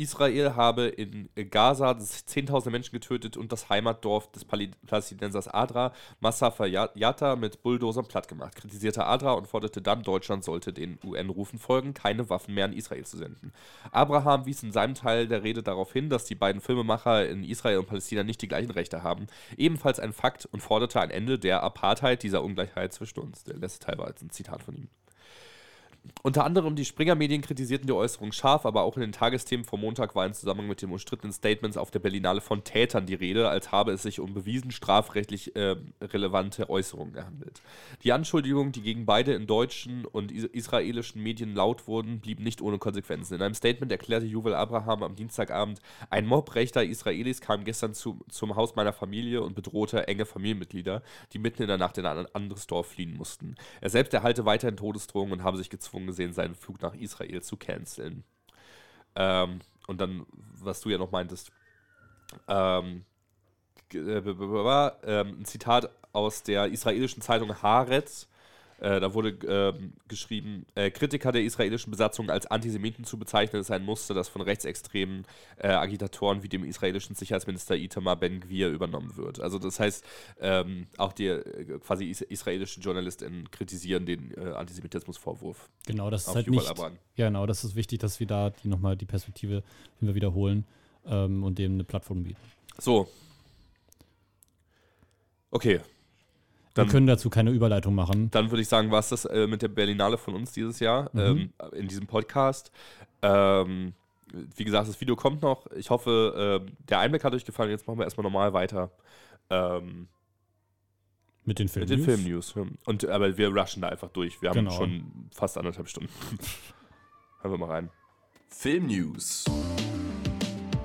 Israel habe in Gaza 10.000 Menschen getötet und das Heimatdorf des Palästinensers Adra, Massafa Yatta, mit Bulldozern plattgemacht. Kritisierte Adra und forderte dann, Deutschland sollte den UN-Rufen folgen, keine Waffen mehr an Israel zu senden. Abraham wies in seinem Teil der Rede darauf hin, dass die beiden Filmemacher in Israel und Palästina nicht die gleichen Rechte haben. Ebenfalls ein Fakt und forderte ein Ende der Apartheid, dieser Ungleichheit zwischen uns. Der letzte Teil war jetzt ein Zitat von ihm. Unter anderem die Springer-Medien kritisierten die Äußerung scharf, aber auch in den Tagesthemen vom Montag war im Zusammenhang mit den umstrittenen Statements auf der Berlinale von Tätern die Rede, als habe es sich um bewiesen strafrechtlich äh, relevante Äußerungen gehandelt. Die Anschuldigungen, die gegen beide in deutschen und israelischen Medien laut wurden, blieben nicht ohne Konsequenzen. In einem Statement erklärte Juwel Abraham am Dienstagabend, ein Mob rechter Israelis kam gestern zu, zum Haus meiner Familie und bedrohte enge Familienmitglieder, die mitten in der Nacht in ein anderes Dorf fliehen mussten. Er selbst erhalte weiterhin Todesdrohungen und habe sich gezwungen, gezwungen gesehen, seinen Flug nach Israel zu canceln. Ähm, und dann, was du ja noch meintest, ähm, äh, ähm, ein Zitat aus der israelischen Zeitung Haaretz, äh, da wurde äh, geschrieben, äh, Kritiker der israelischen Besatzung als Antisemiten zu bezeichnen, ist ein Muster, das von rechtsextremen äh, Agitatoren wie dem israelischen Sicherheitsminister Itamar Ben-Gvir übernommen wird. Also das heißt, ähm, auch die äh, quasi is israelischen JournalistInnen kritisieren den Antisemitismusvorwurf. Genau, das ist halt nicht, genau, das ist wichtig, dass wir da die nochmal die Perspektive wiederholen ähm, und dem eine Plattform bieten. So. Okay, dann, Wir können dazu keine Überleitung machen. Dann würde ich sagen, war es das äh, mit der Berlinale von uns dieses Jahr mhm. ähm, in diesem Podcast. Ähm, wie gesagt, das Video kommt noch. Ich hoffe, äh, der Einblick hat euch gefallen. Jetzt machen wir erstmal normal weiter. Ähm, mit den Film Mit den Film-News. Und, aber wir rushen da einfach durch. Wir haben genau. schon fast anderthalb Stunden. Hören wir mal rein. Film-News.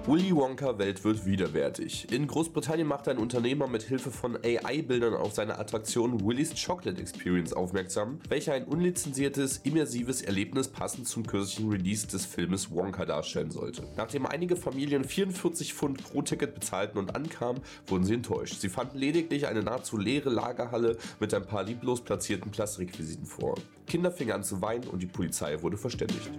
Willy Wonka Welt wird widerwärtig. In Großbritannien macht ein Unternehmer mit Hilfe von AI-Bildern auf seine Attraktion Willy's Chocolate Experience aufmerksam, welche ein unlizenziertes, immersives Erlebnis passend zum kürzlichen Release des Filmes Wonka darstellen sollte. Nachdem einige Familien 44 Pfund pro Ticket bezahlten und ankamen, wurden sie enttäuscht. Sie fanden lediglich eine nahezu leere Lagerhalle mit ein paar lieblos platzierten Plastikrequisiten vor. Kinder fingen an zu weinen und die Polizei wurde verständigt.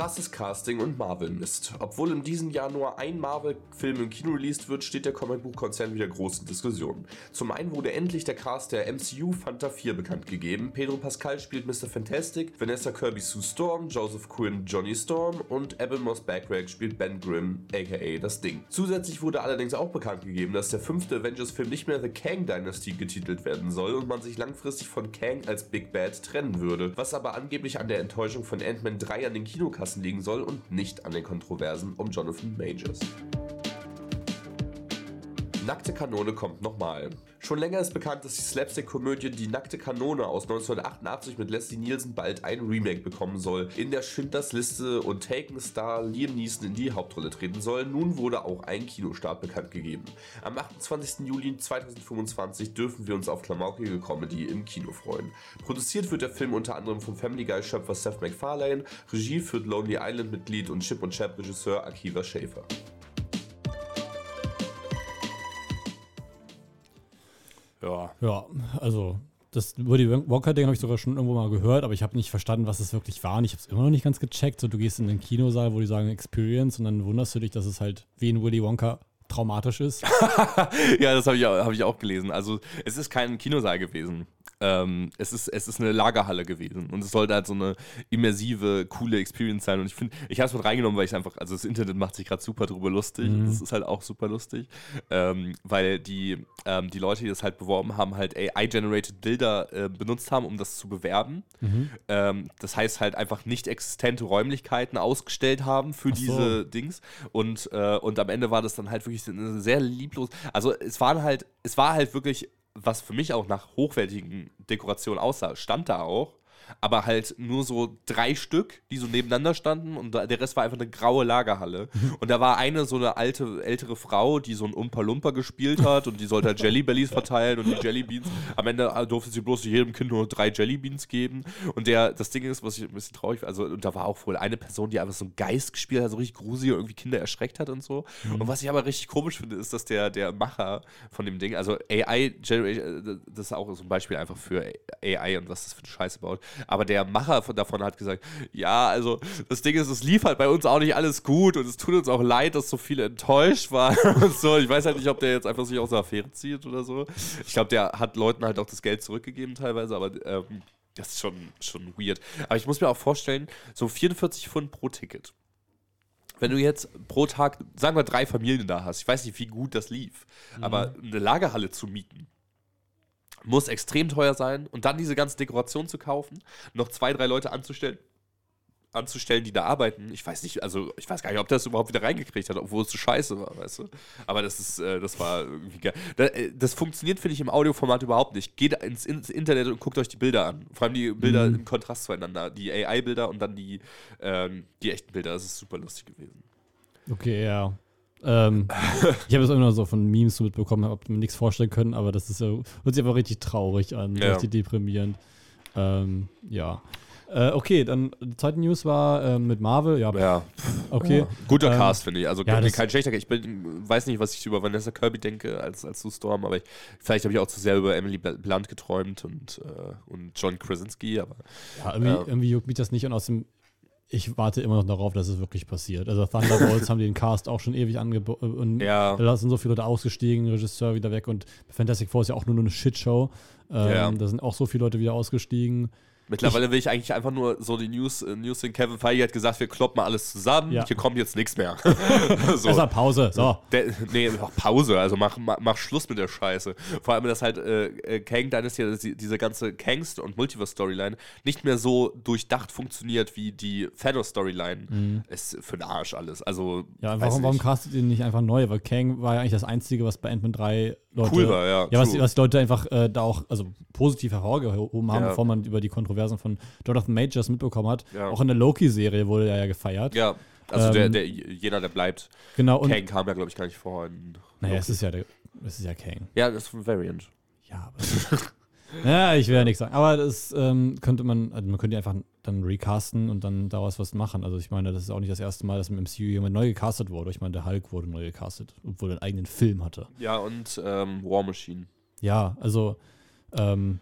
Krasses Casting und Marvel-Mist. Obwohl in diesem Jahr nur ein Marvel-Film im Kino released wird, steht der Comicbuchkonzern wieder groß in Diskussionen. Zum einen wurde endlich der Cast der MCU Fanta 4 bekannt gegeben. Pedro Pascal spielt Mr. Fantastic, Vanessa Kirby Sue Storm, Joseph Quinn Johnny Storm und Evan Moss Backrack spielt Ben Grimm, aka das Ding. Zusätzlich wurde allerdings auch bekannt gegeben, dass der fünfte Avengers-Film nicht mehr The Kang Dynasty getitelt werden soll und man sich langfristig von Kang als Big Bad trennen würde, was aber angeblich an der Enttäuschung von Ant-Man 3 an den Kinokassen liegen soll und nicht an den Kontroversen um Jonathan Majors. Nackte Kanone kommt nochmal. Schon länger ist bekannt, dass die Slapstick-Komödie Die nackte Kanone aus 1988 mit Leslie Nielsen bald ein Remake bekommen soll, in der Schindlers Liste und Taken-Star Liam Neeson in die Hauptrolle treten soll. Nun wurde auch ein Kinostart bekannt gegeben. Am 28. Juli 2025 dürfen wir uns auf klamaukige Comedy im Kino freuen. Produziert wird der Film unter anderem vom Family Guy-Schöpfer Seth MacFarlane, Regie führt Lonely Island-Mitglied und Chip und Chap-Regisseur Akiva Schäfer. Ja. Ja, also das Woody Wonka-Ding habe ich sogar schon irgendwo mal gehört, aber ich habe nicht verstanden, was es wirklich war. Und ich habe es immer noch nicht ganz gecheckt. So, du gehst in den Kinosaal, wo die sagen Experience und dann wunderst du dich, dass es halt wie in Willy Wonka traumatisch ist. ja, das habe ich, hab ich auch gelesen. Also es ist kein Kinosaal gewesen. Ähm, es, ist, es ist eine Lagerhalle gewesen. Und es sollte halt so eine immersive, coole Experience sein. Und ich finde, ich habe es mit reingenommen, weil ich einfach, also das Internet macht sich gerade super drüber lustig. Mhm. Das ist halt auch super lustig. Ähm, weil die, ähm, die Leute, die das halt beworben haben, halt AI-generated Bilder äh, benutzt haben, um das zu bewerben. Mhm. Ähm, das heißt halt einfach nicht existente Räumlichkeiten ausgestellt haben für so. diese Dings. Und, äh, und am Ende war das dann halt wirklich sehr lieblos. Also es waren halt, es war halt wirklich, was für mich auch nach hochwertigen Dekorationen aussah, stand da auch. Aber halt nur so drei Stück, die so nebeneinander standen und der Rest war einfach eine graue Lagerhalle. Und da war eine so eine alte, ältere Frau, die so ein Umpa Lumpa gespielt hat und die sollte halt Jellybellies verteilen und die Jellybeans. Am Ende äh, durfte sie bloß jedem Kind nur drei Jellybeans geben. Und der, das Ding ist, was ich ein bisschen traurig also und da war auch wohl eine Person, die einfach so einen Geist gespielt hat, so richtig gruselig und irgendwie Kinder erschreckt hat und so. Und was ich aber richtig komisch finde, ist, dass der, der Macher von dem Ding, also AI äh, das ist auch so ein Beispiel einfach für AI und was das für eine Scheiße baut. Aber der Macher von, davon hat gesagt, ja, also das Ding ist, es lief halt bei uns auch nicht alles gut und es tut uns auch leid, dass so viele enttäuscht waren und so. Ich weiß halt nicht, ob der jetzt einfach sich aus der Affäre zieht oder so. Ich glaube, der hat Leuten halt auch das Geld zurückgegeben teilweise, aber ähm, das ist schon, schon weird. Aber ich muss mir auch vorstellen, so 44 Pfund pro Ticket. Wenn du jetzt pro Tag, sagen wir, drei Familien da hast, ich weiß nicht, wie gut das lief, aber eine Lagerhalle zu mieten, muss extrem teuer sein und dann diese ganze Dekoration zu kaufen, noch zwei, drei Leute anzustellen, anzustellen, die da arbeiten. Ich weiß nicht, also ich weiß gar nicht, ob das überhaupt wieder reingekriegt hat, obwohl es so scheiße war, weißt du. Aber das ist, äh, das war irgendwie geil. Da, äh, das funktioniert, finde ich, im Audioformat überhaupt nicht. Geht ins, ins Internet und guckt euch die Bilder an. Vor allem die Bilder im Kontrast zueinander. Die AI-Bilder und dann die, ähm, die echten Bilder. Das ist super lustig gewesen. Okay, ja. Ähm, ich habe es immer so von Memes so mitbekommen, habe mir nichts vorstellen können, aber das ist ja, hört sich einfach richtig traurig an, Ja. richtig deprimierend. Ähm, ja. Äh, okay, dann die zweite News war ähm, mit Marvel, ja, Ja, okay. guter Ähm, Cast, finde ich. Also ja, kein schlechter. Ich bin, weiß nicht, was ich über Vanessa Kirby denke als, als Sue Storm, aber ich, vielleicht habe ich auch zu sehr über Emily Blunt geträumt und, äh, und John Krasinski, aber Ja, irgendwie, Ja. irgendwie juckt mich das nicht und aus dem ich warte immer noch darauf, dass es wirklich passiert. Also Thunderbolts haben den Cast auch schon ewig angeboten und ja. da sind so viele Leute ausgestiegen, Regisseur wieder weg und Fantastic Four ist ja auch nur eine Shitshow. Ähm, Ja. Da sind auch so viele Leute wieder ausgestiegen. Mittlerweile will ich eigentlich einfach nur so die News, äh, News sehen. Kevin Feige hat gesagt, wir kloppen mal alles zusammen. Ja. Hier kommt jetzt nichts mehr. so. Besser Pause. So. Der, nee, Pause, also mach, mach, mach Schluss mit der Scheiße. Vor allem, dass halt äh, äh, Kang Dynasty, also die, diese ganze Kangs- und Multiverse-Storyline nicht mehr so durchdacht funktioniert wie die Thanos-Storyline. Ist für den Arsch alles. Also, Mhm. Ja, warum, warum castet ihr nicht einfach neu? Weil Kang war ja eigentlich das Einzige, was bei Ant-Man 3 Leute. Cool war, ja, Ja, was, was die Leute einfach äh, da auch also positiv hervorgehoben haben, Ja. bevor man über die Kontroversen von Jonathan Majors mitbekommen hat. Ja. Auch in der Loki-Serie wurde er ja gefeiert. Ja, also der, Ähm, der, jeder, der bleibt. Genau, und Kang kam ja, glaube ich, gar nicht vor. naja, es ist ja der, es ist ja Kang. ja, das ist ein Variant. Ja, aber. ja, ich will ja nichts sagen. Aber das ähm, könnte man, also man könnte einfach dann recasten und dann daraus was machen. Also ich meine, das ist auch nicht das erste Mal, dass im MCU jemand neu gecastet wurde. Ich meine, der Hulk wurde neu gecastet, obwohl er einen eigenen Film hatte. Ja, und ähm, War Machine. Ja, also ähm,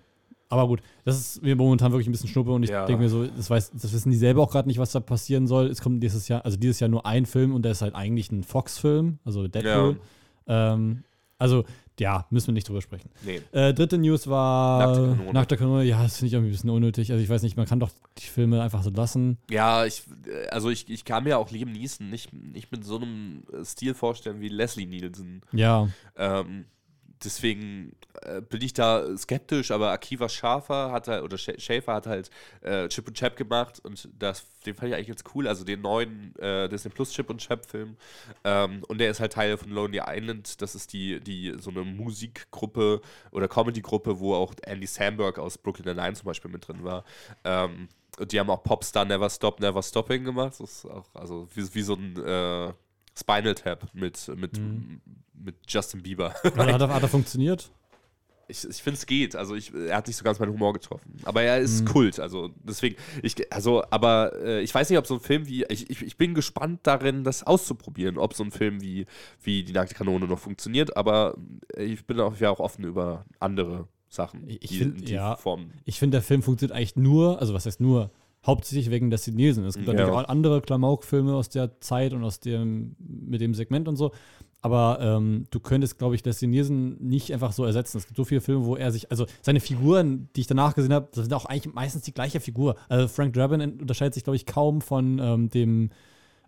Aber gut, das ist mir momentan wirklich ein bisschen Schnuppe und ich Ja. denke mir so, das, weiß, das wissen die selber auch gerade nicht, was da passieren soll. Es kommt dieses Jahr, also dieses Jahr nur ein Film und der ist halt eigentlich ein Fox-Film, also Deadpool. Ähm, also, ja, müssen wir nicht drüber sprechen. Nee. Äh, dritte News war Nackte Kanone. Nackte Kanone. Ja, das finde ich irgendwie ein bisschen unnötig. Also ich weiß nicht, man kann doch die Filme einfach so lassen. Ja, ich, äh, also ich, ich kann mir auch Liam Neeson nicht, nicht mit so einem äh, Stil vorstellen wie Leslie Nielsen. Ja, Ähm, deswegen äh, bin ich da skeptisch, aber Akiva Schäfer hat halt, oder Sch- Schäfer hat halt äh, Chip und Chap gemacht und das, den fand ich eigentlich ganz cool, also den neuen äh, Disney Plus Chip und Chap Film. Ähm, und der ist halt Teil von Lonely Island, das ist die, die so eine Musikgruppe oder Comedy-Gruppe, wo auch Andy Samberg aus Brooklyn Nine-Nine zum Beispiel mit drin war. Ähm, und die haben auch Popstar Never Stop, Never Stopping gemacht. Das ist auch, also wie, wie so ein äh, Spinal Tap mit, mit, mit Justin Bieber. Hat, er, hat er funktioniert? Ich, ich finde, es geht. Also, ich, er hat nicht so ganz meinen Humor getroffen. Aber er ist Kult. Also, deswegen, ich, also, aber äh, ich weiß nicht, ob so ein Film wie. Ich, ich, ich bin gespannt darin, das auszuprobieren, ob so ein Film wie, wie Die Nackte Kanone noch funktioniert. Aber ich bin auch, ja auch offen über andere Sachen. Ich- die find, die ja. Form. Ich finde, der Film funktioniert eigentlich nur, also was heißt nur, hauptsächlich wegen des Chinesen. Es gibt Ja. natürlich auch andere Klamauk-Filme aus der Zeit und aus dem, mit dem Segment und so. Aber ähm, du könntest, glaube ich, des Chinesen nicht einfach so ersetzen. Es gibt so viele Filme, wo er sich, also seine Figuren, die ich danach gesehen habe, das sind auch eigentlich meistens die gleiche Figur. Also Frank Drabin unterscheidet sich, glaube ich, kaum von ähm, dem,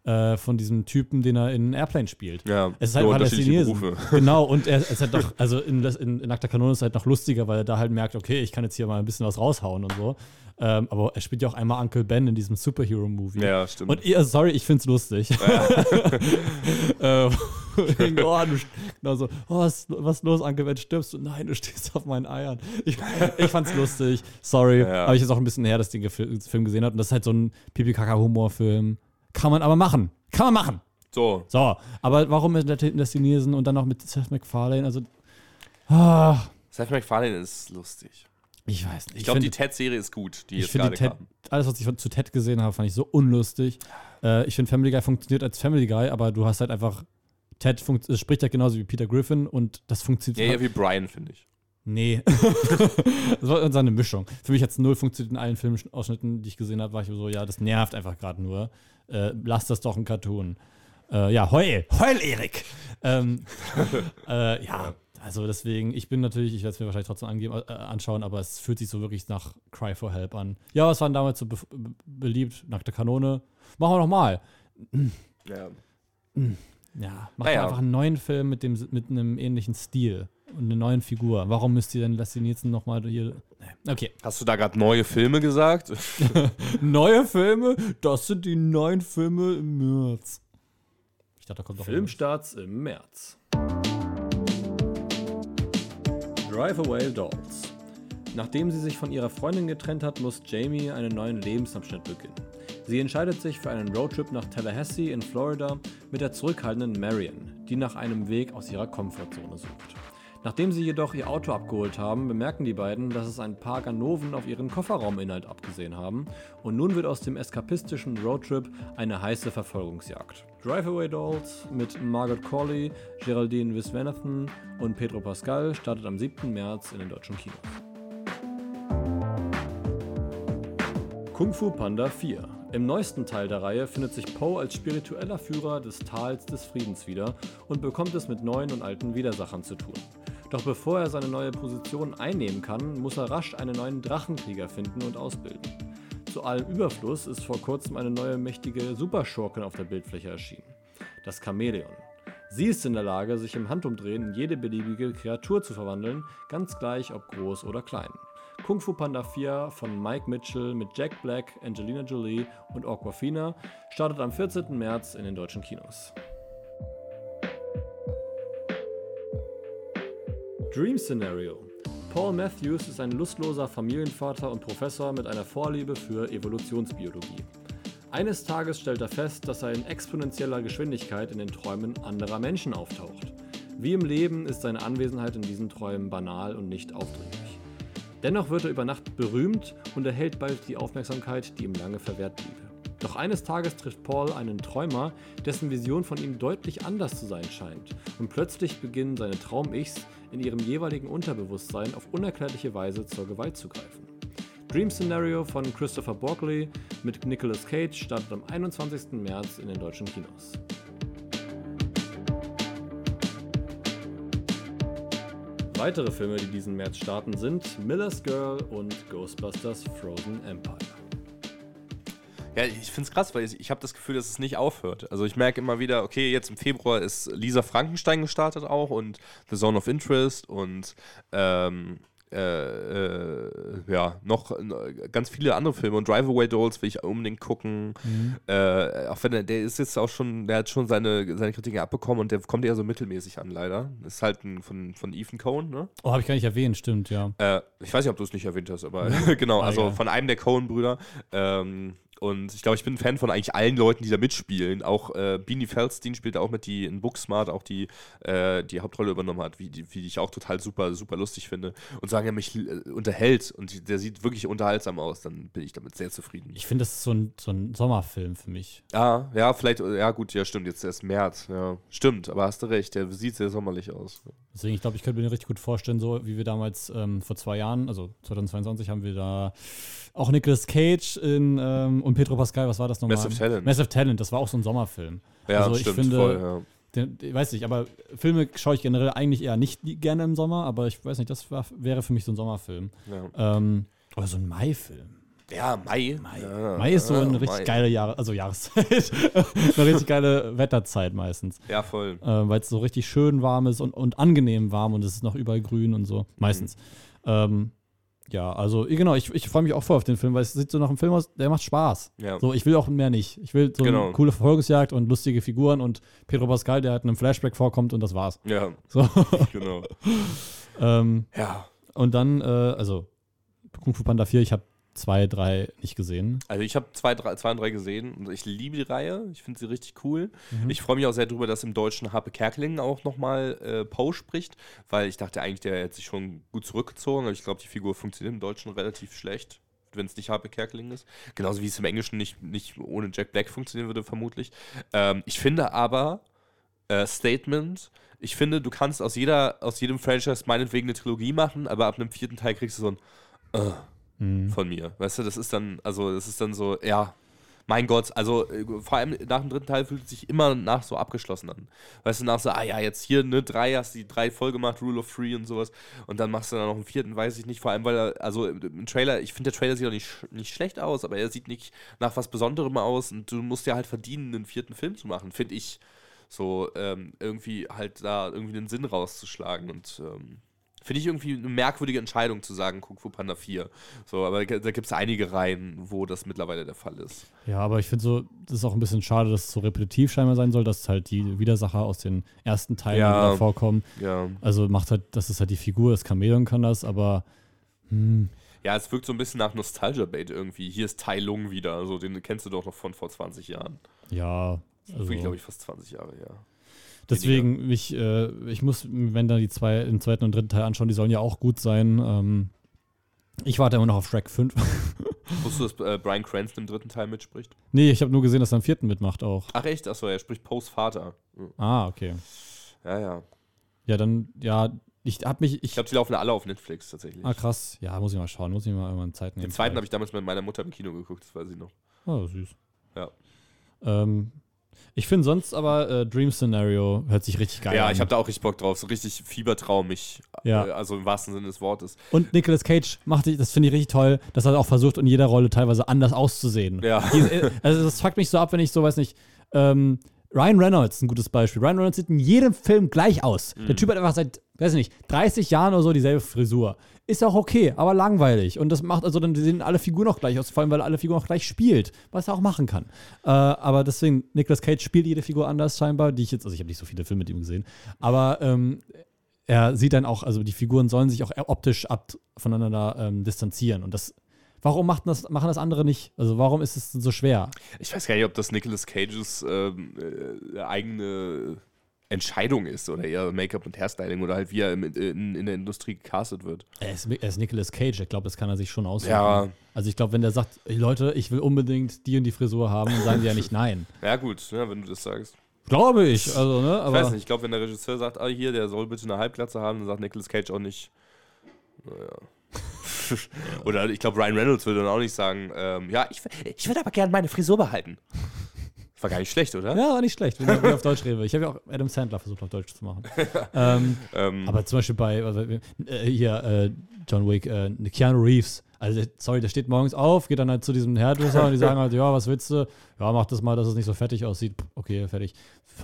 äh, von diesem Typen, den er in Airplane spielt. Ja, Es ist halt der unterschiedliche. Berufe. Genau, und er ist halt doch, also in, in, in Nackter Kanone ist es halt noch lustiger, weil er da halt merkt, okay, ich kann jetzt hier mal ein bisschen was raushauen und so. Ähm, aber er spielt ja auch einmal Uncle Ben in diesem Superhero-Movie. Ja, stimmt. Und ihr, sorry, ich find's lustig. äh, oh, du, genau so, oh, was, was ist los, Uncle Ben, stirbst du? Nein, du stehst auf meinen Eiern. Ich, ich fand's lustig, sorry. Ja. Aber ich ist auch ein bisschen her, dass ich den Film gesehen habe. Und das ist halt so ein Pipi-Kaka-Humorfilm. Kann man aber machen. Kann man machen. so, So, aber warum des Chinesen und dann noch mit Seth MacFarlane? Also, ah, Seth MacFarlane ist lustig. ich weiß nicht. Ich glaube, die Ted-Serie ist gut, die ich jetzt finde gerade die Ted, kam. alles, was ich von, zu Ted gesehen habe, fand ich so unlustig. Äh, ich finde Family Guy funktioniert als Family Guy, aber du hast halt einfach Ted spricht halt genauso wie Peter Griffin und das funktioniert. Ja, ja, wie Brian, finde ich. Nee. das war seine Mischung. Für mich hat es null funktioniert in allen Filmausschnitten, die ich gesehen habe, war ich so, ja, das nervt einfach gerade nur. Äh, lass das doch ein Cartoon. Äh, ja, heul, heul, Erik. Ähm, äh, ja, also deswegen, ich bin natürlich, ich werde es mir wahrscheinlich trotzdem angeben, äh, anschauen, aber es fühlt sich so wirklich nach Cry for Help an. Ja, was waren damals so be be- beliebt? Nackte Kanone. Machen wir noch mal. Ja. Ja, macht Naja. einfach einen neuen Film mit, dem, mit einem ähnlichen Stil und einer neuen Figur. Warum müsst ihr denn Leslie Nielsen nochmal hier. Nee. Okay. Hast du da gerade neue Filme gesagt? Neue Filme? Das sind die neuen Filme im März. Ich dachte, da kommt doch Filmstarts im März. Drive Away Dolls. Nachdem sie sich von ihrer Freundin getrennt hat, muss Jamie einen neuen Lebensabschnitt beginnen. Sie entscheidet sich für einen Roadtrip nach Tallahassee in Florida mit der zurückhaltenden Marion, die nach einem Weg aus ihrer Komfortzone sucht. Nachdem sie jedoch ihr Auto abgeholt haben, bemerken die beiden, dass es ein paar Ganoven auf ihren Kofferrauminhalt abgesehen haben und nun wird aus dem eskapistischen Roadtrip eine heiße Verfolgungsjagd. Drive Away Dolls mit Margaret Corley, Geraldine Viswanathan und Pedro Pascal startet am 7. März in den deutschen Kinos. Kung Fu Panda 4. Im neuesten Teil der Reihe findet sich Poe als spiritueller Führer des Tals des Friedens wieder und bekommt es mit neuen und alten Widersachern zu tun. Doch bevor er seine neue Position einnehmen kann, muss er rasch einen neuen Drachenkrieger finden und ausbilden. Zu allem Überfluss ist vor kurzem eine neue mächtige Superschurkin auf der Bildfläche erschienen. Das Chamäleon. Sie ist in der Lage, sich im Handumdrehen in jede beliebige Kreatur zu verwandeln, ganz gleich ob groß oder klein. Kung Fu Panda 4 von Mike Mitchell mit Jack Black, Angelina Jolie und Aquafina startet am 14. März in den deutschen Kinos. Dream Scenario. Paul Matthews ist ein lustloser Familienvater und Professor mit einer Vorliebe für Evolutionsbiologie. Eines Tages stellt er fest, dass er in exponentieller Geschwindigkeit in den Träumen anderer Menschen auftaucht. Wie im Leben ist seine Anwesenheit in diesen Träumen banal und nicht aufdringlich. Dennoch wird er über Nacht berühmt und erhält bald die Aufmerksamkeit, die ihm lange verwehrt blieb. Doch eines Tages trifft Paul einen Träumer, dessen Vision von ihm deutlich anders zu sein scheint. Und plötzlich beginnen seine Traum-Ichs in ihrem jeweiligen Unterbewusstsein auf unerklärliche Weise zur Gewalt zu greifen. Dream Scenario von Christopher Borkley mit Nicolas Cage startet am 21. März in den deutschen Kinos. Weitere Filme, die diesen März starten, sind Miller's Girl und Ghostbusters Frozen Empire. Ja, ich finde es krass, weil ich, ich habe das Gefühl, dass es nicht aufhört. Also ich merke immer wieder, okay, jetzt im Februar ist Lisa Frankenstein gestartet auch und The Zone of Interest und ähm, äh, äh, ja, noch äh, ganz viele andere Filme und Drive Away Dolls will ich unbedingt gucken. Mhm. Äh, auch wenn er, der ist jetzt auch schon, der hat schon seine, seine Kritiken abbekommen und der kommt eher so mittelmäßig an, leider. Ist halt ein, von, von Ethan Cohen, ne? Oh, habe ich gar nicht erwähnt, stimmt, ja. Äh, ich weiß nicht, ob du es nicht erwähnt hast, aber genau, also von einem der Cohen-Brüder. Ähm, und ich glaube, ich bin ein Fan von eigentlich allen Leuten, die da mitspielen. Auch äh, Beanie Feldstein spielt auch mit, die in Booksmart auch die, äh, die Hauptrolle übernommen hat, wie die, wie ich auch total super, super lustig finde. Und sagen, er mich äh, unterhält und der sieht wirklich unterhaltsam aus, dann bin ich damit sehr zufrieden. Ich finde, das ist so ein, so ein Sommerfilm für mich. Ja, ja, vielleicht, ja gut, ja stimmt, jetzt erst März, ja. Stimmt, aber hast du recht, der sieht sehr sommerlich aus. Deswegen, ich glaube, ich könnte mir richtig gut vorstellen, so wie wir damals ähm, vor zwei Jahren, also 2022 haben wir da auch Nicolas Cage in, ähm, und Pedro Pascal, was war das nochmal? Massive Talent. Massive Talent, das war auch so ein Sommerfilm. Ja, also ich stimmt, finde, voll, ja. Den, ich weiß nicht, aber Filme schaue ich generell eigentlich eher nicht gerne im Sommer, aber ich weiß nicht, das war, wäre für mich so ein Sommerfilm. Ja. Ähm, oder so ein Mai-Film. Ja, Mai. Mai. Ja, Mai ist so eine richtig Mai. geile Jahre, also Jahreszeit. eine richtig geile Wetterzeit meistens. Ja, voll. Äh, Weil es so richtig schön warm ist und, und angenehm warm und es ist noch überall grün und so. Meistens. Mhm. Ähm, ja, also genau, ich, ich freue mich auch voll auf den Film, weil es sieht so nach einem Film aus, der macht Spaß. Ja. So, ich will auch mehr nicht. Ich will so genau. eine coole Verfolgungsjagd und lustige Figuren und Pedro Pascal, der halt in einem Flashback vorkommt und das war's. Ja. So. Genau. ähm, ja. Und dann, äh, also Kung Fu Panda 4, ich habe zwei, drei nicht gesehen. Also ich habe zwei, drei, zwei und drei gesehen und ich liebe die Reihe. Ich finde sie richtig cool. Mhm. Ich freue mich auch sehr darüber, dass im Deutschen Harpe Kerkeling auch nochmal äh, Poe spricht, weil ich dachte eigentlich, der hätte sich schon gut zurückgezogen, aber ich glaube, die Figur funktioniert im Deutschen relativ schlecht wenn es nicht Harpe Kerkeling ist. Genauso wie es im Englischen nicht, nicht ohne Jack Black funktionieren würde, vermutlich. Ähm, ich finde aber, äh, Statement, ich finde, du kannst aus, jeder, aus jedem Franchise meinetwegen eine Trilogie machen, aber ab einem vierten Teil kriegst du so ein uh, mhm. von mir. Weißt du, das ist dann, also das ist dann so, ja, mein Gott, also äh, vor allem nach dem dritten Teil fühlt es sich immer nach so abgeschlossen an. Weißt du, nach so, ah ja, jetzt hier ne drei, hast die drei voll gemacht, Rule of Three und sowas. Und dann machst du dann noch einen vierten, weiß ich nicht. Vor allem, weil er, also im Trailer, ich finde, der Trailer sieht auch nicht, nicht schlecht aus, aber er sieht nicht nach was Besonderem aus und du musst ja halt verdienen, einen vierten Film zu machen, finde ich. So, ähm, irgendwie halt da irgendwie einen Sinn rauszuschlagen und ähm, Finde ich irgendwie eine merkwürdige Entscheidung zu sagen, Kung Fu Panda 4. So, aber da gibt es einige Reihen, wo das mittlerweile der Fall ist. Ja, aber ich finde so, das ist auch ein bisschen schade, dass es so repetitiv scheinbar sein soll, dass halt die Widersacher aus den ersten Teilen ja, wieder vorkommen. Ja. Also macht halt, das ist halt die Figur, das Chameleon kann das, aber hm. Ja, es wirkt so ein bisschen nach Nostalgia-Bait irgendwie. Hier ist Tai Lung wieder, also den kennst du doch noch von vor 20 Jahren. Ja. Also, wirklich, glaube ich, fast 20 Jahre, ja. Deswegen, mich, äh, ich muss, wenn da die zwei, den zweiten und dritten Teil anschauen, die sollen ja auch gut sein. Ähm, ich warte immer noch auf Shrek 5. Wusstest du, dass äh, Brian Cranston im dritten Teil mitspricht? Nee, ich habe nur gesehen, dass er im vierten mitmacht auch. Ach echt? Achso, er spricht Poes Vater. Mhm. Ah, okay. Ja, ja. Ja, dann, ja, ich habe mich. Ich, ich glaube, die laufen alle auf Netflix tatsächlich. Ah, krass. Ja, muss ich mal schauen. Muss ich mal irgendwann Zeit nehmen. Den zweiten habe ich damals mit meiner Mutter im Kino geguckt, das weiß ich noch. Oh, süß. Ja. Ähm, ich finde sonst aber äh, Dream Scenario hört sich richtig geil ja, an. Ja, ich habe da auch richtig Bock drauf. So richtig fiebertraumig. Ja. Äh, also im wahrsten Sinne des Wortes. Und Nicolas Cage macht, das finde ich richtig toll, dass er auch versucht, in jeder Rolle teilweise anders auszusehen. Ja. Äh, also das fuckt mich so ab, wenn ich so, weiß nicht, ähm, Ryan Reynolds, ein gutes Beispiel. Ryan Reynolds sieht in jedem Film gleich aus. Mhm. Der Typ hat einfach seit, weiß nicht, 30 Jahren oder so dieselbe Frisur. Ist auch okay, aber langweilig. Und das macht, also dann sehen alle Figuren auch gleich aus, vor allem weil alle Figuren auch gleich spielt, was er auch machen kann. Äh, aber deswegen, Nicolas Cage spielt jede Figur anders scheinbar, die ich jetzt, also ich habe nicht so viele Filme mit ihm gesehen, aber ähm, er sieht dann auch, also die Figuren sollen sich auch optisch ab voneinander ähm, distanzieren. Und das Warum macht das, machen das andere nicht? Also warum ist es so schwer? Ich weiß gar nicht, ob das Nicolas Cages ähm, äh, eigene Entscheidung ist oder eher Make-up und Hairstyling oder halt wie er im, in, in der Industrie gecastet wird. Er ist, er ist Nicolas Cage, ich glaube, das kann er sich schon aussuchen. Ja. Also ich glaube, wenn der sagt, "Ey, Leute, ich will unbedingt die und die Frisur haben, dann sagen die ja nicht nein. Ja, gut, ja, wenn du das sagst. Glaube ich. Also, ne? Ich weiß nicht, ich glaube, wenn der Regisseur sagt, ah, hier, der soll bitte eine Halbglatze haben, dann sagt Nicolas Cage auch nicht. Naja. Oder ich glaube, Ryan Reynolds würde dann auch nicht sagen, ähm, ja, ich, ich würde aber gerne meine Frisur behalten. War gar nicht schlecht, oder? Ja, war nicht schlecht, wenn ich auf Deutsch rede. Ich habe ja auch Adam Sandler versucht, auf Deutsch zu machen. ähm, Ähm, aber zum Beispiel bei, also, äh, hier, äh, John Wick, äh, Keanu Reeves. Also, sorry, der steht morgens auf, geht dann halt zu diesem Hairdresser und die sagen halt, ja, was willst du? Ja, mach das mal, dass es nicht so fettig aussieht. Okay, fertig.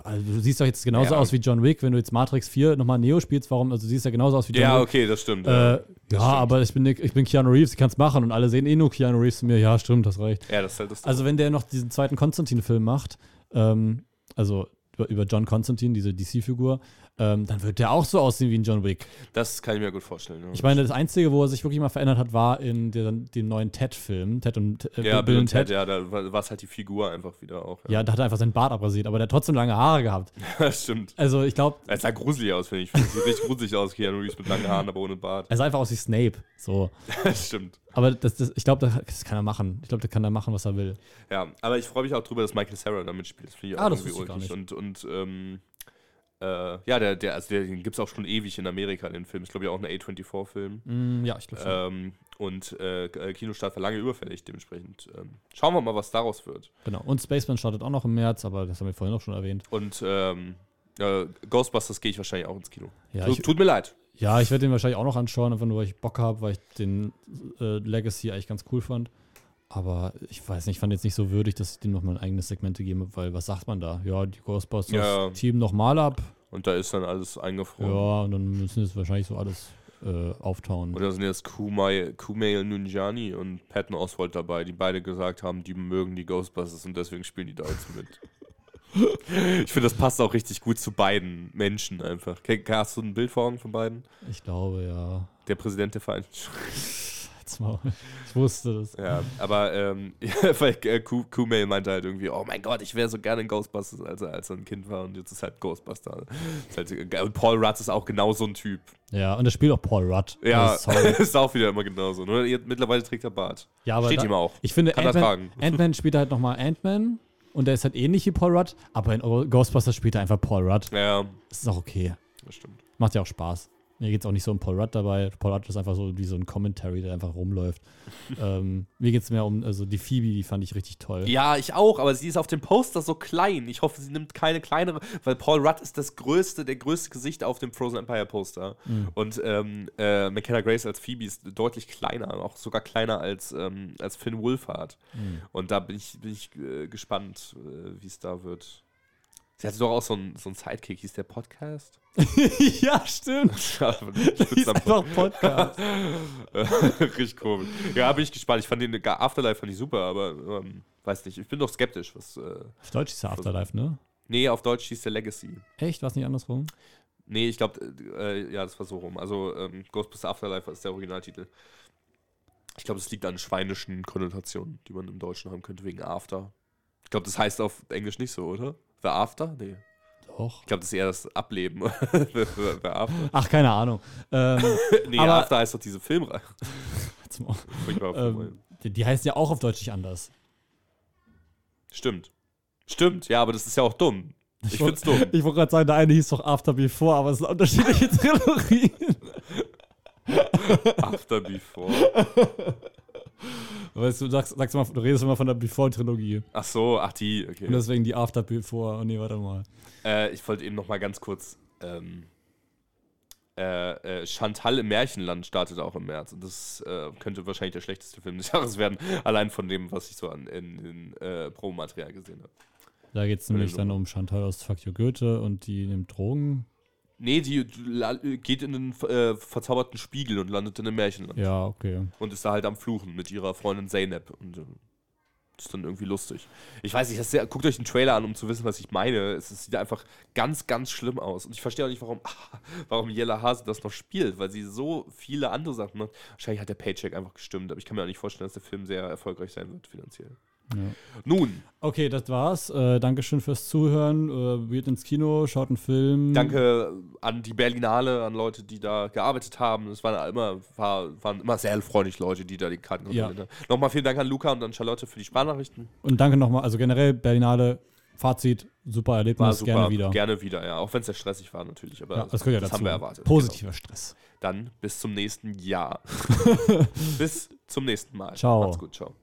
Also, du siehst doch jetzt genauso Ja. aus wie John Wick, wenn du jetzt Matrix 4 nochmal Neo spielst, warum? Also, du siehst ja genauso aus wie John ja, Wick. okay, das stimmt. Äh, ja, ja, stimmt. aber ich bin, ich bin Keanu Reeves, ich kann es machen und alle sehen eh nur Keanu Reeves zu mir. Ja, stimmt, hast recht. ja, das ist halt das. Also, wenn der noch diesen zweiten Konstantin-Film macht, ähm, also über, über John Constantine, diese DC-Figur, ähm, dann wird der auch so aussehen wie ein John Wick. das kann ich mir gut vorstellen. Ja. Ich meine, das Einzige, wo er sich wirklich mal verändert hat, war in der, dem neuen Ted-Film. Ted und äh, ja, Bill und Ted, ja, da war es halt die Figur einfach wieder auch. Ja, da hat er einfach seinen Bart abrasiert, aber der hat trotzdem lange Haare gehabt. das stimmt. Also, ich glaube, Es sah gruselig aus, finde ich. Sieht richtig gruselig aus, Keanu Reeves mit langen Haaren, aber ohne Bart. er sah einfach aus wie Snape. So. Das stimmt. Aber das, das, ich glaube, das, kann er machen. Ich glaube, der kann da machen, was er will. Ja, aber ich freue mich auch drüber, dass Michael Sarah da mitspielt. Das finde ich Ah, auch das irgendwie gar ulkig. Und, und ähm, äh, ja, der, der, also der, den gibt es auch schon ewig in Amerika, den Film. Ist, glaube ich, auch ein A24-Film. Mm, ja, ich glaube schon. Ähm, und äh, Kinostart war lange überfällig, dementsprechend. Ähm, schauen wir mal, was daraus wird. Genau. Und Spaceman startet auch noch im März, aber das haben wir vorhin auch schon erwähnt. Und ähm, äh, Ghostbusters gehe ich wahrscheinlich auch ins Kino. Ja, Tut- ich, Tut mir leid. ja, ich werde den wahrscheinlich auch noch anschauen, einfach nur, weil ich Bock habe, weil ich den äh, Legacy eigentlich ganz cool fand. Aber ich weiß nicht, ich fand jetzt nicht so würdig, dass ich dem nochmal ein eigenes Segment gegeben habe, weil was sagt man da? Ja, die Ghostbusters Ja. Team nochmal ab. Und da ist dann alles eingefroren. Ja, und dann müssen jetzt wahrscheinlich so alles äh, auftauen. Und da sind jetzt Kumail, Kumail Nunjani und Patton Oswald dabei, die beide gesagt haben, die mögen die Ghostbusters und deswegen spielen die da jetzt mit. ich finde, das passt auch richtig gut zu beiden Menschen einfach. Hast du ein Bild vor Augen von beiden? Ich glaube, ja. Der Präsident der Vereinigten Jetzt mal. Ich wusste das. Ja, aber ähm, äh, Ku- Kumail meinte halt irgendwie, oh mein Gott, ich wäre so gerne in Ghostbusters, als er, als er ein Kind war und jetzt ist halt Ghostbuster. Ist halt, äh, und Paul Rudd ist auch genau so ein Typ. Ja, und das spielt auch Paul Rudd. Ja, Also, ist auch wieder immer genauso. Nur jetzt, mittlerweile trägt er Bart. ja aber Steht da, ihm auch. ich finde, er Ant-Man. Ant-Man spielt halt nochmal Ant-Man und der ist halt ähnlich wie Paul Rudd, aber in Ghostbusters spielt er einfach Paul Rudd. Ja, Das ist auch okay. das stimmt. Macht ja auch Spaß. Mir geht es auch nicht so um Paul Rudd dabei. Paul Rudd ist einfach so wie so ein Commentary, der einfach rumläuft. ähm, mir geht es mehr um, also die Phoebe, die fand ich richtig toll. Ja, ich auch, aber sie ist auf dem Poster so klein. Ich hoffe, sie nimmt keine kleinere, weil Paul Rudd ist das größte, der größte Gesicht auf dem Frozen Empire Poster. Mhm. Und ähm, äh, McKenna Grace als Phoebe ist deutlich kleiner, auch sogar kleiner als, ähm, als Finn Wolfhard. Mhm. Und da bin ich, bin ich äh, gespannt, äh, wie es da wird. Sie hatte doch auch so einen so einen Sidekick, hieß der Podcast? ja, stimmt. Das ist einfach ein Podcast. Richtig komisch. Ja, bin ich gespannt. Ich fand den Afterlife fand ich super, aber ähm, weiß nicht. Ich bin doch skeptisch, was. Äh, Auf Deutsch ist ja Afterlife, ne? nee, auf Deutsch hieß der Legacy. Echt? War es nicht andersrum? Nee, ich glaube, äh, ja, das war so rum. Also ähm, Ghostbusters Afterlife ist der Originaltitel. Ich glaube, es liegt an schweinischen Konnotationen, die man im Deutschen haben könnte, wegen After. Ich glaube, das heißt auf Englisch nicht so, oder? The After? Nee. Doch. Ich glaube, das ist eher das Ableben. After. Ach, keine Ahnung. Ähm, Nee, Aber- After heißt doch diese Filmreihe. ähm, die, die heißt ja auch auf Deutsch nicht anders. Stimmt. Stimmt, ja, aber das ist ja auch dumm. Ich wollt- find's dumm. Ich wollte gerade sagen, der eine hieß doch After Before, aber es sind unterschiedliche Trilogien. After Before. Weißt du, sagst, sagst mal, du redest immer von der Before-Trilogie. Ach so, ach die, Und okay. deswegen die After Before. Oh nee, warte mal. Äh, ich wollte eben noch mal ganz kurz. Ähm, äh, äh, Chantal im Märchenland startet auch im März. Und das äh, könnte wahrscheinlich der schlechteste Film des Jahres werden. Allein von dem, was ich so an, in, in äh, Promomaterial gesehen habe. Da geht es nämlich dann um Chantal aus Fuck You Goethe und die nimmt Drogen. Nee, die geht in den äh, verzauberten Spiegel und landet in einem Märchenland. Ja, okay. Und ist da halt am Fluchen mit ihrer Freundin Zeynep. Und, äh, Das ist dann irgendwie lustig. Ich weiß nicht, sehr, guckt euch den Trailer an, um zu wissen, was ich meine. Es, es sieht einfach ganz, ganz schlimm aus. Und ich verstehe auch nicht, warum, warum Jella Hase das noch spielt, weil sie so viele andere Sachen macht. Wahrscheinlich hat der Paycheck einfach gestimmt, aber ich kann mir auch nicht vorstellen, dass der Film sehr erfolgreich sein wird finanziell. Ja. Nun, Okay, das war's. Äh, Dankeschön fürs Zuhören. Äh, geht ins Kino, schaut einen Film. danke an die Berlinale, an Leute, die da gearbeitet haben. Es waren immer, war, waren immer sehr freundlich Leute, die da die Karten Ja. haben. Nochmal vielen Dank an Luca und an Charlotte für die Sprachnachrichten. Und danke nochmal. Also generell Berlinale, Fazit, super Erlebnis, War super, gerne wieder. Gerne wieder, ja. Auch wenn es sehr stressig war natürlich, aber Ja, das gehört ja das haben wir erwartet. Positiver Stress. Genau. Dann bis zum nächsten Jahr. bis zum nächsten Mal. Ciao. Macht's gut, ciao.